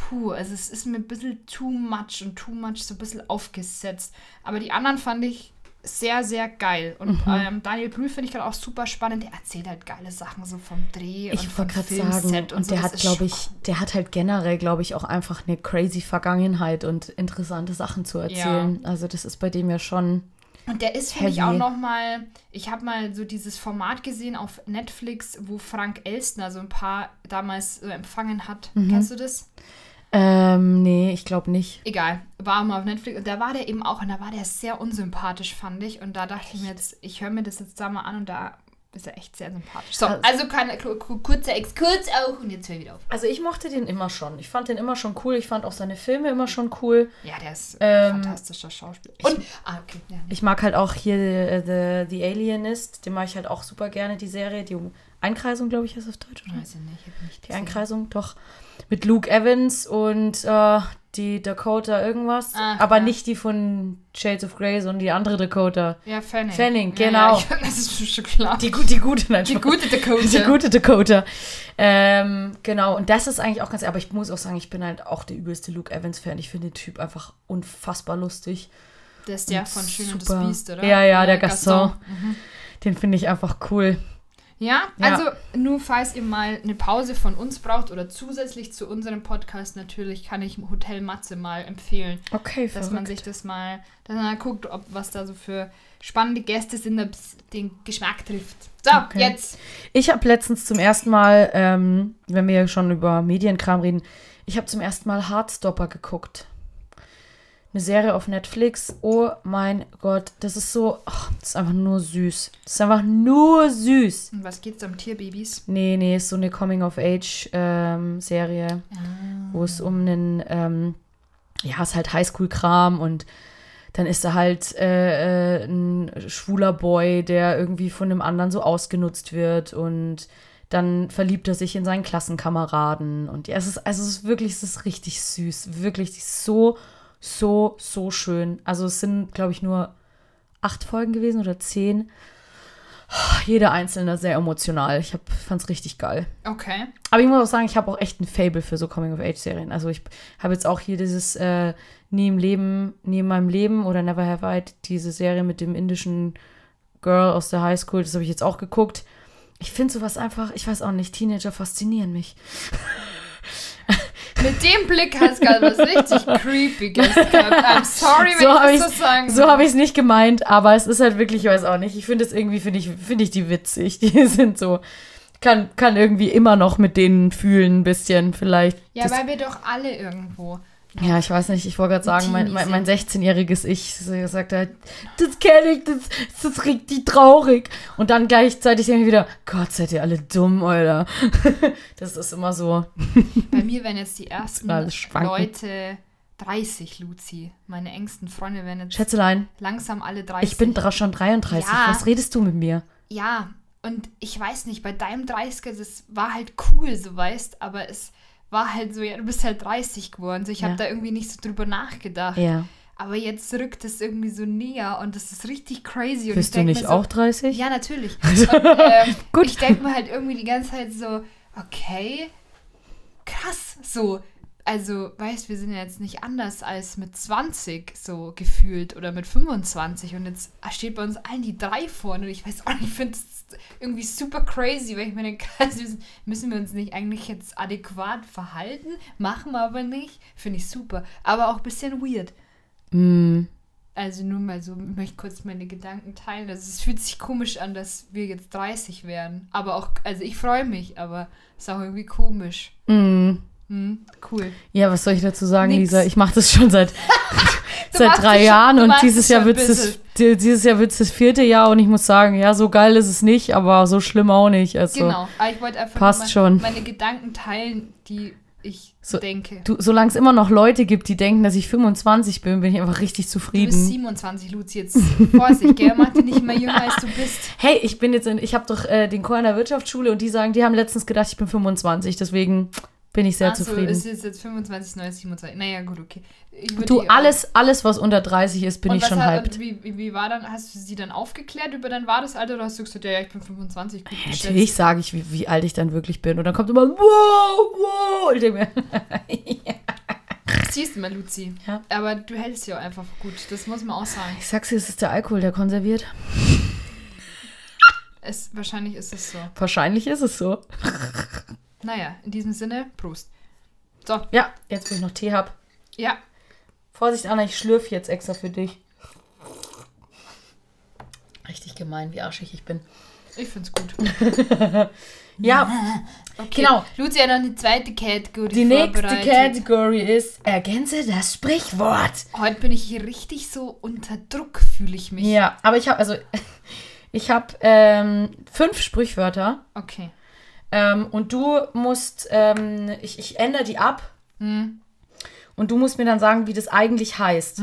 puh, also es ist mir ein bisschen too much und too much so ein bisschen aufgesetzt. Aber die anderen fand ich sehr, sehr geil. Und Mhm. ähm, Daniel Brühl finde ich gerade auch super spannend. Der erzählt halt geile Sachen so vom Dreh und Ich vom wollte gerade Filmset sagen, und so. der hat, glaube ich, der hat halt generell, glaube ich, auch einfach eine crazy Vergangenheit und interessante Sachen zu erzählen. Also das ist bei dem ja schon. Und der ist, finde ich, Heavy. auch noch mal, ich habe mal so dieses Format gesehen auf Netflix, wo Frank Elstner so ein paar damals so empfangen hat. Mhm. Kennst du das? Ähm, nee, ich glaube nicht. Egal, war mal auf Netflix und da war der eben auch und da war der sehr unsympathisch, fand ich. Und da dachte ich mir jetzt, ich höre mir das jetzt da mal an und da ist er echt sehr sympathisch. So, Also- also keine ku- ku- kurzer Exkurs auch und jetzt höre ich wieder auf. Also ich mochte den immer schon. Ich fand den immer schon cool. Ich fand auch seine Filme immer schon cool. Ja, der ist Ähm, ein fantastischer Schauspieler. Und, ah, okay, ja, nee. Ich mag halt auch hier äh, The, The Alienist. Den mag ich halt auch super gerne, die Serie. Die Einkreisung, glaube ich, heißt auf Deutsch, oder? Weiß ich nicht, ich hab nicht Die. Einkreisung, doch. Mit Luke Evans und äh, die Dakota irgendwas. Ach, aber ja. nicht die von Shades of Grey, sondern die andere Dakota. Ja, Fanning. Fanning, Ja, genau. Ja, das ist schon klar. Die, die gute, nein, Die gute Dakota. Die gute Dakota. Ähm, genau, und das ist eigentlich auch ganz, aber ich muss auch sagen, ich bin halt auch der übelste Luke Evans-Fan. Ich finde den Typ einfach unfassbar lustig. Der ist der von Schön und Super. das Biest, oder? Ja, ja, der Gaston. Mhm. Den finde ich einfach cool. Ja, Ja. also nur falls ihr mal eine Pause von uns braucht oder zusätzlich zu unserem Podcast natürlich, kann ich Hotel Matze mal empfehlen, Okay, dass man sich das mal, dass man mal guckt, ob was da so für spannende Gäste sind, ob es den Geschmack trifft. So, Okay. jetzt. Ich habe letztens zum ersten Mal, ähm, wenn wir schon über Medienkram reden, ich habe zum ersten Mal Heartstopper geguckt. Eine Serie auf Netflix. Oh mein Gott, das ist so, ach, das ist einfach nur süß. Das ist einfach nur süß. Und was geht's um Tierbabys? Nee, nee, ist so eine Coming-of-Age-Serie, wo es um einen, ähm, ja, ist halt Highschool-Kram und dann ist er halt äh, äh, ein schwuler Boy, der irgendwie von einem anderen so ausgenutzt wird und dann verliebt er sich in seinen Klassenkameraden und ja, es ist, also es ist wirklich, es ist richtig süß, wirklich es ist so, so, so schön. Also es sind, glaube ich, nur acht Folgen gewesen oder zehn. Jeder einzelne sehr emotional. Ich fand es richtig geil. Okay. Aber ich muss auch sagen, ich habe auch echt ein Fable für so Coming-of-Age-Serien. Also ich habe jetzt auch hier dieses äh, Nie im Leben, Nie in meinem Leben oder Never Have I, diese Serie mit dem indischen Girl aus der Highschool, das habe ich jetzt auch geguckt. Ich finde sowas einfach, ich weiß auch nicht, Teenager faszinieren mich. Mit dem Blick hast du gerade was richtig Creepiges gehabt. I'm sorry, wenn So ich das so sagen so habe ich es nicht gemeint, aber es ist halt wirklich, ich weiß auch nicht. Ich finde es irgendwie, finde ich, finde ich die witzig. Die sind so, kann, kann irgendwie immer noch mit denen fühlen, ein bisschen vielleicht. Ja, Das- weil wir doch alle irgendwo Ja, ich weiß nicht, ich wollte gerade sagen, mein, mein, mein Teenie 16-jähriges Ich sagt halt, das kenne ich, das, das ist richtig traurig. Und dann gleichzeitig denke ich wieder, Gott, seid ihr alle dumm, Alter. das ist immer so. Bei mir wären jetzt die ersten. Leute 30, Luzi. Meine engsten Freunde wären jetzt Schätzelein, langsam alle 30. ich bin schon 33. Ja. Was redest du mit mir? Ja, und ich weiß nicht, bei deinem 30er, das war halt cool, so weißt, aber es war halt so, ja, du bist halt 30 geworden. So, ich Ja. habe da irgendwie nicht so drüber nachgedacht. Ja. Aber jetzt rückt es irgendwie so näher und das ist richtig crazy. Und Bist ich du nicht mir so, auch 30? Ja, natürlich. Und, ähm, Gut. Ich denke mir halt irgendwie die ganze Zeit so, okay, krass, so. Also, weißt, wir sind ja jetzt nicht anders als mit 20 so gefühlt oder mit 25 und jetzt steht bei uns allen die drei vorne und ich weiß auch nicht, ich finde es irgendwie super crazy, weil ich mir denke, also müssen wir uns nicht eigentlich jetzt adäquat verhalten, machen wir aber nicht, finde ich super, aber auch ein bisschen weird. Mm, Also nur mal so, ich möchte kurz meine Gedanken teilen. Also es fühlt sich komisch an, dass wir jetzt 30 werden. Aber auch, also ich freue mich, aber es ist auch irgendwie komisch. mm. Hm, cool. Ja, was soll ich dazu sagen, Nix. Lisa? Ich mache das schon seit, seit drei es schon- Jahren und dieses es Jahr wird es di- dieses Jahr wird's das vierte Jahr und ich muss sagen, ja, so geil ist es nicht, aber so schlimm auch nicht. Also Genau. Aber ich wollte einfach Passt mal schon. meine Gedanken teilen, die ich So, denke. du, solange es immer noch Leute gibt, die denken, dass ich 25 bin, bin ich einfach richtig Du bist zufrieden. 27, Luzi. Jetzt Vorsicht, gell? Mach dich nicht mehr jünger, als du bist. Hey, ich bin jetzt in, ich habe doch äh, den Chor in der Wirtschaftsschule und die sagen, die haben letztens gedacht, ich bin 25, deswegen bin ich sehr Ach so, zufrieden. es ist jetzt 25, 9, 27. Naja, gut, okay. Du, alles, alles, was unter 30 ist, bin ich schon hat- hyped. Wie, wie, war dann, hast du sie dann aufgeklärt über dein wahres Alter oder hast du gesagt, ja, ich bin 25, gut geschätzt? Natürlich sage ich, wie, wie alt ich dann wirklich bin. Und dann kommt immer, wow, wow. Ich denke mir, Siehst du mal, Luzi. Ja. Aber du hältst ja auch einfach gut, das muss man auch sagen. ich sag's dir, es ist der Alkohol, der konserviert. Es, wahrscheinlich ist es so. Wahrscheinlich ist es so. Naja, in diesem Sinne, Prost. So, Ja, jetzt, wo ich noch Tee hab. ja, Vorsicht, Anna, ich schlürfe jetzt extra für dich. Richtig gemein, wie arschig ich bin. ich find's gut. Ja, Okay. Genau. Luzi hat noch eine zweite Category die nächste. Category ist, ergänze das Sprichwort. Heute bin ich hier richtig so unter Druck, fühle ich mich. Ja, aber ich habe, also, ich habe ähm, fünf Sprichwörter Okay. Ähm, und du musst, ähm, ich, ich ändere die ab Hm. und du musst mir dann sagen, wie das eigentlich heißt.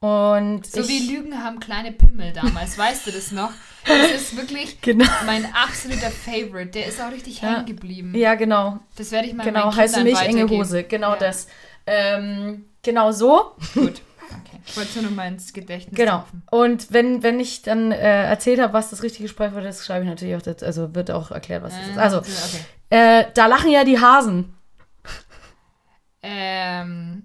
Und So ich, wie Lügen haben kleine Pimmel damals, weißt du das noch? Das ist wirklich Genau. mein absoluter Favorite. Der ist auch richtig Ja. hängen geblieben. Ja, genau. Das werde ich mal Genau, heißt nicht enge. Hose. Genau Ja. das. Ähm, genau so. Gut. Ich wollte nur noch mal ins Gedächtnis Genau. rufen. Und wenn, wenn ich dann äh, erzählt habe, was das richtige Sprichwort ist, schreibe ich natürlich auch, das, also wird auch erklärt, was das ist. Also, okay. äh, da lachen ja die Hasen. Ähm,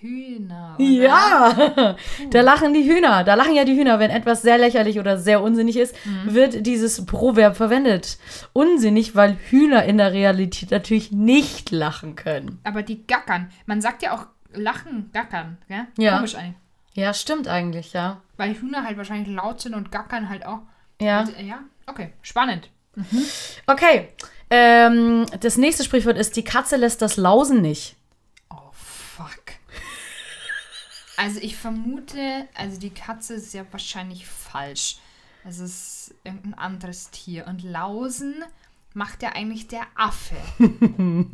Hühner. Oder? Ja, da lachen die Hühner. Da lachen ja die Hühner. Wenn etwas sehr lächerlich oder sehr unsinnig ist, Mhm. wird dieses Proverb verwendet. Unsinnig, weil Hühner in der Realität natürlich nicht lachen können. Aber die gackern. Man sagt ja auch lachen, gackern. Gell? Ja. Komisch eigentlich. Ja, stimmt eigentlich, ja. Weil Hühner halt wahrscheinlich laut sind und gackern halt auch. Ja. Äh, ja, okay. Spannend. Okay. Ähm, das nächste Sprichwort ist, die Katze lässt das Lausen nicht. Oh, fuck. Also ich vermute, also die Katze ist ja wahrscheinlich falsch. Es ist irgendein anderes Tier. Und Lausen macht ja eigentlich der Affe.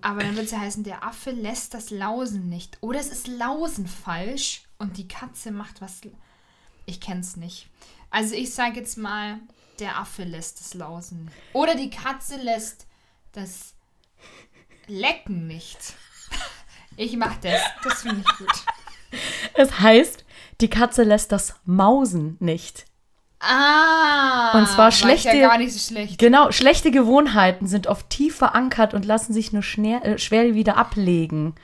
Aber dann wird es ja heißen, der Affe lässt das Lausen nicht. Oder es ist Lausen falsch und die Katze macht was. Ich kenn's nicht. Also ich sage jetzt mal, der Affe lässt das Lausen. Oder die Katze lässt das Lecken nicht. Ich mach das. Das finde ich gut. Es heißt, die Katze lässt das Mausen nicht. Ah. Und zwar schlechte- Ja gar nicht so schlecht. Genau, schlechte Gewohnheiten sind oft tief verankert und lassen sich nur schwer, äh, schwer wieder ablegen.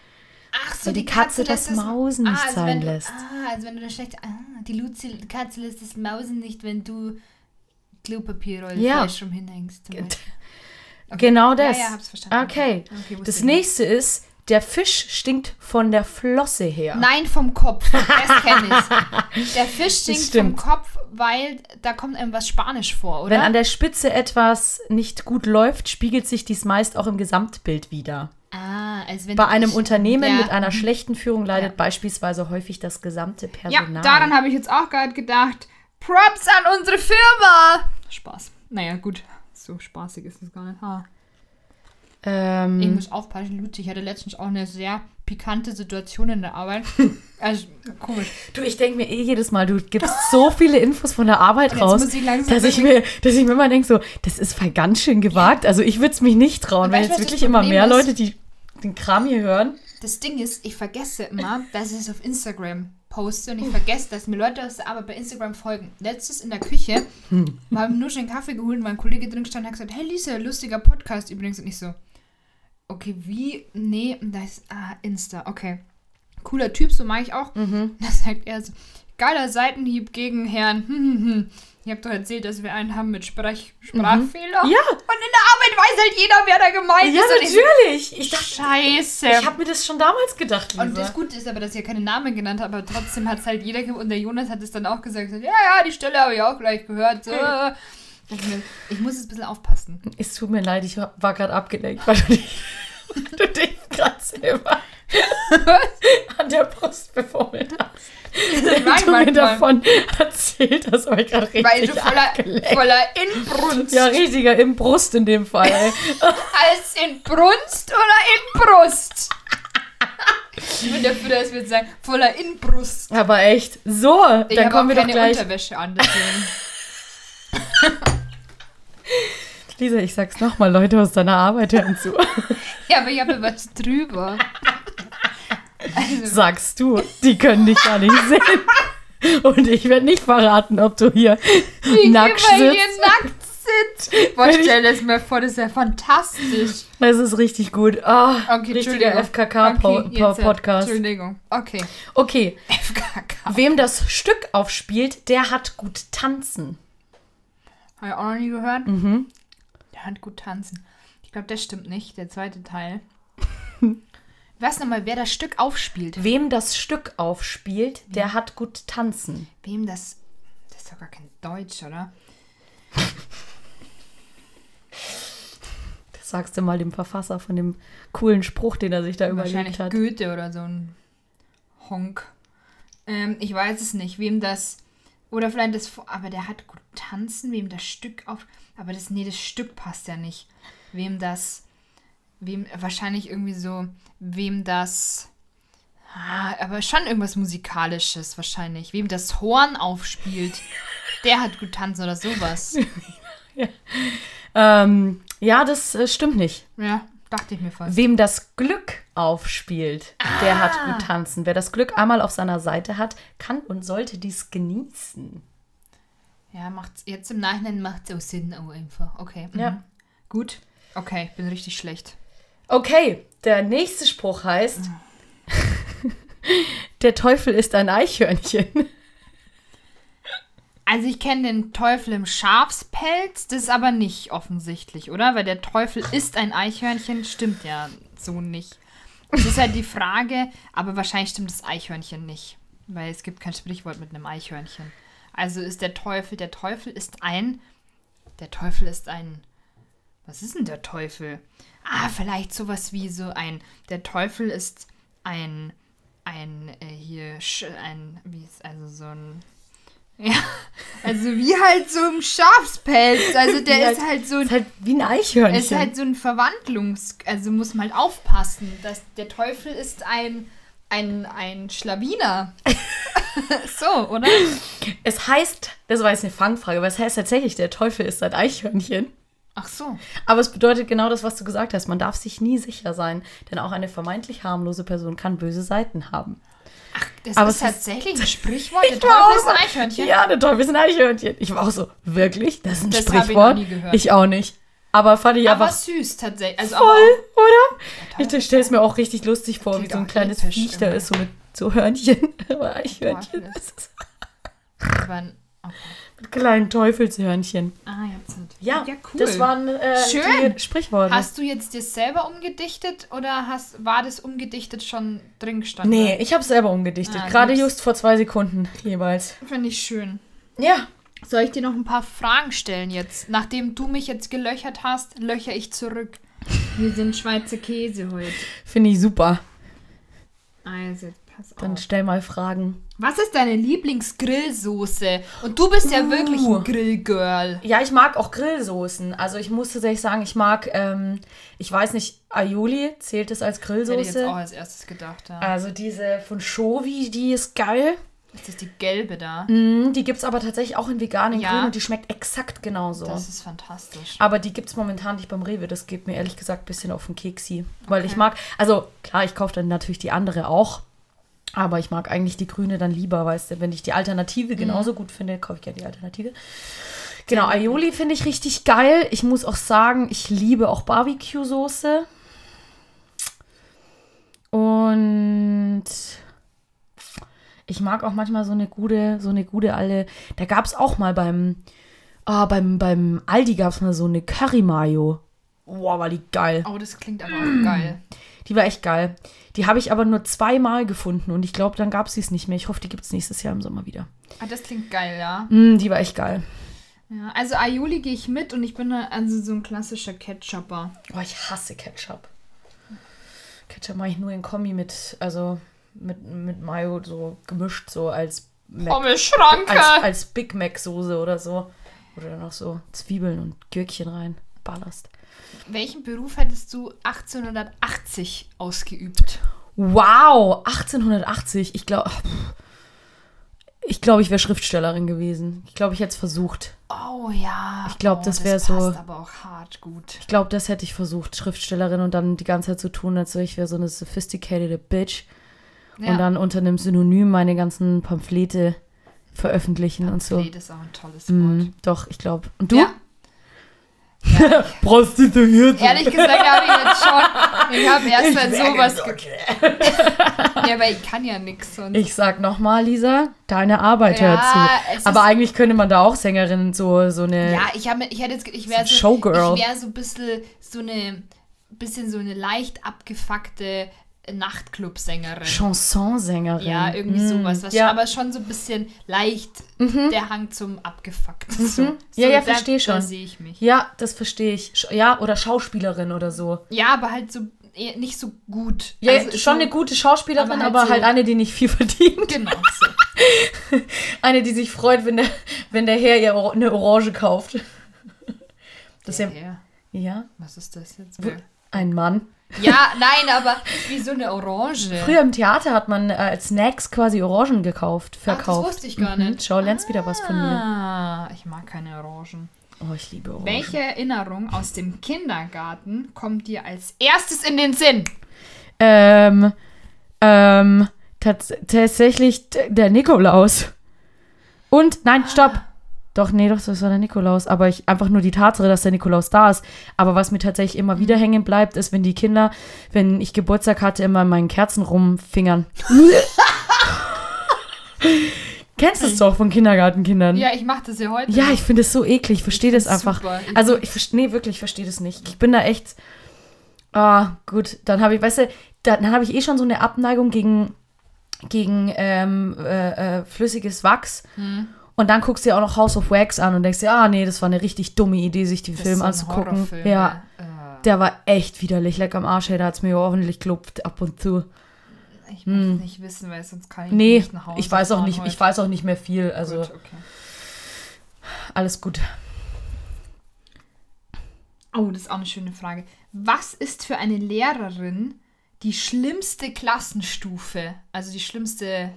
Ach so, Weil die Katze das lässt Mausen nicht also sein du, lässt. Ah, also wenn du das schlecht. Ah, die Luzi, die Katze lässt das Mausen nicht, wenn du Klopapierrolle Ja. rum hinhängst. Beispiel. Genau das. Ja, ja, hab's verstanden. Okay. Okay, Das nächste ist, der Fisch stinkt von der Flosse her. Nein, vom Kopf. Das kenne ich. Der Fisch stinkt vom. Kopf, weil da kommt einem was Spanisch vor, oder? Wenn an der Spitze etwas nicht gut läuft, spiegelt sich dies meist auch im Gesamtbild wieder. ah, Ah, als wenn Bei einem Unternehmen Ja. mit einer schlechten Führung leidet Ja. beispielsweise häufig das gesamte Ja, Personal. daran habe ich jetzt auch gerade gedacht. Props an unsere Firma! Spaß. Naja, gut. So spaßig ist es gar nicht. Ha. Ich ähm, muss aufpassen, Luzi. Ich hatte letztens auch eine sehr pikante Situation in der Arbeit. Also, komisch. du, ich denke mir eh jedes Mal, du gibst so viele Infos von der Arbeit Jetzt raus, ich dass ich, mir, dass ich mir immer denke, so, das ist voll ganz schön gewagt. Also ich würde es mich nicht trauen, du, jetzt wirklich immer mehr ist? Leute, die den Kram hier hören. Das Ding ist, ich vergesse immer, dass ich es auf Instagram poste und ich vergesse, dass mir Leute aus der Arbeit bei Instagram folgen. Letztes in der Küche wir haben nur schon einen Kaffee geholt und mein Kollege drin stand und hat gesagt, hey Lisa, lustiger Podcast übrigens. Und ich so, okay, wie? Nee, das ist, ah, Insta, okay. Cooler Typ, so mag ich auch. Mhm. Da sagt er so, geiler Seitenhieb gegen Herrn. Hm, hm, hm. Ich habe doch erzählt, dass wir einen haben mit Sprech Sprachfehler. Mhm. Ja. Und in der Arbeit weiß halt jeder, wer da gemeint Ja, ist. Ich so, natürlich. Ich dachte, Scheiße. ich habe mir das schon damals gedacht, Lisa. Und das Gute ist aber, dass ich ja keine Namen genannt habe, aber trotzdem hat es halt jeder und der Jonas hat es dann auch gesagt, ja, ja, die Stelle habe ich auch gleich gehört. So. Dachte Ich, ich muss jetzt ein bisschen aufpassen. Es tut mir leid, ich war gerade abgelenkt, weil du dich, du dich gerade selber an der Brust befummelt hast. Ich mag du mir davon erzählt hast, war ich gerade richtig weil du voller, voller Inbrunst. Ja, richtiger im Brust in dem Fall. Als in Brunst oder in Brust? Ich bin dafür, dass wir sagen, voller Inbrust. Aber echt. So, Ich dann habe kommen wir doch keine gleich. Unterwäsche an, deswegen. Lisa, ich sag's nochmal, Leute aus deiner Arbeit hören zu. Ja, aber ich habe was drüber. Also, Sagst du, die können dich gar nicht sehen. Und ich werde nicht verraten, ob du hier nackt weil ihr sitzt. nackt sitzt. Boah, stell das mir vor, das ist ja fantastisch. Das ist richtig gut. Oh, Okay, richtiger. Okay, FKK-Podcast. Entschuldigung. Okay. Okay, FKK. wem das Stück aufspielt, der hat gut tanzen. Habe ich auch noch nie gehört. Mhm. Der hat gut tanzen. Ich glaube, das stimmt nicht, der zweite Teil. Was nochmal, wer das Stück aufspielt? Wem das Stück aufspielt, der hat gut tanzen. Wem das. Das ist doch gar kein Deutsch, oder? Das sagst du mal dem Verfasser von dem coolen Spruch, den er sich da Wahrscheinlich überlegt hat. Goethe oder so ein Honk. Ähm, ich weiß es nicht, wem das. Oder vielleicht das. Aber der hat gut tanzen, wem das Stück auf. Aber das. Nee, das Stück passt ja nicht. Wem das. Wem. Wahrscheinlich irgendwie so. Wem das. Ah, aber schon irgendwas Musikalisches wahrscheinlich. Wem das Horn aufspielt. Der hat gut tanzen oder sowas. Ähm, ja, das äh, stimmt nicht. Ja, dachte ich mir fast. Wem das Glück aufspielt, der hat Ah. gut tanzen. Wer das Glück einmal auf seiner Seite hat, kann und sollte dies genießen. Ja, macht's jetzt im Nachhinein macht es auch Sinn, oh, einfach. Okay. Mhm. Ja. Gut. Okay, ich bin richtig schlecht. Okay, der nächste Spruch heißt: Der Teufel ist ein Eichhörnchen. Also ich kenne den Teufel im Schafspelz, das ist aber nicht offensichtlich, oder? Weil der Teufel ist ein Eichhörnchen, stimmt ja so nicht. Das ist halt die Frage, aber wahrscheinlich stimmt das Eichhörnchen nicht, weil es gibt kein Sprichwort mit einem Eichhörnchen. Also ist der Teufel, der Teufel ist ein, der Teufel ist ein, was ist denn der Teufel? Ah, vielleicht sowas wie so ein, der Teufel ist ein, ein, äh, hier, Sch- ein, wie ist, also so ein, ja, also wie halt so im Schafspelz. Also der Wie ist halt so ein Ist halt wie ein Eichhörnchen. es ist halt so ein Verwandlungs... Also muss man halt aufpassen. Dass der Teufel ist ein, ein, ein Schlawiner. so, oder? es heißt, das war jetzt eine Fangfrage, aber es heißt tatsächlich, der Teufel ist ein Eichhörnchen. Ach so. Aber es bedeutet genau das, was du gesagt hast. Man darf sich nie sicher sein, denn auch eine vermeintlich harmlose Person kann böse Seiten haben. Das Aber ist es ist- tatsächlich ein Sprichwort. Der Ich Teufel ist ein Eichhörnchen. Ja, der Teufel ist ein Eichhörnchen. Ich war auch so, wirklich? Das ist ein Das ich Sprichwort? gehört. Ich auch nicht. Aber fand ich aber einfach süß tatsächlich. Also voll, aber oder? Ich stelle es mir auch richtig lustig vor, wie so ein auch kleines Viech da ist, so mit so Hörnchen. Aber Eichhörnchen. Teufel ist- auch, aber ein- okay. mit kleinen Teufelshörnchen. Ah, jetzt sind. Ja, ja cool. das waren äh, Schön. Sprichworte. Hast du jetzt dir selber umgedichtet oder hast, war das umgedichtet schon drin gestanden? nee, ich habe selber umgedichtet. Ah, Gerade just vor zwei Sekunden jeweils. Finde ich schön. Ja. Soll ich dir noch ein paar Fragen stellen jetzt? Nachdem du mich jetzt gelöchert hast, löcher ich zurück. Wir sind Schweizer Käse heute. Finde ich super. Also, jetzt pass Dann auf. stell mal Fragen. Was ist deine Lieblingsgrillsoße? Und du bist ja Uh. wirklich ein Grillgirl. Ja, ich mag auch Grillsoßen. Also ich muss tatsächlich sagen, ich mag, ähm, ich weiß nicht, Aioli, zählt es als Hätte ich jetzt auch Grillsoße? als erstes gedacht, ja. Also diese von Shovi, die ist geil. Ist das die gelbe da? Mm, die gibt es aber tatsächlich auch in vegan, in Ja. grün und die schmeckt exakt genauso. Das ist fantastisch. Aber die gibt es momentan nicht beim Rewe. Das geht mir ehrlich gesagt ein bisschen auf den Keksi. Weil ich Okay. mag, also klar, ich kaufe dann natürlich die andere auch. Aber ich mag eigentlich die grüne dann lieber, weißt du. Wenn ich die Alternative genauso gut finde, kaufe ich gerne die Alternative. Genau, Aioli finde ich richtig geil. Ich muss auch sagen, ich liebe auch Barbecue-Soße. Und ich mag auch manchmal so eine gute, so eine gute alte. Da gab es auch mal beim, ah, beim, beim Aldi gab es mal so eine Curry Mayo. Boah, war die geil. Oh, das klingt aber auch geil. Die war echt geil. Die habe ich aber nur zweimal gefunden und ich glaube, dann gab es es nicht mehr. Ich hoffe, die gibt es nächstes Jahr im Sommer wieder. Ah, das klingt geil, ja. Mm, die war echt geil. ja. Also Aioli gehe ich mit und ich bin also so ein klassischer Ketchupper. Oh, ich hasse Ketchup. Ketchup mache ich nur in Kombi mit, also mit, mit Mayo so gemischt, so als, Mac, als, als Big Mac Soße oder so. Oder noch so Zwiebeln und Gürkchen rein. Ballerst. Welchen Beruf hättest du 1880 ausgeübt? Wow, 1880. Ich glaube, ich glaube, ich wäre Schriftstellerin gewesen. Ich glaube, ich hätte es versucht. Oh ja. Ich glaub, oh, das wär so- aber auch hart gut. Ich glaube, das hätte ich versucht, Schriftstellerin und dann die ganze Zeit zu tun, als wäre ich wäre so eine sophisticated Bitch. Ja. Und dann unter einem Synonym meine ganzen Pamphlete veröffentlichen und so. Pamphlet ist auch ein tolles Mm, Wort. doch, ich glaube. Und du? Ja. ja Prostituierte. ehrlich gesagt habe ich jetzt schon. Ich habe erst mal sowas. Ja, aber ich kann ja nichts sonst. Ich sag nochmal, Lisa, deine Arbeit Ja, hört zu. Aber eigentlich könnte man da auch Sängerin so, so eine. Ja, ich, hab, ich hätte jetzt, ich wäre so, Showgirl. ich wäre so ein bisschen so eine, bisschen so eine leicht abgefuckte Nachtclub-Sängerin. Chansonsängerin. Ja, irgendwie Mm, sowas. Was ja. Aber schon so ein bisschen leicht der Hang zum Abgefuckten. Mhm. Ja, so, ja, da- versteh schon. Da sehe ich mich. ja, das verstehe ich. Ja, oder Schauspielerin oder so. Ja, aber halt so eher nicht so gut. Ja, Also schon so, eine gute Schauspielerin, aber aber halt halt, so- eine, die nicht viel verdient. Genau. So. Eine, die sich freut, wenn der, wenn der Herr ihr Or- eine Orange kauft. Das ist ja, ja, ja, was ist das jetzt? W- ein Mann. Ja, nein, aber wie so eine Orange. Früher im Theater hat man äh, als Snacks quasi Orangen gekauft, Ach, das verkauft. wusste ich gar Mhm. nicht. Schau, lernst wieder was von mir. Ah, ich mag keine Orangen. Oh, ich liebe Orangen. Welche Erinnerung aus dem Kindergarten kommt dir als erstes in den Sinn? Ähm, ähm, tats tatsächlich der Nikolaus. Und, nein, stopp. Doch, nee, doch, das war der Nikolaus. Aber ich einfach nur die Tatsache, dass der Nikolaus da ist. Aber was mir tatsächlich immer wieder hängen bleibt, ist, wenn die Kinder, wenn ich Geburtstag hatte, immer in meinen Kerzen rumfingern. Kennst du es doch von Kindergartenkindern? Ja, ich mache das ja heute. Ja, ich finde es so eklig. Ich verstehe das einfach. super. Also, ich verstehe, nee, wirklich, ich verstehe das nicht. Ich bin da echt. Ah, gut. Dann habe ich, weißt du, dann, dann habe ich eh schon so eine Abneigung gegen, gegen ähm, äh, äh, flüssiges Wachs. Hm. Und dann guckst du dir auch noch House of Wax an und denkst dir, ah, nee, das war eine richtig dumme Idee, sich den Das Film anzugucken. Ja. Äh, der war echt widerlich. Leck am Arsch, hey, da hat es mir ordentlich geklopft ab und zu. ich möchte es nicht wissen, weil sonst kann ich Hm. Nee, nicht nach Hause ich weiß auch nicht, heute. ich weiß auch nicht mehr viel. Also, Gut, okay. alles gut. Oh, das ist auch eine schöne Frage. Was ist für eine Lehrerin die schlimmste Klassenstufe? Also die schlimmste.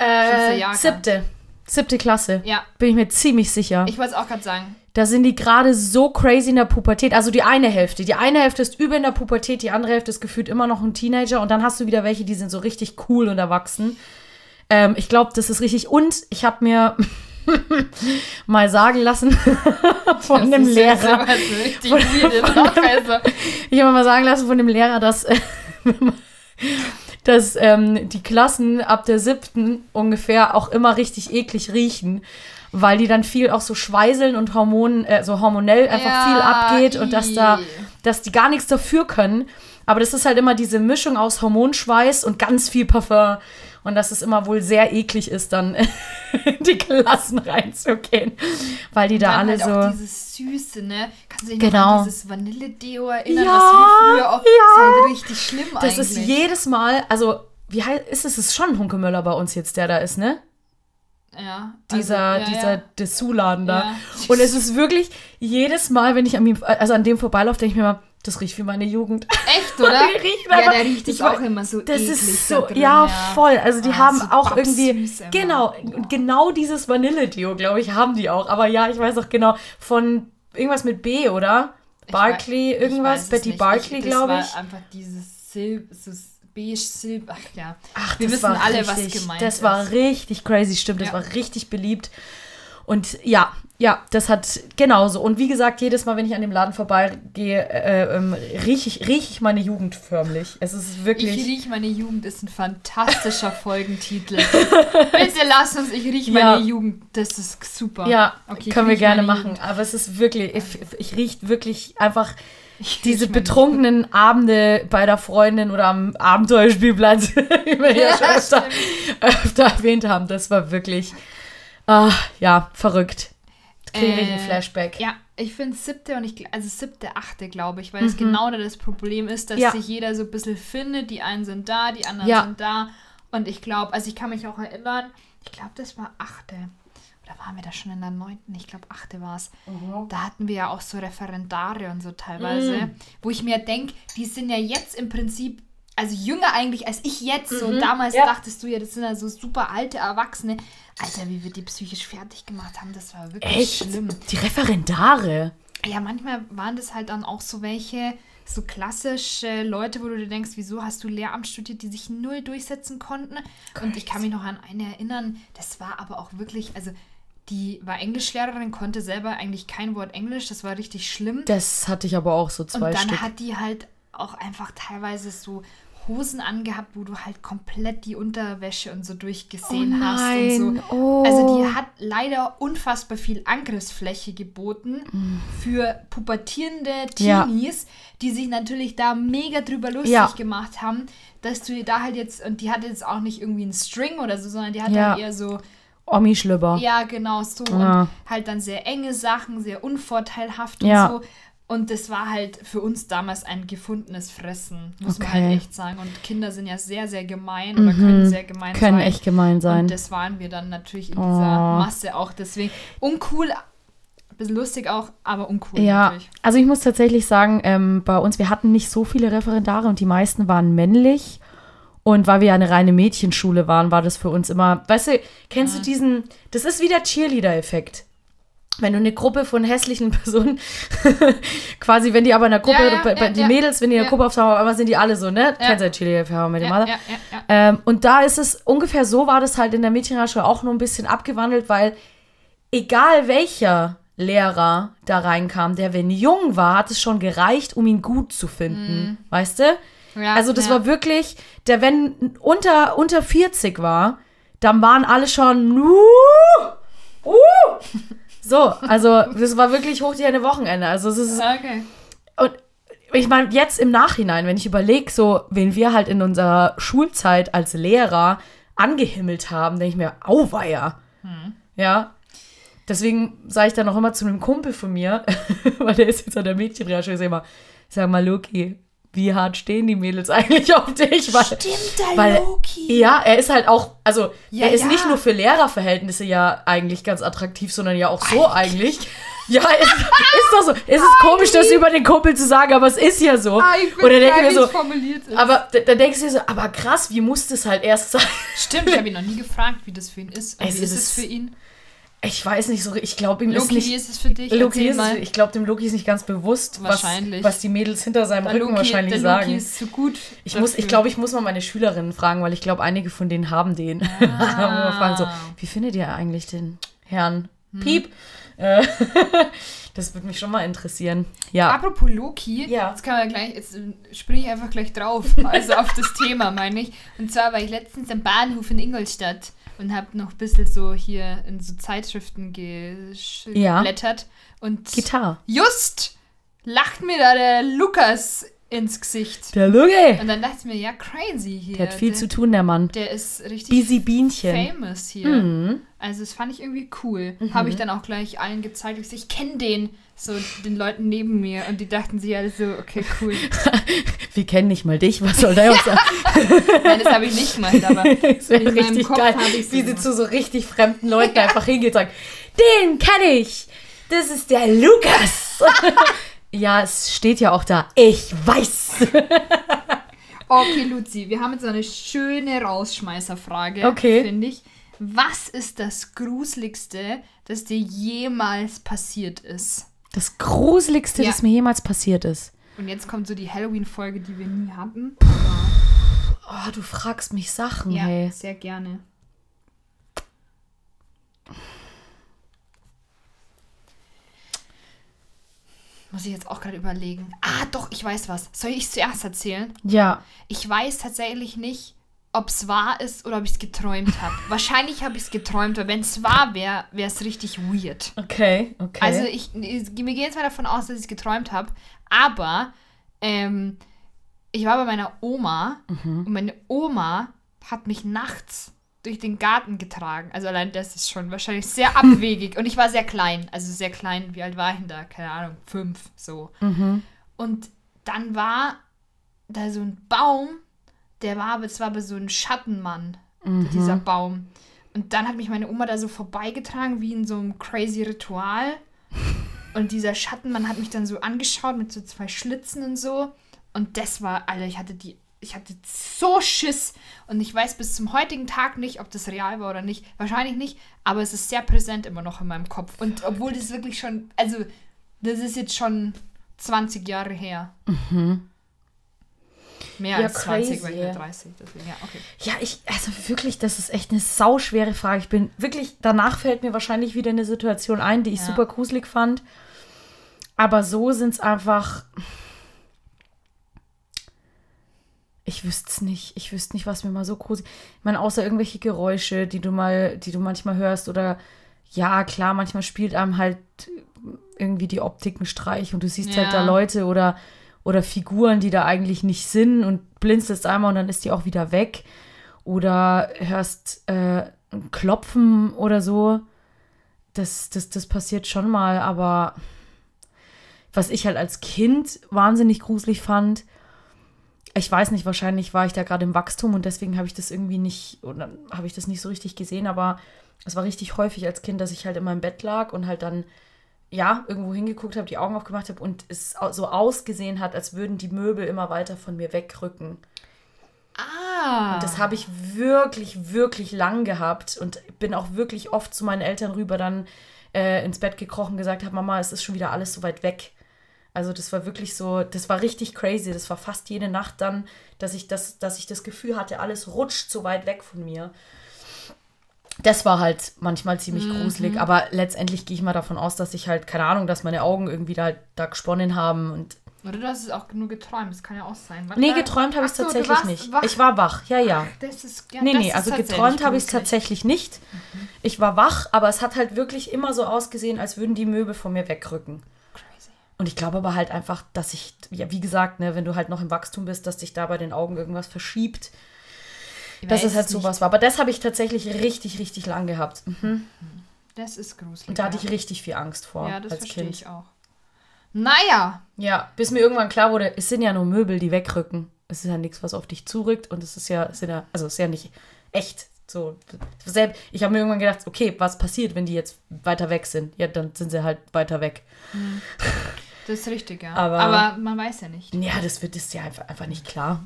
Äh, Jahrgang. siebte. Siebte Klasse. Ja, Bin ich mir ziemlich sicher. ich wollte es auch gerade sagen. Da sind die gerade so crazy in der Pubertät. Also die eine Hälfte. Die eine Hälfte ist übel in der Pubertät, die andere Hälfte ist gefühlt immer noch ein Teenager. Und dann hast du wieder welche, die sind so richtig cool und erwachsen. Ähm, ich glaube, das ist richtig. Und ich habe mir mal sagen lassen von Das jetzt Lehrer. aber so richtig weird, Nachweise. Ich habe mal sagen lassen von dem Lehrer, dass, dass ähm, die Klassen ab der siebten ungefähr auch immer richtig eklig riechen. Weil die dann viel auch so schweiseln und Hormonen, äh, so hormonell einfach Ja, viel abgeht und dass da dass die gar nichts dafür können. Aber das ist halt immer diese Mischung aus Hormonschweiß und ganz viel Parfum. Und dass es immer wohl sehr eklig ist, dann in die Klassen reinzugehen. Weil die da Dann alle halt so. auch dieses Süße, ne? Kannst du dich Genau. an dieses Vanille-Deo erinnern, Ja, was wir früher auch... ja. Das ist halt richtig schlimm Das eigentlich. ist jedes Mal, also, wie heißt ist es? Es ist schon Hunkemöller bei uns jetzt, der da ist, ne? Ja, Dieser, also, ja, dieser ja. Dessous-Laden da. Und es ist wirklich jedes Mal, wenn ich an, ihm, also an dem vorbeilaufe, denke ich mir mal, das riecht wie meine Jugend. Echt, oder? Die riechen ja, der riecht ich auch immer so Das ist so, drin, ja, voll. Also die Ah, haben so auch irgendwie, genau, und genau dieses Vanille-Deo, glaube ich, haben die auch. Aber ja, ich weiß auch genau, von irgendwas mit B, oder? Ich irgendwas, Betty nicht. Barkley, Ich- glaube Das ich. war einfach dieses Silb, so beige Silb, ach ja. Ach, Wir das wissen alle, richtig, was gemeint Das ist. war richtig crazy, stimmt. Das Ja. war richtig beliebt. Und ja, ja, das hat genauso. Und wie gesagt, jedes Mal, wenn ich an dem Laden vorbeigehe, äh, ähm, rieche ich, riech ich meine Jugend förmlich. Es ist Ich wirklich. riech meine Jugend ist ein fantastischer Folgentitel. Bitte lass uns, ich riech meine Ja. Jugend. Das ist super. ja, Okay, ich können wir gerne meine machen. Jugend. Aber es ist wirklich, ich, ich rieche wirklich einfach Ich diese betrunkenen Abende bei der Freundin oder am Abenteuerspielplatz, wie wir ja schon öfter, öfter erwähnt haben. Das war wirklich, ah, ja, verrückt. Kriege ich einen Äh, Flashback. Ja, ich finde siebte und ich, also siebte, achte, glaube ich, weil es genau da das Problem ist, dass Mhm. Ja. sich jeder so ein bisschen findet. Die einen sind da, die anderen Ja. sind da. Und ich glaube, also ich kann mich auch erinnern, ich glaube, das war achte. Oder waren wir da schon in der neunten? Ich glaube, achte war es. Da hatten wir ja auch so Referendare und so teilweise, Mhm. wo ich mir denke, die sind ja jetzt im Prinzip, also jünger eigentlich als ich jetzt. So, und damals Mhm. ja. dachtest du ja, das sind ja so super alte Erwachsene. Alter, wie wir die psychisch fertig gemacht haben, das war wirklich Echt? schlimm. Die Referendare. Ja, manchmal waren das halt dann auch so welche, so klassische Leute, wo du dir denkst, wieso hast du Lehramt studiert, die sich null durchsetzen konnten. Und ich kann mich noch an eine erinnern, das war aber auch wirklich, also die war Englischlehrerin, konnte selber eigentlich kein Wort Englisch, das war richtig schlimm. Das hatte ich aber auch so Und zwei dann Stück. hat die halt auch einfach teilweise so Hosen angehabt, wo du halt komplett die Unterwäsche und so durchgesehen Oh hast und so. oh. Also die hat leider unfassbar viel Angriffsfläche geboten Mm. für pubertierende Ja. Teenies, die sich natürlich da mega drüber lustig Ja. gemacht haben, dass du da halt jetzt, und die hatte jetzt auch nicht irgendwie einen String oder so, sondern die hatte Ja. halt eher so, Omi-Schlüpper. ja, genau so. Ja. Und halt dann sehr enge Sachen, sehr unvorteilhaft Ja. und so. Und das war halt für uns damals ein gefundenes Fressen, muss man Okay. halt echt sagen. Und Kinder sind ja sehr, sehr gemein oder können sehr gemein Mhm. Können sein. echt gemein sein. Und das waren wir dann natürlich in dieser Oh. Masse auch. Deswegen uncool, ein bisschen lustig auch, aber uncool Ja, natürlich. also ich muss tatsächlich sagen, ähm, bei uns, wir hatten nicht so viele Referendare und die meisten waren männlich. Und weil wir ja eine reine Mädchenschule waren, war das für uns immer, weißt du, kennst du diesen, das ist wie der Cheerleader-Effekt. Wenn du eine Gruppe von hässlichen Personen, quasi, wenn die aber in der Gruppe, Ja, ja, ja, die ja. Mädels, wenn die in der Ja. Gruppe auftauchen, auf einmal sind die alle so, ne? Kennst du ja Cheerleader-Effekt mit dem Ja, ja, ja, ja. Ähm, und da ist es ungefähr so, war das halt in der Mädchenschule auch nur ein bisschen abgewandelt, weil egal welcher Lehrer da reinkam, der wenn jung war, hat es schon gereicht, um ihn gut zu finden. Weißt du? Ja, Also das ja. war wirklich, der wenn unter, unter 40 war, dann waren alle schon uh, uh. so, also das war wirklich hoch die eine Wochenende. Also es ist Okay. und ich meine, jetzt im Nachhinein, wenn ich überlege, so, wen wir halt in unserer Schulzeit als Lehrer angehimmelt haben, denke ich mir, auweia. Ja. Deswegen sage ich dann auch immer zu einem Kumpel von mir, weil der ist jetzt an der Mädchenrecherche, ich sag immer, sag mal, Loki, wie hart stehen die Mädels eigentlich auf dich? Weil, Stimmt, der weil, Loki. Ja, er ist halt auch, also Ja, er ist ja. nicht nur für Lehrerverhältnisse ja eigentlich ganz attraktiv, sondern ja auch so eigentlich. Ja, ist, ist doch so. Es ist komisch, das über den Kumpel zu sagen, aber es ist ja so. Ah, ich bin Oder denke mir so, formuliert ist. aber da, da denkst du dir so, aber krass, wie muss das halt erst sein? Stimmt, ich habe ihn noch nie gefragt, wie das für ihn ist. Es wie ist ist- es für ihn? Ich weiß nicht so, ich glaube ihm ist Loki, wie nicht. ist es für dich? Loki ist, mal. ich glaube, dem Loki ist nicht ganz bewusst, was, was die Mädels hinter seinem Der Rücken Loki, wahrscheinlich der sagen. Loki ist zu gut. Ich muss, ich glaube, ich muss mal meine Schülerinnen fragen, weil ich glaube, einige von denen haben den. Ah. mal fragen so, wie findet ihr eigentlich den Herrn Piep? Äh, das würde mich schon mal interessieren. Ja. Apropos Loki, Ja. jetzt kann man gleich, jetzt äh, springe ich einfach gleich drauf, also auf das Thema meine ich. Und zwar war ich letztens am Bahnhof in Ingolstadt und habe noch ein bisschen so hier in so Zeitschriften gesch- Ja. geblättert. Und Gitarre. just lacht mir da der Lukas ins Gesicht. Der Luge. Und dann dachte ich mir, ja, crazy hier. Der hat viel der, zu tun, der Mann. Der ist richtig Busy Bienchen. famous hier. Mhm. Also das fand ich irgendwie cool. Habe ich dann auch gleich allen gezeigt. Ich, so, ich kenne den. So den Leuten neben mir. Und die dachten sich alle so, okay, cool. Wir kennen nicht mal dich, was soll der uns sagen? Nein, das habe ich nicht gemacht, aber Das In meinem richtig Kopf geil, wie sie zu so richtig fremden Leuten einfach hingeht und sagt, den kenne ich, das ist der Lukas. Ja, es steht ja auch da, ich weiß. Okay, Luzi, wir haben jetzt so eine schöne Rausschmeißerfrage, Okay. finde ich. Was ist das Gruseligste, das dir jemals passiert ist? Das Gruseligste, Ja. das mir jemals passiert ist. Und jetzt kommt so die Halloween-Folge, die wir nie hatten. Oh, du fragst mich Sachen, Ja, hey. sehr gerne. Muss ich jetzt auch gerade überlegen. Ah, doch, ich weiß was. Soll ich es zuerst erzählen? Ja, Ich weiß tatsächlich nicht, ob es wahr ist oder ob ich es geträumt habe. Wahrscheinlich habe ich es geträumt, weil wenn es wahr wäre, wäre es richtig weird. okay, okay. Also ich, ich wir gehen jetzt mal davon aus, dass ich es geträumt habe. Aber ähm, ich war bei meiner Oma Mhm. und meine Oma hat mich nachts durch den Garten getragen. Also allein das ist schon wahrscheinlich sehr abwegig. Und ich war sehr klein. Also sehr klein. Wie alt war ich denn da? Keine Ahnung. Fünf. So. Mhm. Und dann war da so ein Baum, der war aber, es war aber so ein Schattenmann, Mhm. dieser Baum. Und dann hat mich meine Oma da so vorbeigetragen, wie in so einem crazy Ritual. Und dieser Schattenmann hat mich dann so angeschaut mit so zwei Schlitzen und so. Und das war, Alter, ich hatte die, ich hatte so Schiss. Und ich weiß bis zum heutigen Tag nicht, ob das real war oder nicht. Wahrscheinlich nicht, aber es ist sehr präsent immer noch in meinem Kopf. Und obwohl das wirklich schon, also, das ist jetzt schon 20 Jahre her. Mehr Ja, als 20, weil ich bin crazy. 30. Deswegen, ja, okay. Ja, ich, also wirklich, das ist echt eine sauschwere Frage. Ich bin wirklich, danach fällt mir wahrscheinlich wieder eine Situation ein, die ich Ja. super gruselig fand. Aber so sind es einfach. Ich wüsste es nicht. Ich wüsste nicht, was mir mal so gruselig. Ich meine, außer irgendwelche Geräusche, die du mal, die du manchmal hörst oder ja, klar, manchmal spielt einem halt irgendwie die Optik einen Streich und du siehst halt da Ja. Leute oder, oder Figuren, die da eigentlich nicht sind und blinzelst einmal und dann ist die auch wieder weg. Oder hörst äh, ein Klopfen oder so. Das, das, das passiert schon mal, aber was ich halt als Kind wahnsinnig gruselig fand, ich weiß nicht, wahrscheinlich war ich da gerade im Wachstum und deswegen habe ich das irgendwie nicht, oder habe ich das nicht so richtig gesehen, aber es war richtig häufig als Kind, dass ich halt in meinem Bett lag und halt dann, ja, irgendwo hingeguckt habe, die Augen aufgemacht habe und es so ausgesehen hat, als würden die Möbel immer weiter von mir wegrücken. Ah. Und das habe ich wirklich, wirklich lang gehabt und bin auch wirklich oft zu meinen Eltern rüber dann äh, ins Bett gekrochen und gesagt habe, Mama, es ist schon wieder alles so weit weg. Also das war wirklich so, das war richtig crazy. Das war fast jede Nacht dann, dass ich das, dass ich das Gefühl hatte, alles rutscht so weit weg von mir. Das war halt manchmal ziemlich gruselig, aber letztendlich gehe ich mal davon aus, dass ich halt, keine Ahnung, dass meine Augen irgendwie da, da gesponnen haben und Oder du hast es auch nur geträumt, das kann ja auch sein. Warte Nee, geträumt habe ich Ach so, tatsächlich warst nicht. wach. Ich war wach, ja, ja. Das ist, ja, Nee, das nee, also geträumt habe ich es tatsächlich nicht. Ich war wach, aber es hat halt wirklich immer so ausgesehen, als würden die Möbel von mir wegrücken. Und ich glaube aber halt einfach, dass ich, ja, wie gesagt, ne, wenn du halt noch im Wachstum bist, dass sich da bei den Augen irgendwas verschiebt. Ich Dass es halt nicht. sowas war. Aber das habe ich tatsächlich richtig, richtig lang gehabt. Mhm. Das ist gruselig. Und da hatte ich richtig viel Angst vor Ja, das als verstehe Kind. ich auch. Naja, Ja, bis mir irgendwann klar wurde, es sind ja nur Möbel, die wegrücken. Es ist ja nichts, was auf dich zurückt und es ist ja, es sind ja also es ist ja nicht echt. So, ich habe mir irgendwann gedacht, okay, was passiert, wenn die jetzt weiter weg sind? Ja, dann sind sie halt weiter weg. Das ist richtig, ja. Aber- Aber, man weiß ja nicht. Ja, das wird ist ja einfach, einfach nicht klar,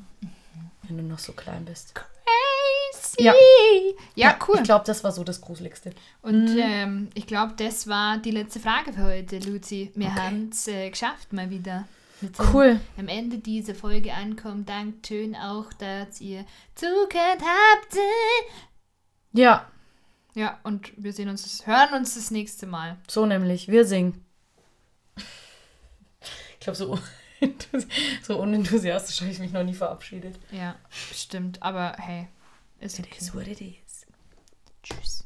wenn du noch so klein bist. Crazy. Ja. Ja, cool. Ich glaube, das war so das Gruseligste. Und ähm, ich glaube, das war die letzte Frage für heute, Luzi. Wir Okay. haben es äh, geschafft mal wieder. Cool. am Ende dieser Folge ankommen. Dankeschön auch, dass ihr zugehört habt. Ja, Ja, und wir sehen uns, hören uns das nächste Mal. so nämlich. Wir singen. Ich glaube, so, so unenthusiastisch habe ich mich noch nie verabschiedet. Ja, stimmt. Aber hey, ist okay. It is what it is. Tschüss.